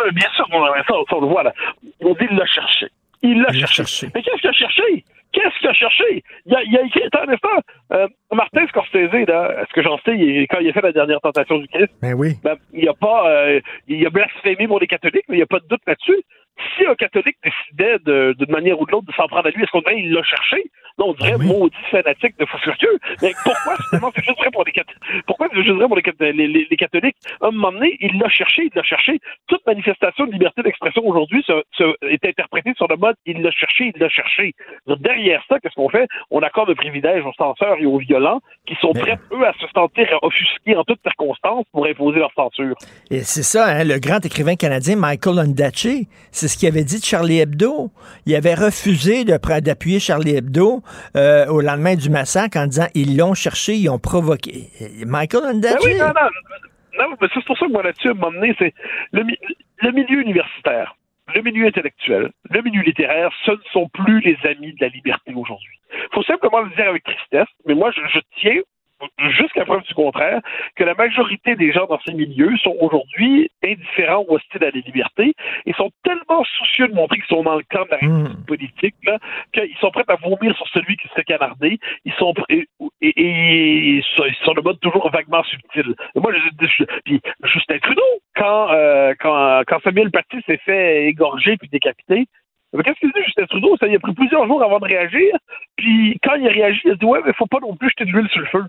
Euh, bien sûr, on, ça, ça, on le voit là. On dit il l'a cherché. Il l'a cherché. Mais qu'est-ce qu'il a cherché? Qu'est-ce qu'il a cherché? Il a, il a écrit, attends un instant, euh, Martin Scorsese, là, est-ce que j'en sais, il- quand il a fait la dernière tentation du Christ, Ben oui. ben, il a pas, euh, il a blasphémé pour les catholiques, mais il n'y a pas de doute là-dessus. Si un catholique décidait de- d'une manière ou de l'autre de s'en prendre à lui, est-ce qu'on dirait qu'il l'a cherché? Non, on dirait maudit fanatique de fou furieux. Mais pourquoi, finalement, c'est juste vrai pour les catholiques? Pourquoi c'est juste vrai pour les, cath- les- les- les catholiques? À un moment donné, il l'a cherché, il l'a cherché. Toute manifestation de liberté d'expression aujourd'hui se- se- est interprétée sur le mode il l'a cherché, il l'a cherché. Derrière ça, qu'est-ce qu'on fait? On accorde un privilège aux censeurs et aux violents qui sont prêts, eux, à se sentir offusqués en toutes circonstances pour imposer leur censure. Et c'est ça, hein, le grand écrivain canadien Michael Ondaatje, c'est ce qu'il avait dit de Charlie Hebdo. Il avait refusé d'appuyer Charlie Hebdo euh, au lendemain du massacre en disant ils l'ont cherché, ils ont provoqué. Michael Ben Ondaatje. oui, non, non, non, mais c'est pour ça que moi là-dessus, moment donné, c'est le, mi- le milieu universitaire, le milieu intellectuel, le milieu littéraire, ce ne sont plus les amis de la liberté aujourd'hui. Il faut simplement le dire avec tristesse, mais moi, je tiens jusqu'à preuve du contraire, que la majorité des gens dans ces milieux sont aujourd'hui indifférents ou hostiles à la liberté et sont tellement soucieux de montrer qu'ils sont dans le camp de la république politique qu'ils sont prêts à vomir sur celui qui se fait canarder. Ils sont et, et, et- ils sont- de mode toujours vaguement subtil. Moi, je, je- puis Justin Trudeau, quand, euh, quand, quand Samuel Paty s'est fait égorger puis décapiter, Qu'est-ce qu'il dit, Justin Trudeau? Ça, il a pris plusieurs jours avant de réagir. Puis quand il a réagi, il a dit Ouais, mais faut pas non plus jeter de l'huile sur le feu.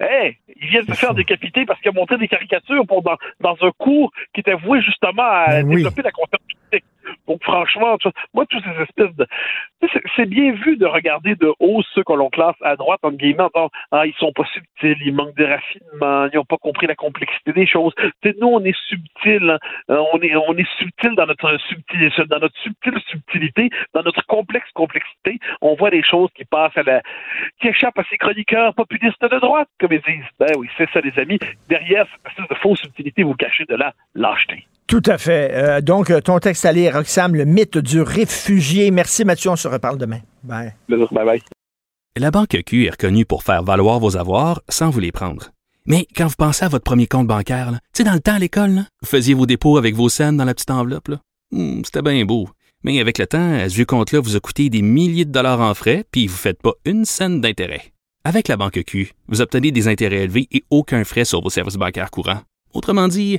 Hey, il vient de se faire décapiter parce qu'il a montré des caricatures pour dans, dans un cours qui était voué justement à développer la critique. Donc franchement, tu vois, moi, toutes ces espèces de... C'est bien vu de regarder de haut ceux que l'on classe à droite, entre guillemets, en disant, ah, ils sont pas subtils, ils manquent de raffinement, ils n'ont pas compris la complexité des choses. Tu sais, nous, on est subtil, hein. Euh, on est on est subtil dans notre subtil, dans notre subtile subtilité, dans notre complexe complexité. On voit des choses qui passent à la, qui échappent à ces chroniqueurs populistes de droite, comme ils disent. Ben oui, c'est ça, les amis. Derrière cette espèce de fausse subtilité, vous cachez de la lâcheté. Tout à fait. Euh, donc, euh, ton texte à lire, Roxham, le mythe du réfugié. Merci Mathieu, on se reparle demain. Bye. Bye bye. La Banque Q est reconnue pour faire valoir vos avoirs sans vous les prendre. Mais quand vous pensez à votre premier compte bancaire, tu sais, dans le temps à l'école, vous faisiez vos dépôts avec vos scènes dans la petite enveloppe. Hmm, C'était bien beau. Mais avec le temps, à ce vieux compte-là vous a coûté des milliers de dollars en frais, puis vous ne faites pas une scène d'intérêt. Avec la banque Q, vous obtenez des intérêts élevés et aucun frais sur vos services bancaires courants. Autrement dit,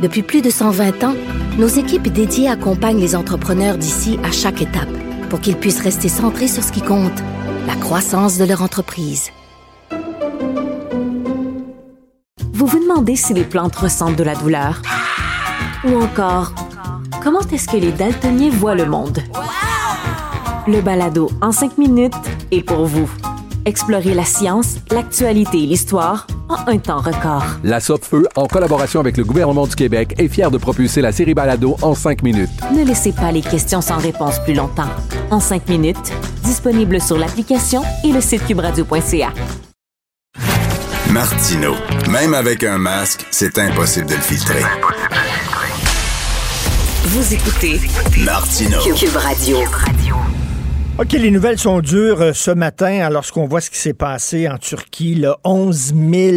Depuis plus de 120 ans, nos équipes dédiées accompagnent les entrepreneurs d'ici à chaque étape pour qu'ils puissent rester centrés sur ce qui compte, la croissance de leur entreprise. Vous vous demandez si les plantes ressentent de la douleur? Ou encore, comment est-ce que les daltoniens voient le monde? Le balado en cinq minutes est pour vous. Explorez la science, l'actualité et l'histoire en un temps record. La Feu, en collaboration avec le gouvernement du Québec, est fière de propulser la série Balado en cinq minutes. Ne laissez pas les questions sans réponse plus longtemps. En cinq minutes, disponible sur l'application et le site cubradio.ca. Martino, même avec un masque, c'est impossible de le filtrer. Vous écoutez Martino. Cube Radio. OK, les nouvelles sont dures euh, ce matin lorsqu'on voit ce qui s'est passé en Turquie. Là, 11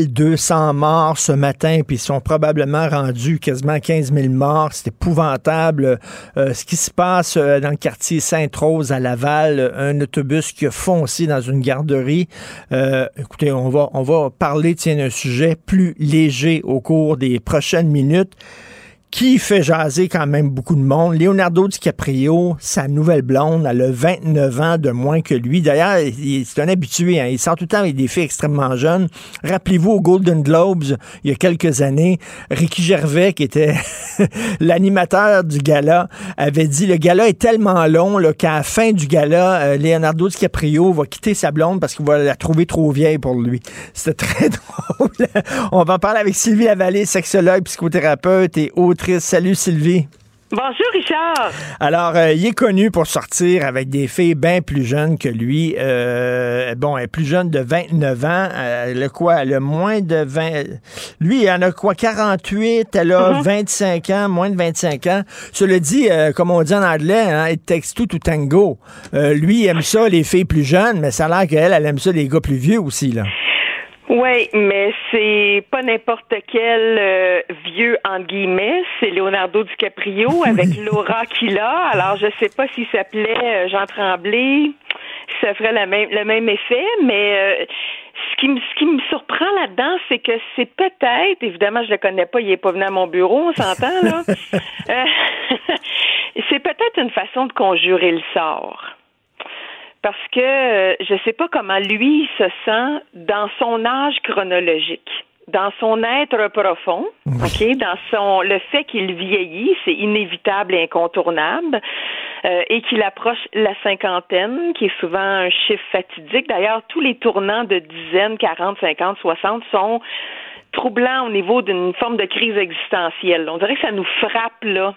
200 morts ce matin, puis ils sont probablement rendus quasiment 15 000 morts. C'est épouvantable. Euh, ce qui se passe euh, dans le quartier Sainte-Rose à Laval, un autobus qui a foncé dans une garderie. écoutez, on va, on va parler d'un sujet plus léger au cours des prochaines minutes qui fait jaser quand même beaucoup de monde. Leonardo DiCaprio, sa nouvelle blonde, elle a 29 ans de moins que lui. D'ailleurs, c'est un habitué. Hein. Il sort tout le temps avec des filles extrêmement jeunes. Rappelez-vous au Golden Globes, il y a quelques années, Ricky Gervais, qui était l'animateur du gala, avait dit le gala est tellement long qu'à la fin du gala, euh, Leonardo DiCaprio va quitter sa blonde parce qu'il va la trouver trop vieille pour lui. C'était très drôle. On va en parler avec Sylvie Lavallée, sexologue, psychothérapeute et autre Salut Sylvie. Bonjour Richard. Alors, euh, il est connu pour sortir avec des filles bien plus jeunes que lui. Euh, bon, elle est plus jeune de 29 ans. Euh, elle a quoi? Elle a moins de 20... Lui, en a quoi? 48. Elle a 25 mm-hmm. ans, moins de 25 ans. Cela dit, comme on dit en anglais, hein, it takes two to tango. lui, il aime ça, les filles plus jeunes, mais ça a l'air qu'elle, elle aime ça, les gars plus vieux aussi, là. Oui, mais c'est pas n'importe quel euh, vieux en guillemets, c'est Leonardo DiCaprio avec Laura qu'il a. Alors je sais pas s'il s'appelait euh, Jean Tremblay, ça ferait la même, le même effet, mais euh, ce qui me ce qui me surprend là-dedans, c'est que c'est peut-être, évidemment je le connais pas, il est pas venu à mon bureau, on s'entend là. c'est peut-être une façon de conjurer le sort parce que euh, je ne sais pas comment lui se sent dans son âge chronologique dans son être profond, ok, dans son le fait qu'il vieillit, c'est inévitable et incontournable, euh, et qu'il approche la cinquantaine, qui est souvent un chiffre fatidique. D'ailleurs, tous les tournants de dizaines, 40, 50, 60 sont troublants au niveau d'une forme de crise existentielle. On dirait que ça nous frappe là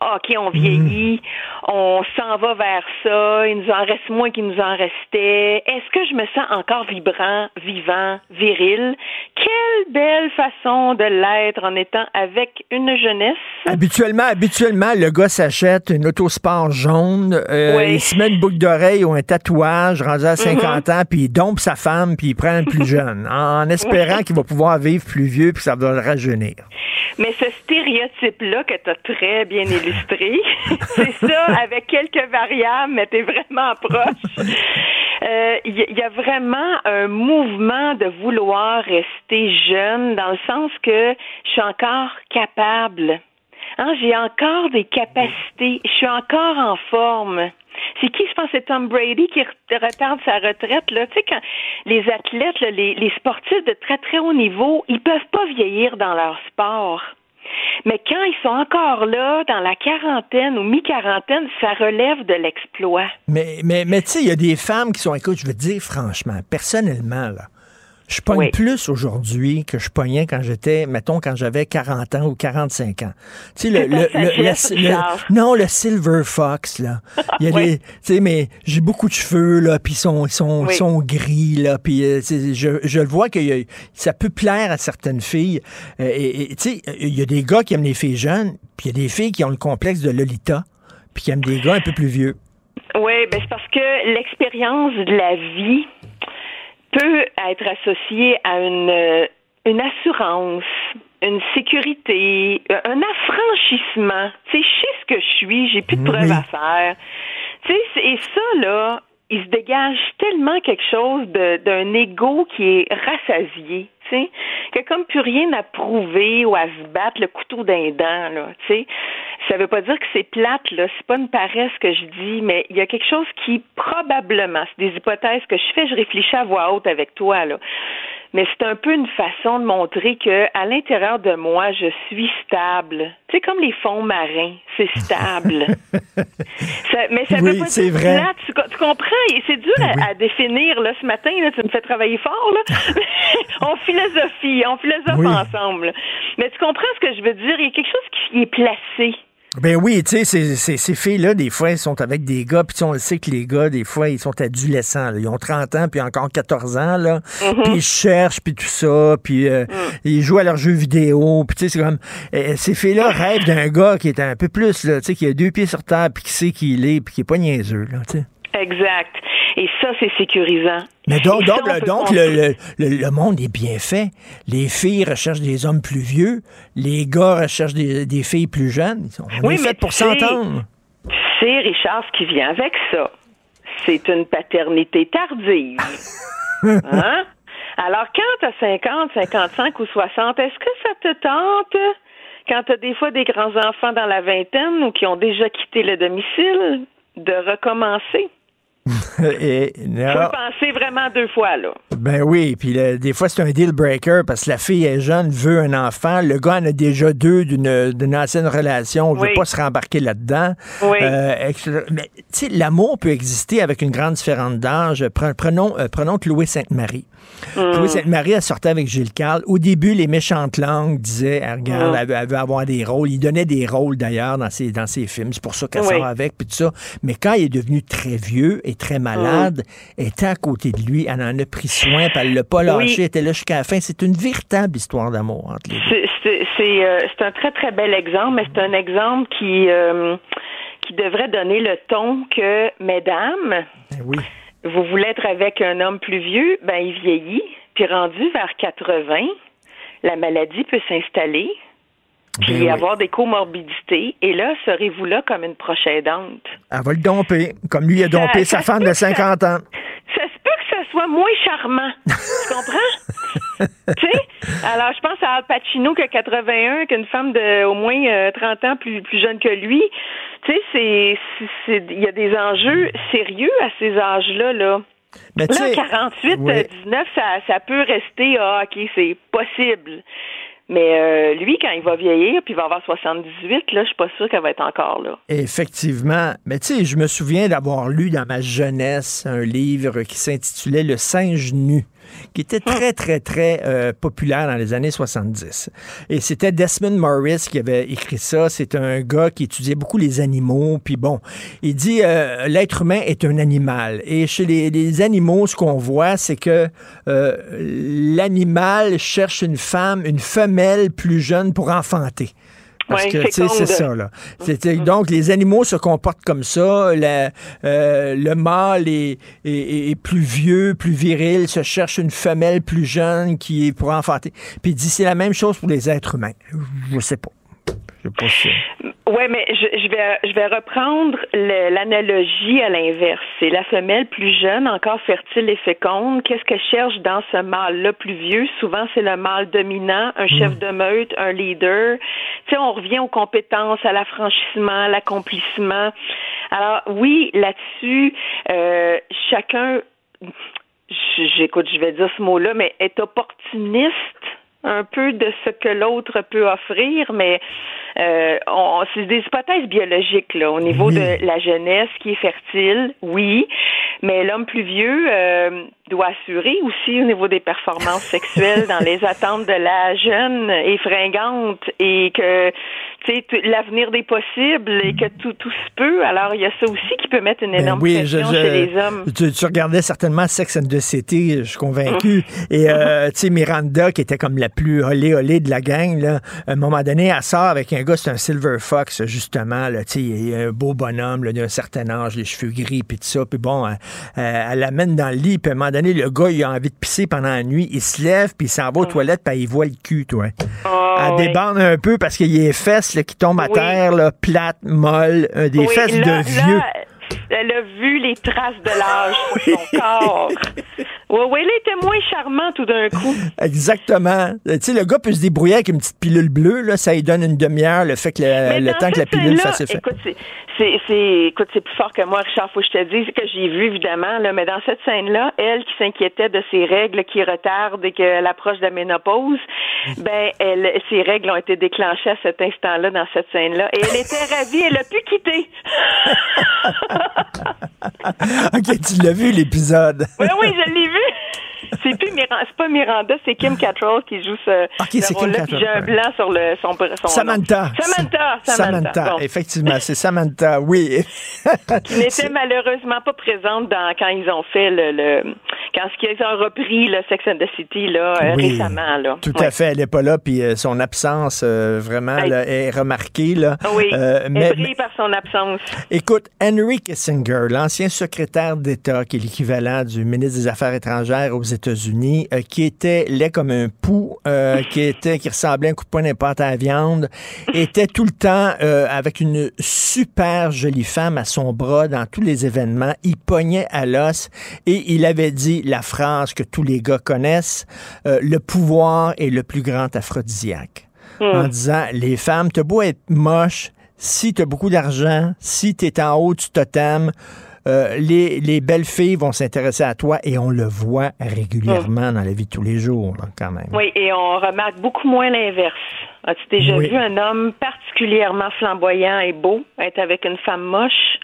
OK, on vieillit, on s'en va vers ça, il nous en reste moins qu'il nous en restait. Est-ce que je me sens encore vibrant, vivant, viril? Quelle belle façon de l'être en étant avec une jeunesse. Habituellement, habituellement, le gars s'achète une autosport jaune, euh, il se met une boucle d'oreille ou un tatouage rendu à 50 mm-hmm. ans, puis il dompe sa femme, puis il prend un plus jeune, en espérant qu'il va pouvoir vivre plus vieux, puis ça va le rajeunir. Mais ce stéréotype-là que tu as très bien c'est ça, avec quelques variables, mais tu es vraiment proche. Il euh, y, a vraiment un mouvement de vouloir rester jeune dans le sens que je suis encore capable. Hein, j'ai encore des capacités. Je suis encore en forme. C'est qui, je pense, c'est Tom Brady qui retarde sa retraite. Là. Tu sais, quand les athlètes, les, les sportifs de très, très haut niveau, ils peuvent pas vieillir dans leur sport. Mais quand ils sont encore là, dans la quarantaine ou mi-quarantaine, ça relève de l'exploit. Mais, mais, tu sais, il y a des femmes qui sont, écoute, je veux dire franchement, personnellement, là, Je pogne Oui. plus aujourd'hui que je pognais quand j'étais, mettons, quand j'avais 40 ans ou 45 ans. Tu sais, le, le, le- le- non, le Silver Fox, là. Il y a Oui. des, tu sais, mais j'ai beaucoup de cheveux, là, puis ils sont, ils sont, Oui. sont gris, là, puis euh, je, je le vois que a- ça peut plaire à certaines filles. Euh, et, et, tu sais, il y a des gars qui aiment les filles jeunes, puis il y a des filles qui ont le complexe de Lolita, puis qui aiment des gars un peu plus vieux. Oui, ben c'est parce que l'expérience de la vie peut être associée à une, euh, une assurance, une sécurité, euh, un affranchissement. Tu sais, je sais ce que je suis, j'ai plus de preuves à faire. Tu sais, et ça, là, il se dégage tellement quelque chose d'un ego qui est rassasié, tu sais, a comme plus rien à prouver ou à se battre le couteau d'un dent, là, tu sais. Ça veut pas dire que c'est plate, là, c'est pas une paresse que je dis, mais il y a quelque chose qui, probablement, c'est des hypothèses que je fais, je réfléchis à voix haute avec toi, là. Mais c'est un peu une façon de montrer que à l'intérieur de moi, je suis stable. Tu sais, comme les fonds marins, c'est stable. Ça- mais ça Oui, veut pas c'est dire vrai. plate, tu, tu comprends? Et c'est dur à, à définir. Là, ce matin, là, tu me fais travailler fort. Là. on philosophie, on philosophe Oui. ensemble. Mais tu comprends ce que je veux dire? Il y a quelque chose qui est placé. Ben oui, tu sais, ces, ces, ces filles-là, des fois, elles sont avec des gars, puis tu sais, on le sait que les gars, des fois, ils sont adolescents. là. Ils ont 30 ans, puis encore 14 ans, là. Mhm. Puis ils cherchent, puis tout ça, puis euh, ils jouent à leurs jeux vidéo, puis tu sais, c'est comme... euh, ces filles-là rêvent d'un gars qui est un peu plus, là, tu sais, qui a deux pieds sur terre, puis qui sait qui il est, puis qui est pas niaiseux, là, tu sais. Exact. Et ça, c'est sécurisant. Mais donc, ça, donc, on le, le, le- monde est bien fait. Les filles recherchent des hommes plus vieux, les gars recherchent des, des filles plus jeunes. On Oui, est mais fait pour s'entendre. Sais, Richard, ce qui vient avec ça, c'est une paternité tardive. hein? Alors, quand tu as 50, 55 ou 60, est-ce que ça te tente, quand tu as des fois des grands-enfants dans la vingtaine ou qui ont déjà quitté le domicile, de recommencer? Et, non. penser vraiment deux fois, là. Ben oui, puis des fois c'est un deal breaker parce que la fille est jeune, veut un enfant, le gars en a déjà deux d'une ancienne relation, veut Oui. pas se rembarquer là-dedans. Oui. Euh, mais tu sais, l'amour peut exister avec une grande différence d'âge. Pre- Prenons, euh, prenons Chloé Sainte-Marie. Mm. Chloé Sainte-Marie, elle sortait avec Gilles Carle. Au début, les méchantes langues disaient, elle, regarde, Mm. elle, veut, elle veut avoir des rôles. Il donnait des rôles d'ailleurs dans ses, dans ses films. C'est pour ça qu'elle Oui. sort avec, puis tout ça. Mais quand il est devenu très vieux et très malade, elle était à côté de lui, elle en a pris soin, puis elle l'a pas lâché, Oui. elle était là jusqu'à la fin. C'est une véritable histoire d'amour entre les deux. C'est- euh, un très, très bel exemple, mais c'est un exemple qui, euh, qui devrait donner le ton que, mesdames, oui. vous voulez être avec un homme plus vieux, ben il vieillit, puis rendu vers 80, la maladie peut s'installer, puis Ben oui. avoir des comorbidités, et là, serez-vous là comme une proche aidante? Elle va le domper, comme lui a dompé Ça- sa femme de que ça- 50 ans. Ça se peut que ça soit moins charmant. tu comprends? tu sais? Alors, je pense à Al Pacino qui a 81, qu'une femme de au moins euh, 30 ans plus, plus jeune que lui. Tu sais, c'est, il y a des enjeux sérieux à ces âges-là, là. Mais là, sais, 48, oui. euh, 19, ça, ça peut rester, ah, OK, c'est possible. Mais euh, lui, quand il va vieillir, puis il va avoir 78, là, je suis pas sûre qu'elle va être encore là. Effectivement. Mais tu sais, je me souviens d'avoir lu dans ma jeunesse un livre qui s'intitulait Le singe nu qui était très, très, très euh, populaire dans les années 70. Et c'était Desmond Morris qui avait écrit ça. C'est un gars qui étudiait beaucoup les animaux. Puis bon, il dit euh, l'être humain est un animal. Et chez les, animaux, ce qu'on voit, c'est que euh, l'animal cherche une femme, une femelle plus jeune pour enfanter. Parce Ouais, que, tu sais, c'est ça, là. C'était- Donc, les animaux se comportent comme ça. La- euh, le mâle est, est- est plus vieux, plus viril, se cherche une femelle plus jeune qui est pour enfanter. Puis il dit, c'est la même chose pour les êtres humains. Je sais pas. Ouais, mais je, je vais je vais reprendre l'analogie à l'inverse. C'est la femelle plus jeune, encore fertile et féconde. Qu'est-ce qu'elle cherche dans ce mâle-là plus vieux? Souvent, c'est le mâle dominant, un chef de meute, un leader. Tu sais, on revient aux compétences, à l'affranchissement, à l'accomplissement. Alors oui, là-dessus, euh, chacun, j'écoute, je vais dire ce mot-là, mais est opportuniste un peu de ce que l'autre peut offrir, mais euh, on, c'est des hypothèses biologiques là, au niveau de la jeunesse qui est fertile, oui, mais l'homme plus vieux euh, doit assurer aussi au niveau des performances sexuelles dans les attentes de la jeune et fringante et que l'avenir des possibles et que tout tout se peut. Alors il y a ça aussi qui peut mettre une Ben énorme oui, pression je- je- chez les hommes. Tu, tu regardais certainement Sex and the City, je suis convaincu. Et euh, tu sais, Miranda, qui était comme la plus olé olé de la gang, là, à un moment donné, elle sort avec un gars, c'est un Silver Fox, justement. Là, tu sais, il est un beau bonhomme d'un certain âge, les cheveux gris, puis tout ça. Puis bon, elle, elle- elle l'amène dans le lit, puis à un moment donné, le gars, il a envie de pisser pendant la nuit. Il se lève, puis il s'en va aux toilettes, puis il voit le cul, toi. Ah, elle ouais. débande un peu parce qu'il les fesses là, qui tombent à Oui. terre, là, plates, molles, euh, des Oui, fesses là- de vieux. là, elle a vu les traces de l'âge sur son corps. Oui, oui, elle était moins charmante tout d'un coup. Exactement. Euh, Tu sais, le gars peut se débrouiller avec une petite pilule bleue, là, ça lui donne une demi-heure, le fait que le, temps que la pilule fasse effet. Écoute, c'est, plus fort que moi, Richard, faut que je te dise que j'ai vu, évidemment, là, mais dans cette scène-là, elle qui s'inquiétait de ses règles qui retardent et qu'elle approche de la ménopause, ben, elle, ses règles ont été déclenchées à cet instant-là, dans cette scène-là, et elle était ravie, elle a pu quitter. OK, tu l'as vu, l'épisode. Oui, oui, je l'ai vu. C'est plus Miranda, c'est pas Miranda, c'est Kim Cattrall qui joue ce, Ok, c'est ce rôle-là. Puis Cattrall, J'ai un blanc sur le son, son Samantha. nom. Samantha. Samantha. Samantha, Bon. effectivement, c'est Samantha, oui. qui n'était malheureusement pas présente dans, quand ils ont fait le, le quand ils ont repris le Sex and the City là, euh, Oui, récemment. Là. Tout Ouais. à fait, elle n'est pas là, puis euh, son absence, euh, vraiment, Hey. là, est remarquée. Là. Oui, elle mais, brille par son absence. Écoute, Henry Kissinger, l'ancien secrétaire d'État, qui est l'équivalent du ministre des Affaires étrangères aux États-Unis, euh, qui était laid comme un pou, euh, qui était, qui ressemblait à un coup de poing pâte à la viande, était tout le temps euh, avec une super jolie femme à son bras dans tous les événements. Il pognait à l'os et il avait dit la phrase que tous les gars connaissent le pouvoir est le plus grand aphrodisiaque en disant les femmes, t'as beau être moche, si t'as beaucoup d'argent, si t'es en haut du totem, euh, les, les belles filles vont s'intéresser à toi et on le voit régulièrement dans la vie de tous les jours, là, quand même. Oui, et on remarque beaucoup moins l'inverse. As-tu déjà Oui. vu un homme particulièrement flamboyant et beau être avec une femme moche?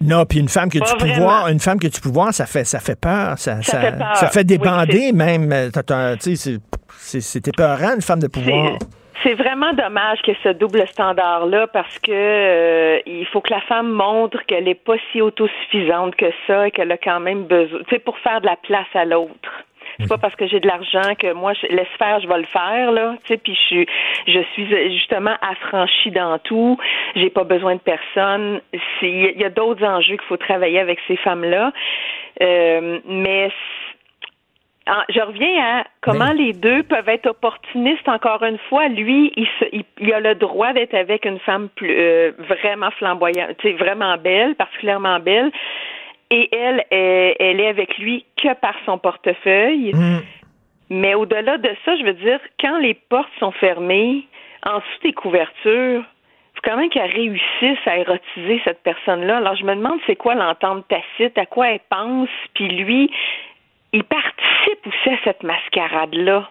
Non, puis une femme que Pas tu peux vraiment. voir, une femme que tu peux voir, ça fait ça fait peur, ça, Ça fait peur. ça fait débander Oui, même. Euh, c'est épeurant une femme de pouvoir. C'est vraiment dommage que ce double standard-là, parce que euh, il faut que la femme montre qu'elle n'est pas si autosuffisante que ça et qu'elle a quand même besoin, tu sais, pour faire de la place à l'autre. C'est pas parce que j'ai de l'argent que moi je laisse faire, je vais le faire là, tu sais. Puis je suis, je suis justement affranchie dans tout. J'ai pas besoin de personne. Il y a d'autres enjeux qu'il faut travailler avec ces femmes-là, Euh, mais je reviens à comment les deux peuvent être opportunistes. Encore une fois, lui, il, se, il, il a le droit d'être avec une femme plus, euh, vraiment flamboyante, vraiment belle, particulièrement belle. Et elle, elle, elle est avec lui que par son portefeuille. Mais au-delà de ça, je veux dire, quand les portes sont fermées, en dessous des couvertures, faut quand même qu'elle réussisse à érotiser cette personne-là. Alors, je me demande c'est quoi l'entente tacite, à quoi elle pense, puis lui, il participe aussi à cette mascarade-là.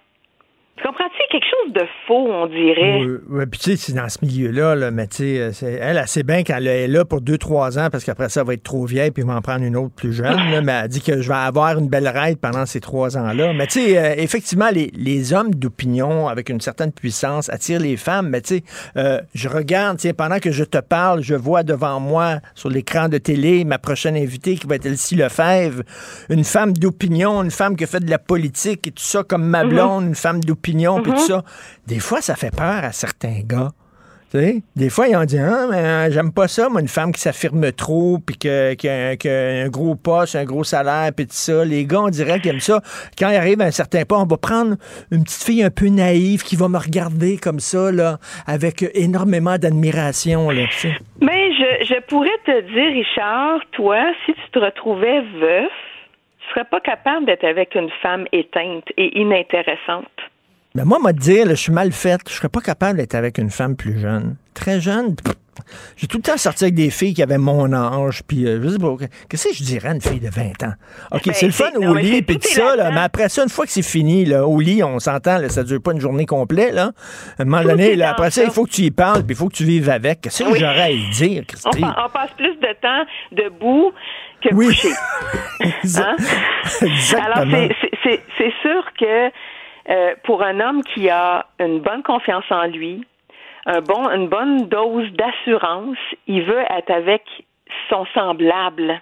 Tu comprends-tu? Quelque chose de faux, on dirait. Oui, oui, puis tu sais, c'est dans ce milieu-là, là, mais tu sais, euh, elle, elle sait bien qu'elle est là pour deux, trois ans, parce qu'après ça, elle va être trop vieille, puis il va en prendre une autre plus jeune, là, mais elle dit que je vais avoir une belle ride pendant ces trois ans-là. Mais tu sais, euh, effectivement, les, les hommes d'opinion avec une certaine puissance attirent les femmes, mais tu sais, euh, je regarde, tiens, pendant que je te parle, je vois devant moi, sur l'écran de télé, ma prochaine invitée, qui va être Elsie Lefebvre, une femme d'opinion, une femme qui fait de la politique et tout ça, comme ma Mhm. blonde, une femme d'opinion, puis Mhm. tout ça. Des fois, ça fait peur à certains gars. Des fois, ils ont dit Ah, mais euh, j'aime pas ça, moi, une femme qui s'affirme trop, puis que- qui a, qui a un gros poste, un gros salaire, puis tout ça. Les gars, on dirait qu'ils aiment ça. Quand ils arrivent à un certain point, on va prendre une petite fille un peu naïve qui va me regarder comme ça, là, avec énormément d'admiration, là. Mais je, je pourrais te dire, Richard, toi, si tu te retrouvais veuf, tu serais pas capable d'être avec une femme éteinte et inintéressante. Mais moi, moi, te dire, je suis mal faite. Je serais pas capable d'être avec une femme plus jeune. Très jeune, J'ai tout le temps sorti avec des filles qui avaient mon âge, puis euh, je sais pas, qu'est-ce que je dirais à une fille de 20 ans? OK, Ben, c'est le fun au lit, puis tout ça, là, mais après ça, une fois que c'est fini, là, au lit, on s'entend, là, ça dure pas une journée complète, là. À un moment donné, là, après ça, ça. il faut que tu y parles, puis il faut que tu vives avec. Qu'est-ce que Oui. j'aurais à y dire, On, Christy? pa- on passe plus de temps debout que Oui. couché. Hein? Exactement. Alors, c'est sûr que euh, pour un homme qui a une bonne confiance en lui, un bon, une bonne dose d'assurance, il veut être avec son semblable.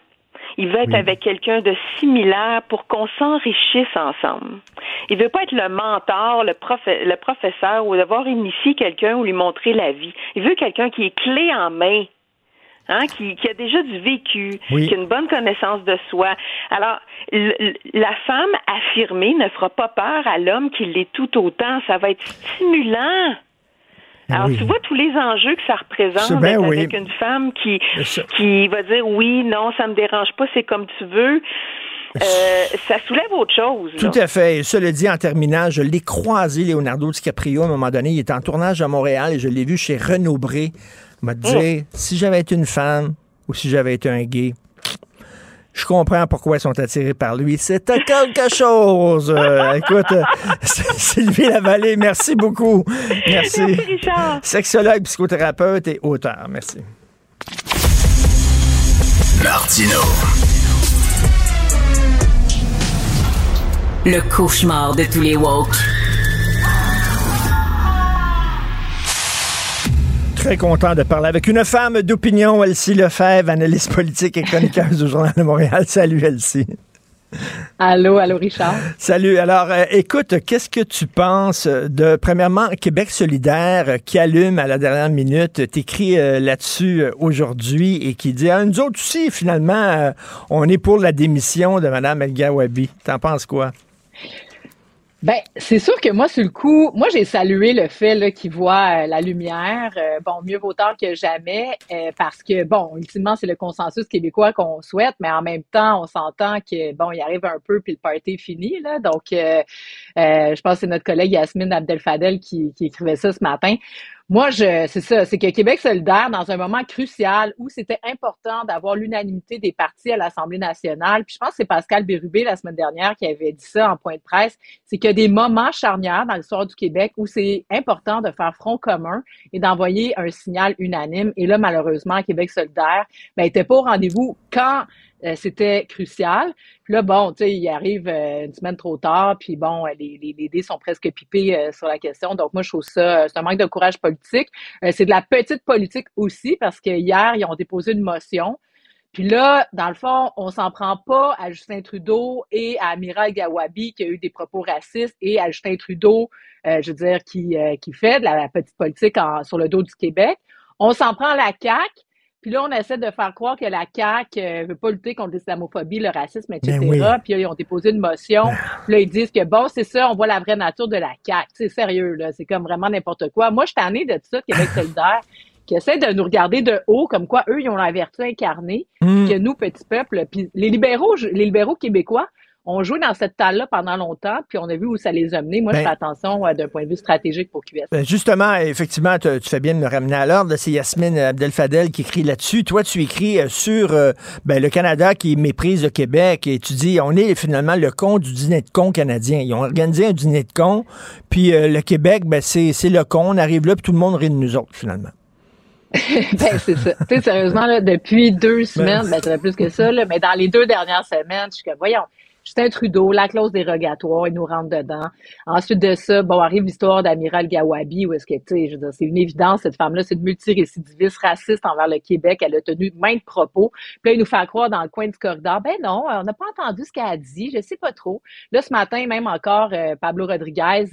Il veut être avec quelqu'un de similaire pour qu'on s'enrichisse ensemble. Il veut pas être le mentor, le, le professeur ou d'avoir initié quelqu'un ou lui montrer la vie. Il veut quelqu'un qui est clé en main. Hein, qui, qui a déjà du vécu, Oui. qui a une bonne connaissance de soi. Alors, la femme affirmée ne fera pas peur à l'homme qui l'est tout autant. Ça va être stimulant. Alors, oui. tu vois tous les enjeux que ça représente oui. avec une femme qui, qui va dire oui, non, ça me dérange pas, c'est comme tu veux. Euh, ça soulève autre chose. Tout là. à fait. Et cela dit, en terminant, je l'ai croisé, Leonardo DiCaprio, à un moment donné. Il était en tournage à Montréal et je l'ai vu chez Renaud Bré. M'a dit, si j'avais été une femme ou si j'avais été un gay, je comprends pourquoi ils sont attirés par lui. C'était quelque chose. Euh, écoute, euh, Sylvie Lavallée, merci beaucoup. Merci. Merci, Richard. Sexologue, psychothérapeute et auteur. Merci. Martino. Le cauchemar de tous les woke. Très content de parler avec une femme d'opinion, Elsie Lefebvre, analyste politique et chroniqueuse du Journal de Montréal. Salut, Elsie. Allô, allô, Richard. Salut. Alors, euh, écoute, qu'est-ce que tu penses de, premièrement, Québec solidaire euh, qui allume à la dernière minute, t'écris euh, là-dessus euh, aujourd'hui et qui dit, ah, nous autres aussi, finalement, on est pour la démission de Mme El Gawabi. T'en penses quoi? Ben, c'est sûr que moi, sur le coup, moi, j'ai salué le fait là, qu'il voit euh, la lumière. Euh, bon, mieux vaut tard que jamais, euh, parce que, bon, ultimement, c'est le consensus québécois qu'on souhaite, mais en même temps, on s'entend que, bon, il arrive un peu, puis le party est fini, là. Donc, euh, euh, je pense que c'est notre collègue Yasmine Abdel-Fadel qui, qui écrivait ça ce matin. Moi, je, c'est ça, c'est que Québec solidaire, dans un moment crucial où c'était important d'avoir l'unanimité des partis à l'Assemblée nationale, puis je pense que c'est Pascal Bérubé la semaine dernière qui avait dit ça en point de presse, c'est qu'il y a des moments charnières dans l'histoire du Québec où c'est important de faire front commun et d'envoyer un signal unanime. Et là, malheureusement, Québec solidaire ben, était pas au rendez-vous quand euh, c'était crucial. Puis là, bon, tu sais, il arrive euh, une semaine trop tard, puis bon, euh, les, les, les dés sont presque pipés euh, sur la question. Donc, moi, je trouve ça, euh, c'est un manque de courage politique. C'est de la petite politique aussi, parce que hier, ils ont déposé une motion. Puis là, dans le fond, on s'en prend pas à Justin Trudeau et à Amiral Gawabi qui a eu des propos racistes et à Justin Trudeau, je veux dire, qui, qui fait de la petite politique en- sur le dos du Québec. On s'en prend à la CAQ. Puis là, on essaie de faire croire que la CAQ euh, veut pas lutter contre l'islamophobie, le racisme, etc. Ben oui. Puis là, ils ont déposé une motion. Puis là, ils disent que bon, c'est ça, on voit la vraie nature de la CAQ. C'est sérieux, là. C'est comme vraiment n'importe quoi. Moi, je suis tannée de ça, Québec solidaire, qui essaie de nous regarder de haut, comme quoi eux, ils ont la vertu incarnée, Mm. que nous, petit peuple, puis les libéraux, les libéraux québécois, ont joué dans cette talle-là pendant longtemps, puis on a vu où ça les a menés. Moi, je Ben- fais attention euh, d'un point de vue stratégique pour QS. Ben, justement, effectivement, tu tu fais bien de me ramener à l'ordre. C'est Yasmine Abdel-Fadel qui écrit là-dessus. Toi, tu écris euh, sur euh, ben, le Canada qui méprise le Québec et tu dis on est finalement le con du dîner de con canadien. Ils ont organisé un dîner de con, puis euh, le Québec, ben, c'est le con. On arrive là, puis tout le monde rit de nous autres, finalement. ben, c'est ça. Tu sais, sérieusement, là, depuis deux semaines, ben, ça plus que ça, là, mais dans les deux dernières semaines, je suis comme, voyons, Justin Trudeau, la clause dérogatoire, il nous rentre dedans. Ensuite de ça, bon, arrive l'histoire d'Amiral Gawabi, où est-ce que, tu sais, je veux dire, c'est une évidence, cette femme-là, c'est une multirécidiviste raciste envers le Québec. Elle a tenu maintes propos. Puis là, il nous fait croire dans le coin du corridor, ben non, on n'a pas entendu ce qu'elle a dit, je sais pas trop. Là, ce matin, même encore, euh, Pablo Rodriguez,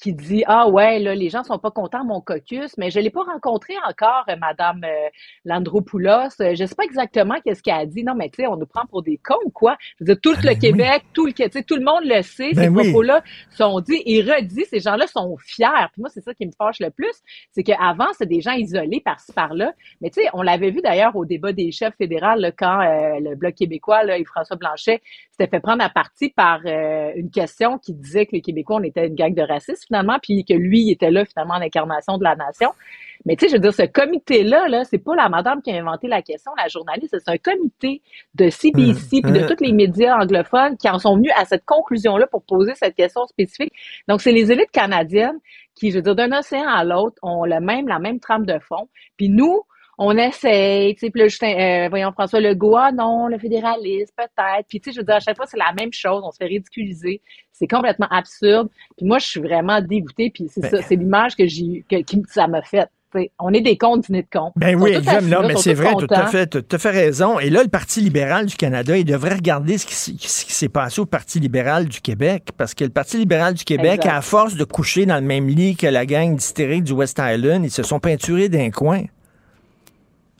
qui dit ah ouais là les gens sont pas contents de mon caucus mais je l'ai pas rencontré encore euh, madame euh, Landropoulos. Euh, je sais pas exactement qu'est-ce qu'elle a dit. Non mais tu sais on nous prend pour des cons ou quoi? Je veux dire tout le Québec tout le tu sais tout le monde le sait Ben ces oui. propos là sont dits et redits ces gens-là sont fiers. Puis moi c'est ça qui me fâche le plus c'est qu'avant c'était des gens isolés par-ci par-là. Mais tu sais on l'avait vu d'ailleurs au débat des chefs fédérales là, quand euh, le bloc québécois là, et François Blanchet s'était fait prendre à partie par euh, une question qui disait que les Québécois on était une gang de racistes finalement, puis que lui, il était là finalement en incarnation de la nation. Mais tu sais, je veux dire, ce comité-là, là, c'est pas la madame qui a inventé la question, la journaliste, c'est un comité de CBC puis de tous les médias anglophones qui en sont venus à cette conclusion-là pour poser cette question spécifique. Donc, c'est les élites canadiennes qui, je veux dire, d'un océan à l'autre, ont le même, la même trame de fond. Puis nous, on essaye, tu sais, puis là, Justin, euh, voyons, François Legault, ah non, le fédéralisme, peut-être. Puis, tu sais, je veux dire, à chaque fois, c'est la même chose, on se fait ridiculiser. C'est complètement absurde. Puis moi, je suis vraiment dégoûtée, puis c'est ça, c'est l'image que j'ai, que, qui, ça m'a fait. T'sais, on est des comptes dîner de comptes. Ben oui, là, mais c'est vrai, tout à fait, tout à fait raison. Et là, le Parti libéral du Canada, il devrait regarder ce qui, ce qui s'est passé au Parti libéral du Québec, parce que le Parti libéral du Québec, Exact. à force de coucher dans le même lit que la gang d'hystériques du West Island, ils se sont peinturés d'un coin.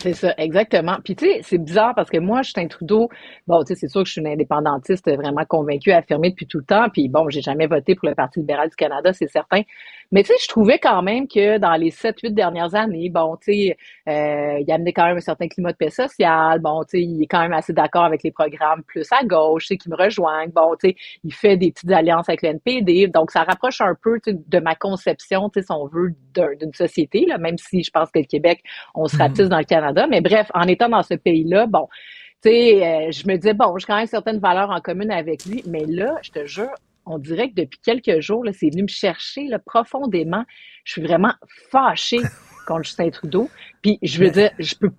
C'est ça, exactement. Puis tu sais, c'est bizarre parce que moi, Justin Trudeau, bon, tu sais, c'est sûr que je suis une indépendantiste vraiment convaincue, affirmée depuis tout le temps. Puis bon, j'ai jamais voté pour le Parti libéral du Canada, c'est certain. Mais tu sais, je trouvais quand même que dans les sept, huit dernières années, bon, tu sais, euh, il amenait quand même un certain climat de paix sociale. Bon, tu sais, il est quand même assez d'accord avec les programmes plus à gauche, tu sais, qui me rejoignent. Bon, tu sais, il fait des petites alliances avec le NPD. Donc, ça rapproche un peu de ma conception, tu sais, si on veut, d'un- d'une société, là, même si je pense que le Québec, on se ratisse dans le Canada. Mais bref, en étant dans ce pays-là, bon, tu sais, euh, je me disais, bon, j'ai quand même certaines valeurs en commun avec lui. Mais là, je te jure, on dirait que depuis quelques jours, là, c'est venu me chercher là, profondément. Je suis vraiment fâchée contre Justin Trudeau. Puis je veux dire, je peux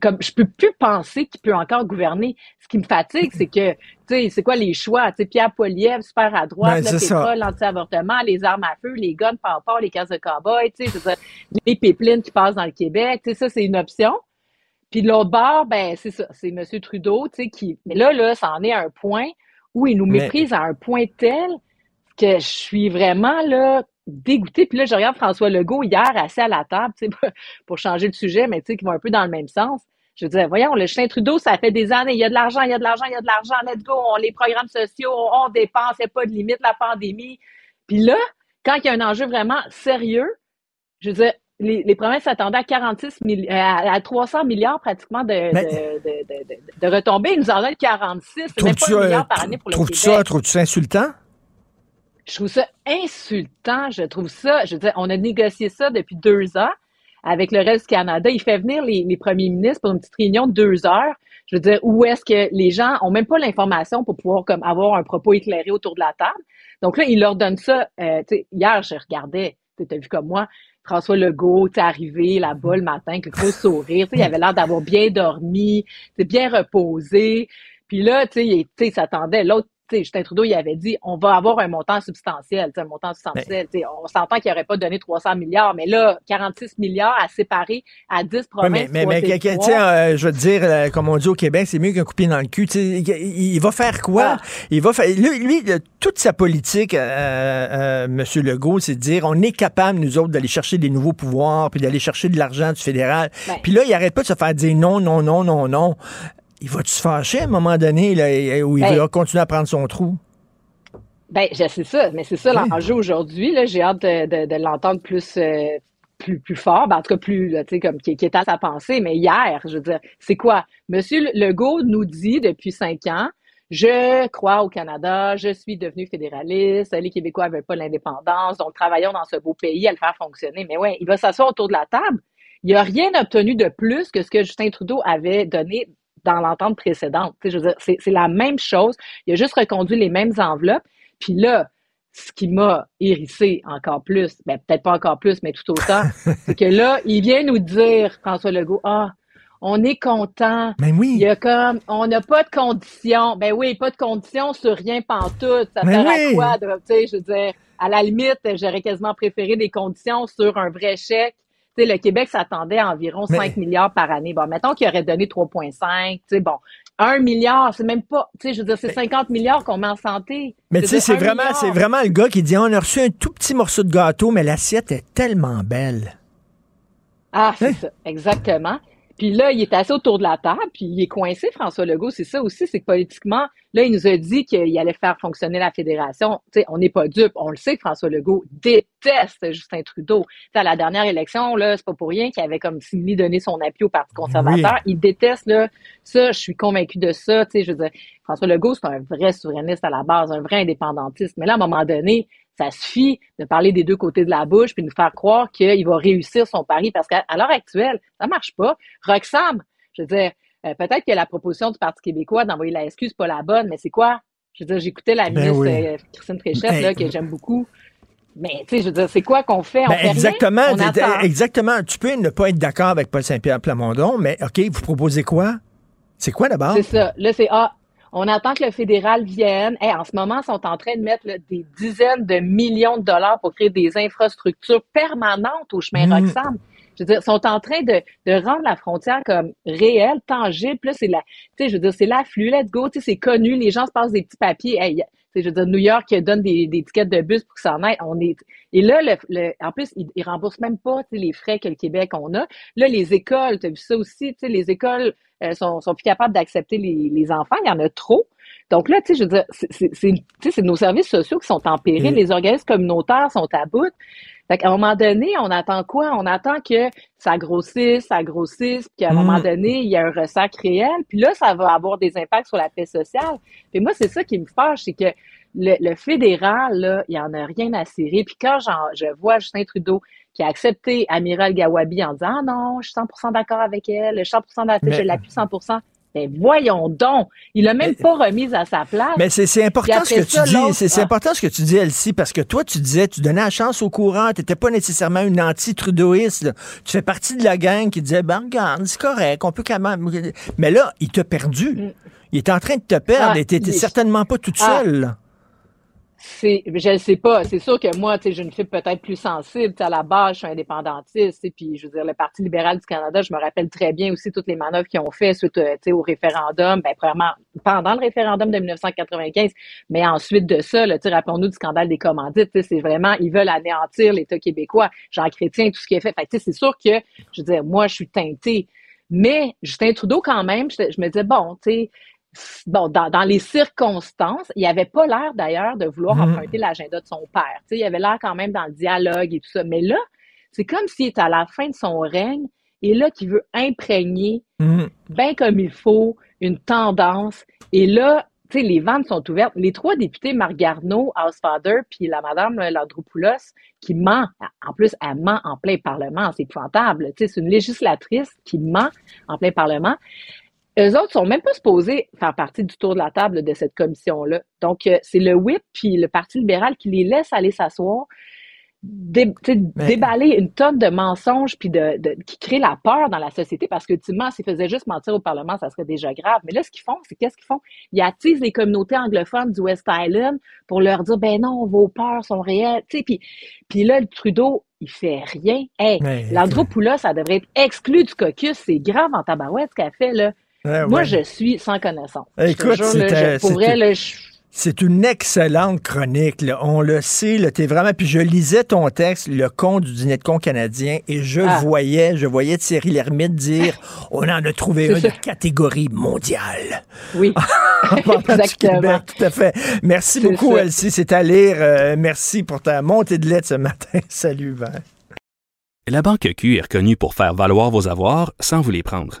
comme je peux plus penser qu'il peut encore gouverner. Ce qui me fatigue, c'est que, tu sais, c'est quoi les choix? Tu sais, Pierre Poilievre, super à droite, Ben, le pétrole, l'anti-avortement, les armes à feu, les guns par rapport, les cases de cow-boy, tu sais, les pipelines qui passent dans le Québec, tu sais, ça, c'est une option. Puis de l'autre bord, ben, c'est ça, c'est M. Trudeau, tu sais, qui, mais là, là, ça en est à un point où il nous Mais- méprise à un point tel que je suis vraiment, là, dégoûtée. Puis là, je regarde François Legault hier, assis à la table, tu sais, pour- changer le sujet, mais tu sais, qui va un peu dans le même sens. Je disais, voyons, le Justin Trudeau, ça fait des années, il y a de l'argent, il y a de l'argent, il y a de l'argent, let's go, on, les programmes sociaux, on, on dépense, il n'y a pas de limite, la pandémie. Puis là, quand il y a un enjeu vraiment sérieux, je veux dire, les, les provinces s'attendaient à 46 milli- à, à 300 milliards pratiquement de, Mais- de, de, de, de- de retombées. Ils nous en donnent 46. C'est même pas un euh, milliard par année pour le Québec. ça, trouves-tu ça insultant? Je trouve ça insultant. Je trouve ça, je veux dire, on a négocié ça depuis deux ans avec le reste du Canada. Il fait venir les, les premiers ministres pour une petite réunion de deux heures. Je veux dire, où est-ce que les gens ont même pas l'information pour pouvoir comme avoir un propos éclairé autour de la table? Donc là, il leur donne ça. Euh, hier, je regardais, tu as vu comme moi, François Legault, sais, arrivé là-bas le matin, avec le gros sourire. Il avait l'air d'avoir bien dormi, bien reposé. Puis là, tu sais, il s'attendait. L'autre, tu sais, Justin Trudeau, il avait dit, on va avoir un montant substantiel, un montant substantiel. Sais, on s'entend qu'il n'aurait pas donné 300 milliards, mais là, 46 milliards à séparer à 10 Ouais, provinces. mais, mais, mais, euh, je veux te dire, euh, comme on dit au Québec, c'est mieux qu'un coupé dans le cul. Il, il va faire quoi? Ah. Il va faire. Lui, lui, toute sa politique, euh, euh, M. Legault, c'est de dire on est capable, nous autres, d'aller chercher des nouveaux pouvoirs, puis d'aller chercher de l'argent du fédéral. Ben. Puis là, il arrête pas de se faire dire non, non, non, non, non. Il va-tu se fâcher à un moment donné, là, où il Ben. va continuer à prendre son trou? Ben, je sais ça, mais c'est ça l'enjeu aujourd'hui. J'ai hâte de, de, de l'entendre plus, euh, plus, plus fort, ben, en tout cas plus, tu sais, comme qui, qui est à sa pensée. Mais hier, je veux dire, c'est quoi? Monsieur Legault nous dit depuis cinq ans, je crois au Canada, je suis devenu fédéraliste, les Québécois veulent pas l'indépendance, donc travaillons dans ce beau pays à le faire fonctionner. Mais ouais, il va s'asseoir autour de la table. Il n'a rien obtenu de plus que ce que Justin Trudeau avait donné dans l'entente précédente. Je veux dire, c'est c'est la même chose. Il a juste reconduit les mêmes enveloppes. Puis là, ce qui m'a hérissé encore plus, ben peut-être pas encore plus, mais tout autant, c'est que là, il vient nous dire, François Legault, ah, on est content. Mais oui. Il y a comme, on n'a pas de conditions. Ben oui, pas de conditions sur rien pantoute. Ça Mais sert oui. à quoi? de- Tu sais, je veux dire, à la limite, j'aurais quasiment préféré des conditions sur un vrai chèque. Le Québec s'attendait à environ Mais- 5 milliards par année. Bon, mettons qu'il aurait donné 3,5. Tu sais, bon, 1 milliard, c'est même pas, tu sais, je veux dire, c'est 50 milliards qu'on met en santé. Mais tu sais, c'est vraiment, c'est vraiment le gars qui dit on a reçu un tout petit morceau de gâteau, mais l'assiette est tellement belle. Ah, c'est Hein? ça, exactement. Puis là, il est assis autour de la table, puis il est coincé, François Legault. C'est ça aussi, c'est que politiquement, là, il nous a dit qu'il allait faire fonctionner la fédération. Tu sais, on n'est pas dupe. On le sait que François Legault déteste Justin Trudeau. À la dernière élection, là, c'est pas pour rien qu'il avait comme simili donné son appui au Parti conservateur. Il déteste, là, ça, je suis convaincu de ça. Tu sais, je veux dire, François Legault, c'est un vrai souverainiste à la base, un vrai indépendantiste. Mais là, à un moment donné, Ça suffit de parler des deux côtés de la bouche puis de nous faire croire qu'il va réussir son pari parce qu'à l'heure actuelle, ça marche pas. Roxham, je veux dire, euh, peut-être que la proposition du Parti québécois d'envoyer la excuse pas la bonne, mais c'est quoi? Je veux dire, j'écoutais la Ben ministre oui. euh, Christine Fréchette, Ben, là, que j'aime beaucoup. Mais, tu sais, je veux dire, c'est quoi qu'on fait? On Ben, fait rien? exactement, On exactement. Tu peux ne pas être d'accord avec Paul Saint-Pierre Plamondon, mais OK, vous proposez quoi? C'est quoi d'abord? C'est ça. Là, c'est ah, on attend que le fédéral vienne. Hey, en ce moment, ils sont en train de mettre là, des dizaines de millions de dollars pour créer des infrastructures permanentes au chemin Mm. Roxham. Je veux dire, ils sont en train de, de rendre la frontière comme réelle, tangible. Là, c'est la, tu sais, je veux dire, c'est l'afflux, let's go. Tu sais, c'est connu. Les gens se passent des petits papiers. Hey, tu sais, je veux dire, New York donne des, des tickets de bus pour que ça en aille. On est, et là, le, le- en plus, ils, ils remboursent même pas, les frais que le Québec on a. Là, les écoles, tu as vu ça aussi, tu sais, les écoles euh, sont, sont plus capables d'accepter les, les enfants. Il y en a trop. Donc là, tu sais, je veux dire, c'est, c'est, c'est- tu sais, c'est nos services sociaux qui sont en péril. Mm. Les organismes communautaires sont à bout. Fait qu'à un moment donné, on attend quoi? On attend que ça grossisse, ça grossisse, puis qu'à un Mm. moment donné, il y a un ressac réel. Puis là, ça va avoir des impacts sur la paix sociale. Puis moi, c'est ça qui me fâche, c'est que le, le fédéral, là, il y en a rien à cirer. Puis quand je vois Justin Trudeau qui a accepté Amiral Gawabi en disant « Ah non, je suis 100% d'accord avec elle, je suis 100 d'accord, Mais- je l'appuie 100 ben voyons donc, il a même pas remis à sa place. Mais c'est important ce que tu dis. C'est c'est Ah. important ce que tu dis, Elsie, parce que toi, tu disais, tu donnais la chance au courant. Tu n'étais pas nécessairement une anti-trudeauiste. Tu fais partie de la gang qui disait, ben regarde, c'est correct, on peut quand même. Mais là, il t'a perdu. Il est en train de te perdre Ah, et t'étais il- certainement pas toute Ah. seule. Je ne sais pas. C'est sûr que moi, tu sais, j'ai une fille peut-être plus sensible. À la base, je suis indépendantiste. sais, Puis, je veux dire, le Parti libéral du Canada, je me rappelle très bien aussi toutes les manœuvres qu'ils ont fait suite euh, au référendum. Ben, premièrement, pendant le référendum de 1995, mais ensuite de ça, rappelons-nous du scandale des commandites. C'est vraiment, ils veulent anéantir l'État québécois. Jean Chrétien, tout ce qu'il a fait. Fait c'est sûr que, je veux dire, moi, je suis teintée. Mais Justin Trudeau, quand même, je me disais, bon, tu sais, bon, dans, dans les circonstances, il avait pas l'air d'ailleurs de vouloir Mhm. emprunter l'agenda de son père. Il avait l'air quand même dans le dialogue et tout ça. Mais là, c'est comme s'il est à la fin de son règne et là qu'il veut imprégner Mhm. bien comme il faut une tendance. Et là, tu sais, les ventes sont ouvertes. Les trois députés, Marc Garneau, Housefather, puis la madame là, Landropoulos, qui ment. En plus, elle ment en plein Parlement. C'est épouvantable. C'est une législatrice qui ment en plein Parlement. Eux autres sont même pas supposés faire partie du tour de la table de cette commission-là. Donc, euh, c'est le whip puis le Parti libéral qui les laisse aller s'asseoir, dé- Mais- déballer une tonne de mensonges puis de, de- qui crée la peur dans la société parce que, ultimement, s'ils faisaient juste mentir au Parlement, ça serait déjà grave. Mais là, ce qu'ils font, c'est qu'est-ce qu'ils font? Ils attisent les communautés anglophones du West Island pour leur dire, ben non, vos peurs sont réelles. Puis, puis là, le Trudeau, il fait rien. Hey, Landropoulos, ça devrait être exclu du caucus. C'est grave en tabarouette ce qu'elle fait, là. Ouais, Moi, ouais. je suis sans connaissance. Écoute, pour vrai, là, je- C'est une excellente chronique. là. On le sait, là, t'es vraiment. Puis je lisais ton texte, le con du dîner de con canadien, et je Ah. voyais, je voyais Thierry Lhermitte dire, on en a trouvé C'est un ça. de catégorie mondiale. oui. Exactement. Québec, tout à fait. Merci beaucoup. Elsie. C'est à lire. Euh, merci pour ta montée de lettres ce matin. Salut, Ben. La Banque Q est reconnue pour faire valoir vos avoirs sans vous les prendre.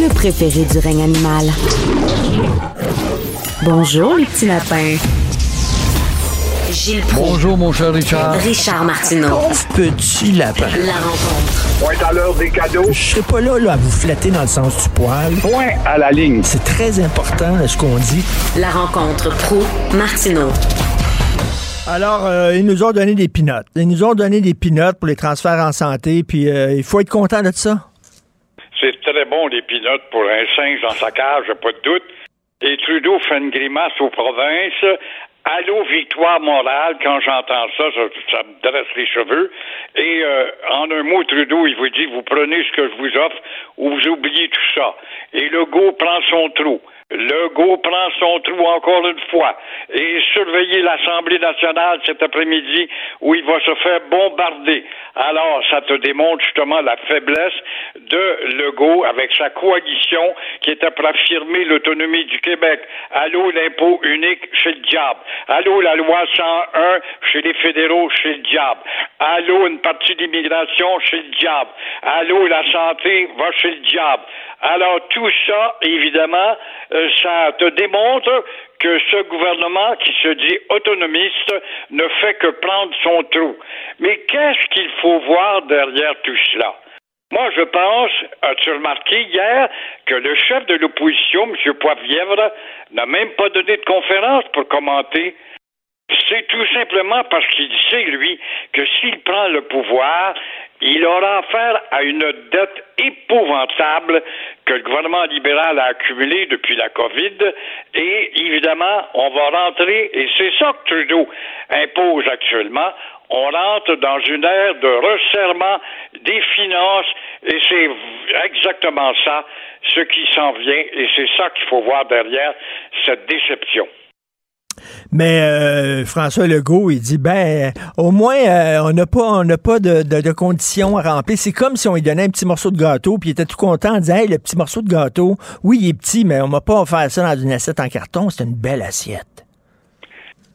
Le préféré du règne animal. Bonjour, les petits lapins. Gilles Proulx. Bonjour, mon cher Richard. Richard Martineau. Pauvre petit lapin. La rencontre. Point à l'heure des cadeaux. Je serai pas là, là à vous flatter dans le sens du poil. Point à la ligne. C'est très important là, ce qu'on dit. La rencontre pro martineau Alors, euh, ils nous ont donné des pinottes. Ils nous ont donné des pinottes pour les transferts en santé, puis euh, il faut être content de ça. Très bon, les pinottes, pour un singe dans sa cage, pas de doute. Et Trudeau fait une grimace aux provinces. Allô, victoire morale, quand j'entends ça, ça, me dresse les cheveux. Et euh, en un mot, Trudeau, il vous dit, vous prenez ce que je vous offre ou vous oubliez tout ça. Et Legault prend son trou. Legault prend son trou encore une fois et surveiller l'Assemblée nationale cet après-midi où il va se faire bombarder. Alors, ça te démontre justement la faiblesse de Legault avec sa coalition qui était pour affirmer l'autonomie du Québec. Allô, l'impôt unique chez le diable. Allô, la loi 101 chez les fédéraux chez le diable. Allô, une partie d'immigration chez le diable. Allô, la santé va chez le diable. Alors, tout ça, évidemment, euh, ça te démontre que ce gouvernement qui se dit autonomiste ne fait que prendre son trou. Mais qu'est-ce qu'il faut voir derrière tout cela? Moi, je pense, as-tu remarqué hier que le chef de l'opposition, M. Poivrièvre, n'a même pas donné de conférence pour commenter c'est tout simplement parce qu'il sait, lui, que s'il prend le pouvoir, il aura affaire à une dette épouvantable que le gouvernement libéral a accumulée depuis la COVID. Et évidemment, on va rentrer, et c'est ça que Trudeau impose actuellement, on rentre dans une ère de resserrement des finances et c'est exactement ça ce qui s'en vient et c'est ça qu'il faut voir derrière cette déception. Mais euh, François Legault, il dit ben au moins euh, on n'a pas on n'a pas de, conditions à remplir. C'est comme si on lui donnait un petit morceau de gâteau, puis il était tout content en disant Hey, le petit morceau de gâteau, oui, il est petit, mais on m'a pas offert ça dans une assiette en carton, c'est une belle assiette.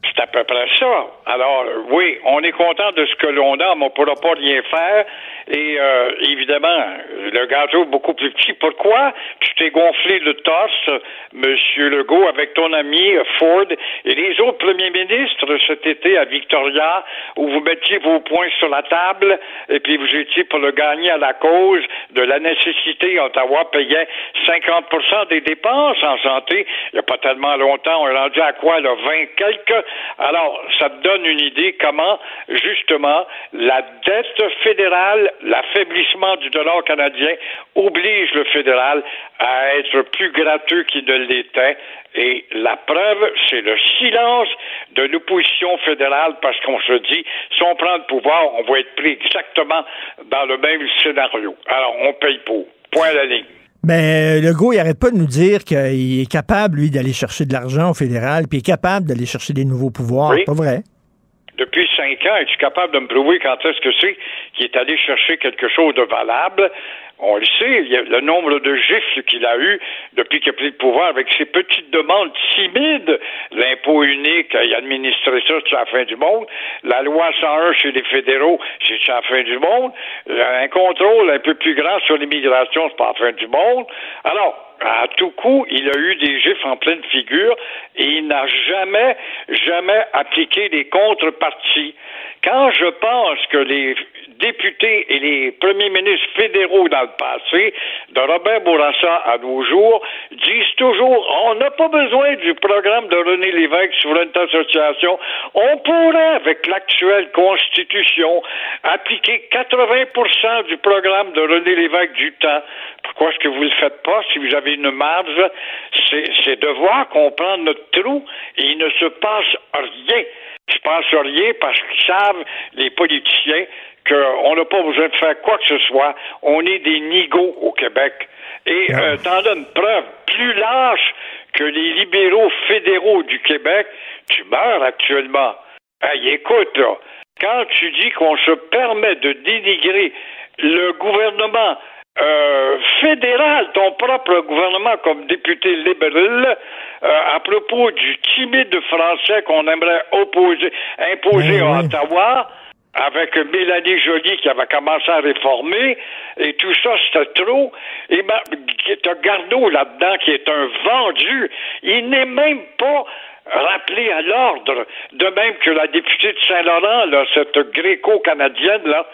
C'est à peu près ça. Alors, oui, on est content de ce que l'on a, mais on ne pourra pas rien faire. Et euh, évidemment, le gâteau beaucoup plus petit. Pourquoi? Tu t'es gonflé le torse, Monsieur Legault, avec ton ami Ford et les autres premiers ministres cet été à Victoria, où vous mettiez vos points sur la table et puis vous étiez pour le gagner à la cause de la nécessité. Ottawa payait 50% des dépenses en santé. Il n'y a pas tellement longtemps, on est rendu à quoi, là, 20 quelques? Alors, ça te donne une idée comment, justement, la dette fédérale l'affaiblissement du dollar canadien oblige le fédéral à être plus gratuit qu'il ne l'était. Et la preuve, c'est le silence de l'opposition fédérale parce qu'on se dit, si on prend le pouvoir, on va être pris exactement dans le même scénario. Alors, on paye pour. Point à la ligne. Mais ben, Legault, il arrête pas de nous dire qu'il est capable, lui, d'aller chercher de l'argent au fédéral, puis il est capable d'aller chercher des nouveaux pouvoirs. Pas vrai? depuis cinq ans, es-tu capable de me prouver quand est-ce que c'est? Qu'il est allé chercher quelque chose de valable? On le sait, il y a le nombre de gifles qu'il a eu depuis qu'il a pris le pouvoir avec ses petites demandes timides. L'impôt unique, il a administré ça, c'est la fin du monde. La loi 101 chez les fédéraux, c'est la fin du monde. Un contrôle un peu plus grand sur l'immigration, c'est pas la fin du monde. Alors, à tout coup, il a eu des gifs en pleine figure et il n'a jamais, jamais appliqué les contreparties. Quand je pense que les députés et les premiers ministres fédéraux dans le passé, de Robert Bourassa à nos jours, disent toujours on n'a pas besoin du programme de René Lévesque Souveraineté Association. On pourrait, avec l'actuelle Constitution, appliquer 80% du programme de René Lévesque du temps. Pourquoi est-ce que vous ne le faites pas si vous avez une marge? C'est de voir qu'on prend notre trou et il ne se passe rien. Je pense rien parce qu'ils savent, les politiciens, qu'on n'a pas besoin de faire quoi que ce soit. On est des nigauds au Québec. Et euh, t'en donnes preuve. Plus lâche que les libéraux fédéraux du Québec, tu meurs actuellement. Hey, écoute, là, quand tu dis qu'on se permet de dénigrer le gouvernement euh, fédéral, ton propre gouvernement comme député libéral, euh, à propos du timide français qu'on aimerait opposer, imposer à Ottawa, avec Mélanie Joly qui avait commencé à réformer, et tout ça, c'était trop. Et ben, t'as Garneau là-dedans qui est un vendu. Il n'est même pas rappelé à l'ordre, de même que la députée de Saint-Laurent, là, cette gréco-canadienne, là,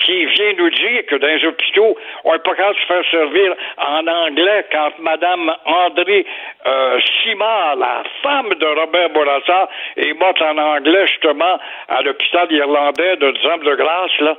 qui vient nous dire que dans les hôpitaux, on n'est pas capable de se faire servir en anglais quand Mme André euh, Simard, la femme de Robert Bourassa, est morte en anglais, justement, à l'hôpital irlandais de Zam-de-Grâce, là.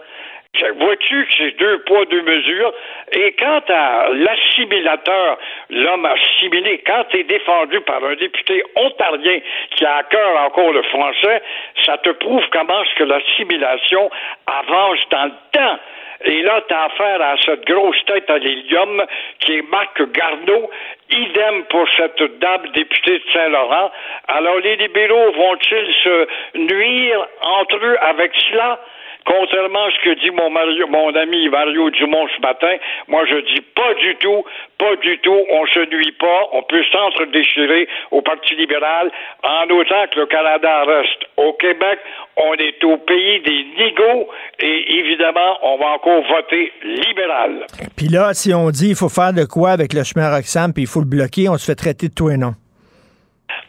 Vois-tu que c'est deux poids, deux mesures? Et quant à l'assimilateur, l'homme assimilé, quand tu es défendu par un député ontarien qui a à cœur encore le français, ça te prouve comment que l'assimilation avance dans le temps. Et là, tu as affaire à cette grosse tête à l'hélium qui est Marc Garneau. Idem pour cette dame députée de Saint-Laurent. Alors, les libéraux vont-ils se nuire entre eux avec cela? Contrairement à ce que dit mon, ami Mario Dumont ce matin, moi je dis pas du tout, pas du tout, on se nuit pas, on peut s'entre-déchirer au Parti libéral en autant que le Canada reste au Québec, on est au pays des nigauds et évidemment, on va encore voter libéral. Puis là, si on dit il faut faire de quoi avec le chemin Roxham, puis il faut le bloquer, on se fait traiter de tout et non.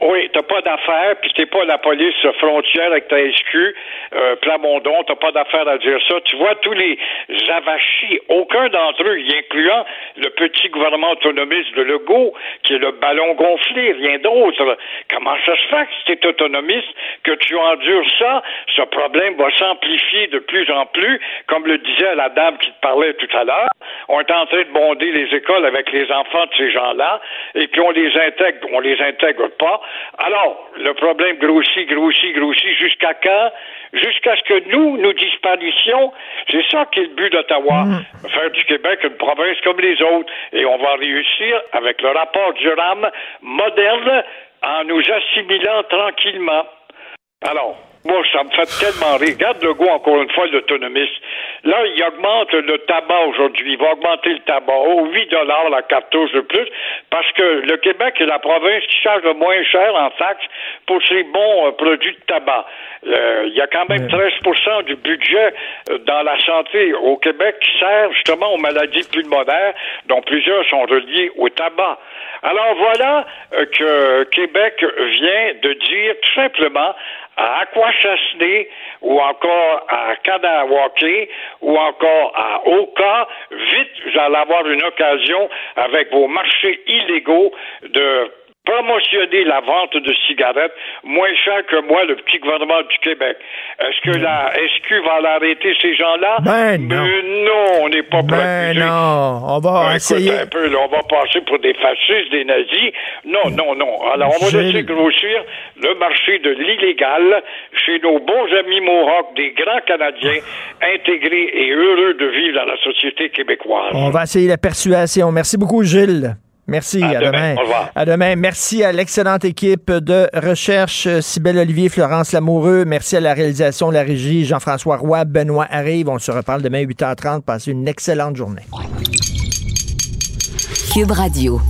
Oui, t'as pas d'affaires, puis t'es pas la police frontière avec ta SQ, euh, Plamondon, t'as pas d'affaires à dire ça. Tu vois, tous les avachis, aucun d'entre eux, y incluant le petit gouvernement autonomiste de Legault, qui est le ballon gonflé, rien d'autre. Comment ça se fait que si t'es autonomiste, que tu endures ça, ce problème va s'amplifier de plus en plus, comme le disait la dame qui te parlait tout à l'heure. On est en train de bonder les écoles avec les enfants de ces gens-là, et puis on les intègre, on les intègre pas. Alors, le problème grossit, grossit, grossit, jusqu'à quand? Jusqu'à ce que nous, nous disparitions. C'est ça qui est le but d'Ottawa. Faire du Québec une province comme les autres. Et on va réussir avec le rapport Durham moderne en nous assimilant tranquillement. Alors, moi, ça me fait tellement rire. Regarde le goût, encore une fois, l'autonomiste. Là, il augmente le tabac aujourd'hui. Il va augmenter le tabac au 8 dollars la cartouche de plus parce que le Québec est la province qui charge le moins cher en taxes pour ses bons euh, produits de tabac. Euh, il y a quand même 13% du budget euh, dans la santé au Québec qui sert justement aux maladies pulmonaires, dont plusieurs sont reliées au tabac. Alors voilà que Québec vient de dire tout simplement à Aquachasney ou encore à Kanawake ou encore à Oka, vite, vous allez avoir une occasion avec vos marchés illégaux de promotionner la vente de cigarettes moins cher que moi, le petit gouvernement du Québec. Est-ce que la SQ va l'arrêter, ces gens-là? Ben non. Mais non, on n'est pas prêt. Ben non, on va Ben, essayer. écoute un peu, là, on va passer pour des fascistes, des nazis. Non, non, non. Alors, on va laisser grossir le marché de l'illégal chez nos bons amis Mohawks, des grands Canadiens intégrés et heureux de vivre dans la société québécoise. On va essayer la persuasion. Merci beaucoup, Gilles. Merci, À à, demain. demain. Au revoir. À demain. Merci à l'excellente équipe de recherche, Cybelle Olivier, Florence Lamoureux. Merci à la réalisation de la régie, Jean-François Roy, Benoît Arrive. On se reparle demain 8h30. Passez une excellente journée. Cube Radio.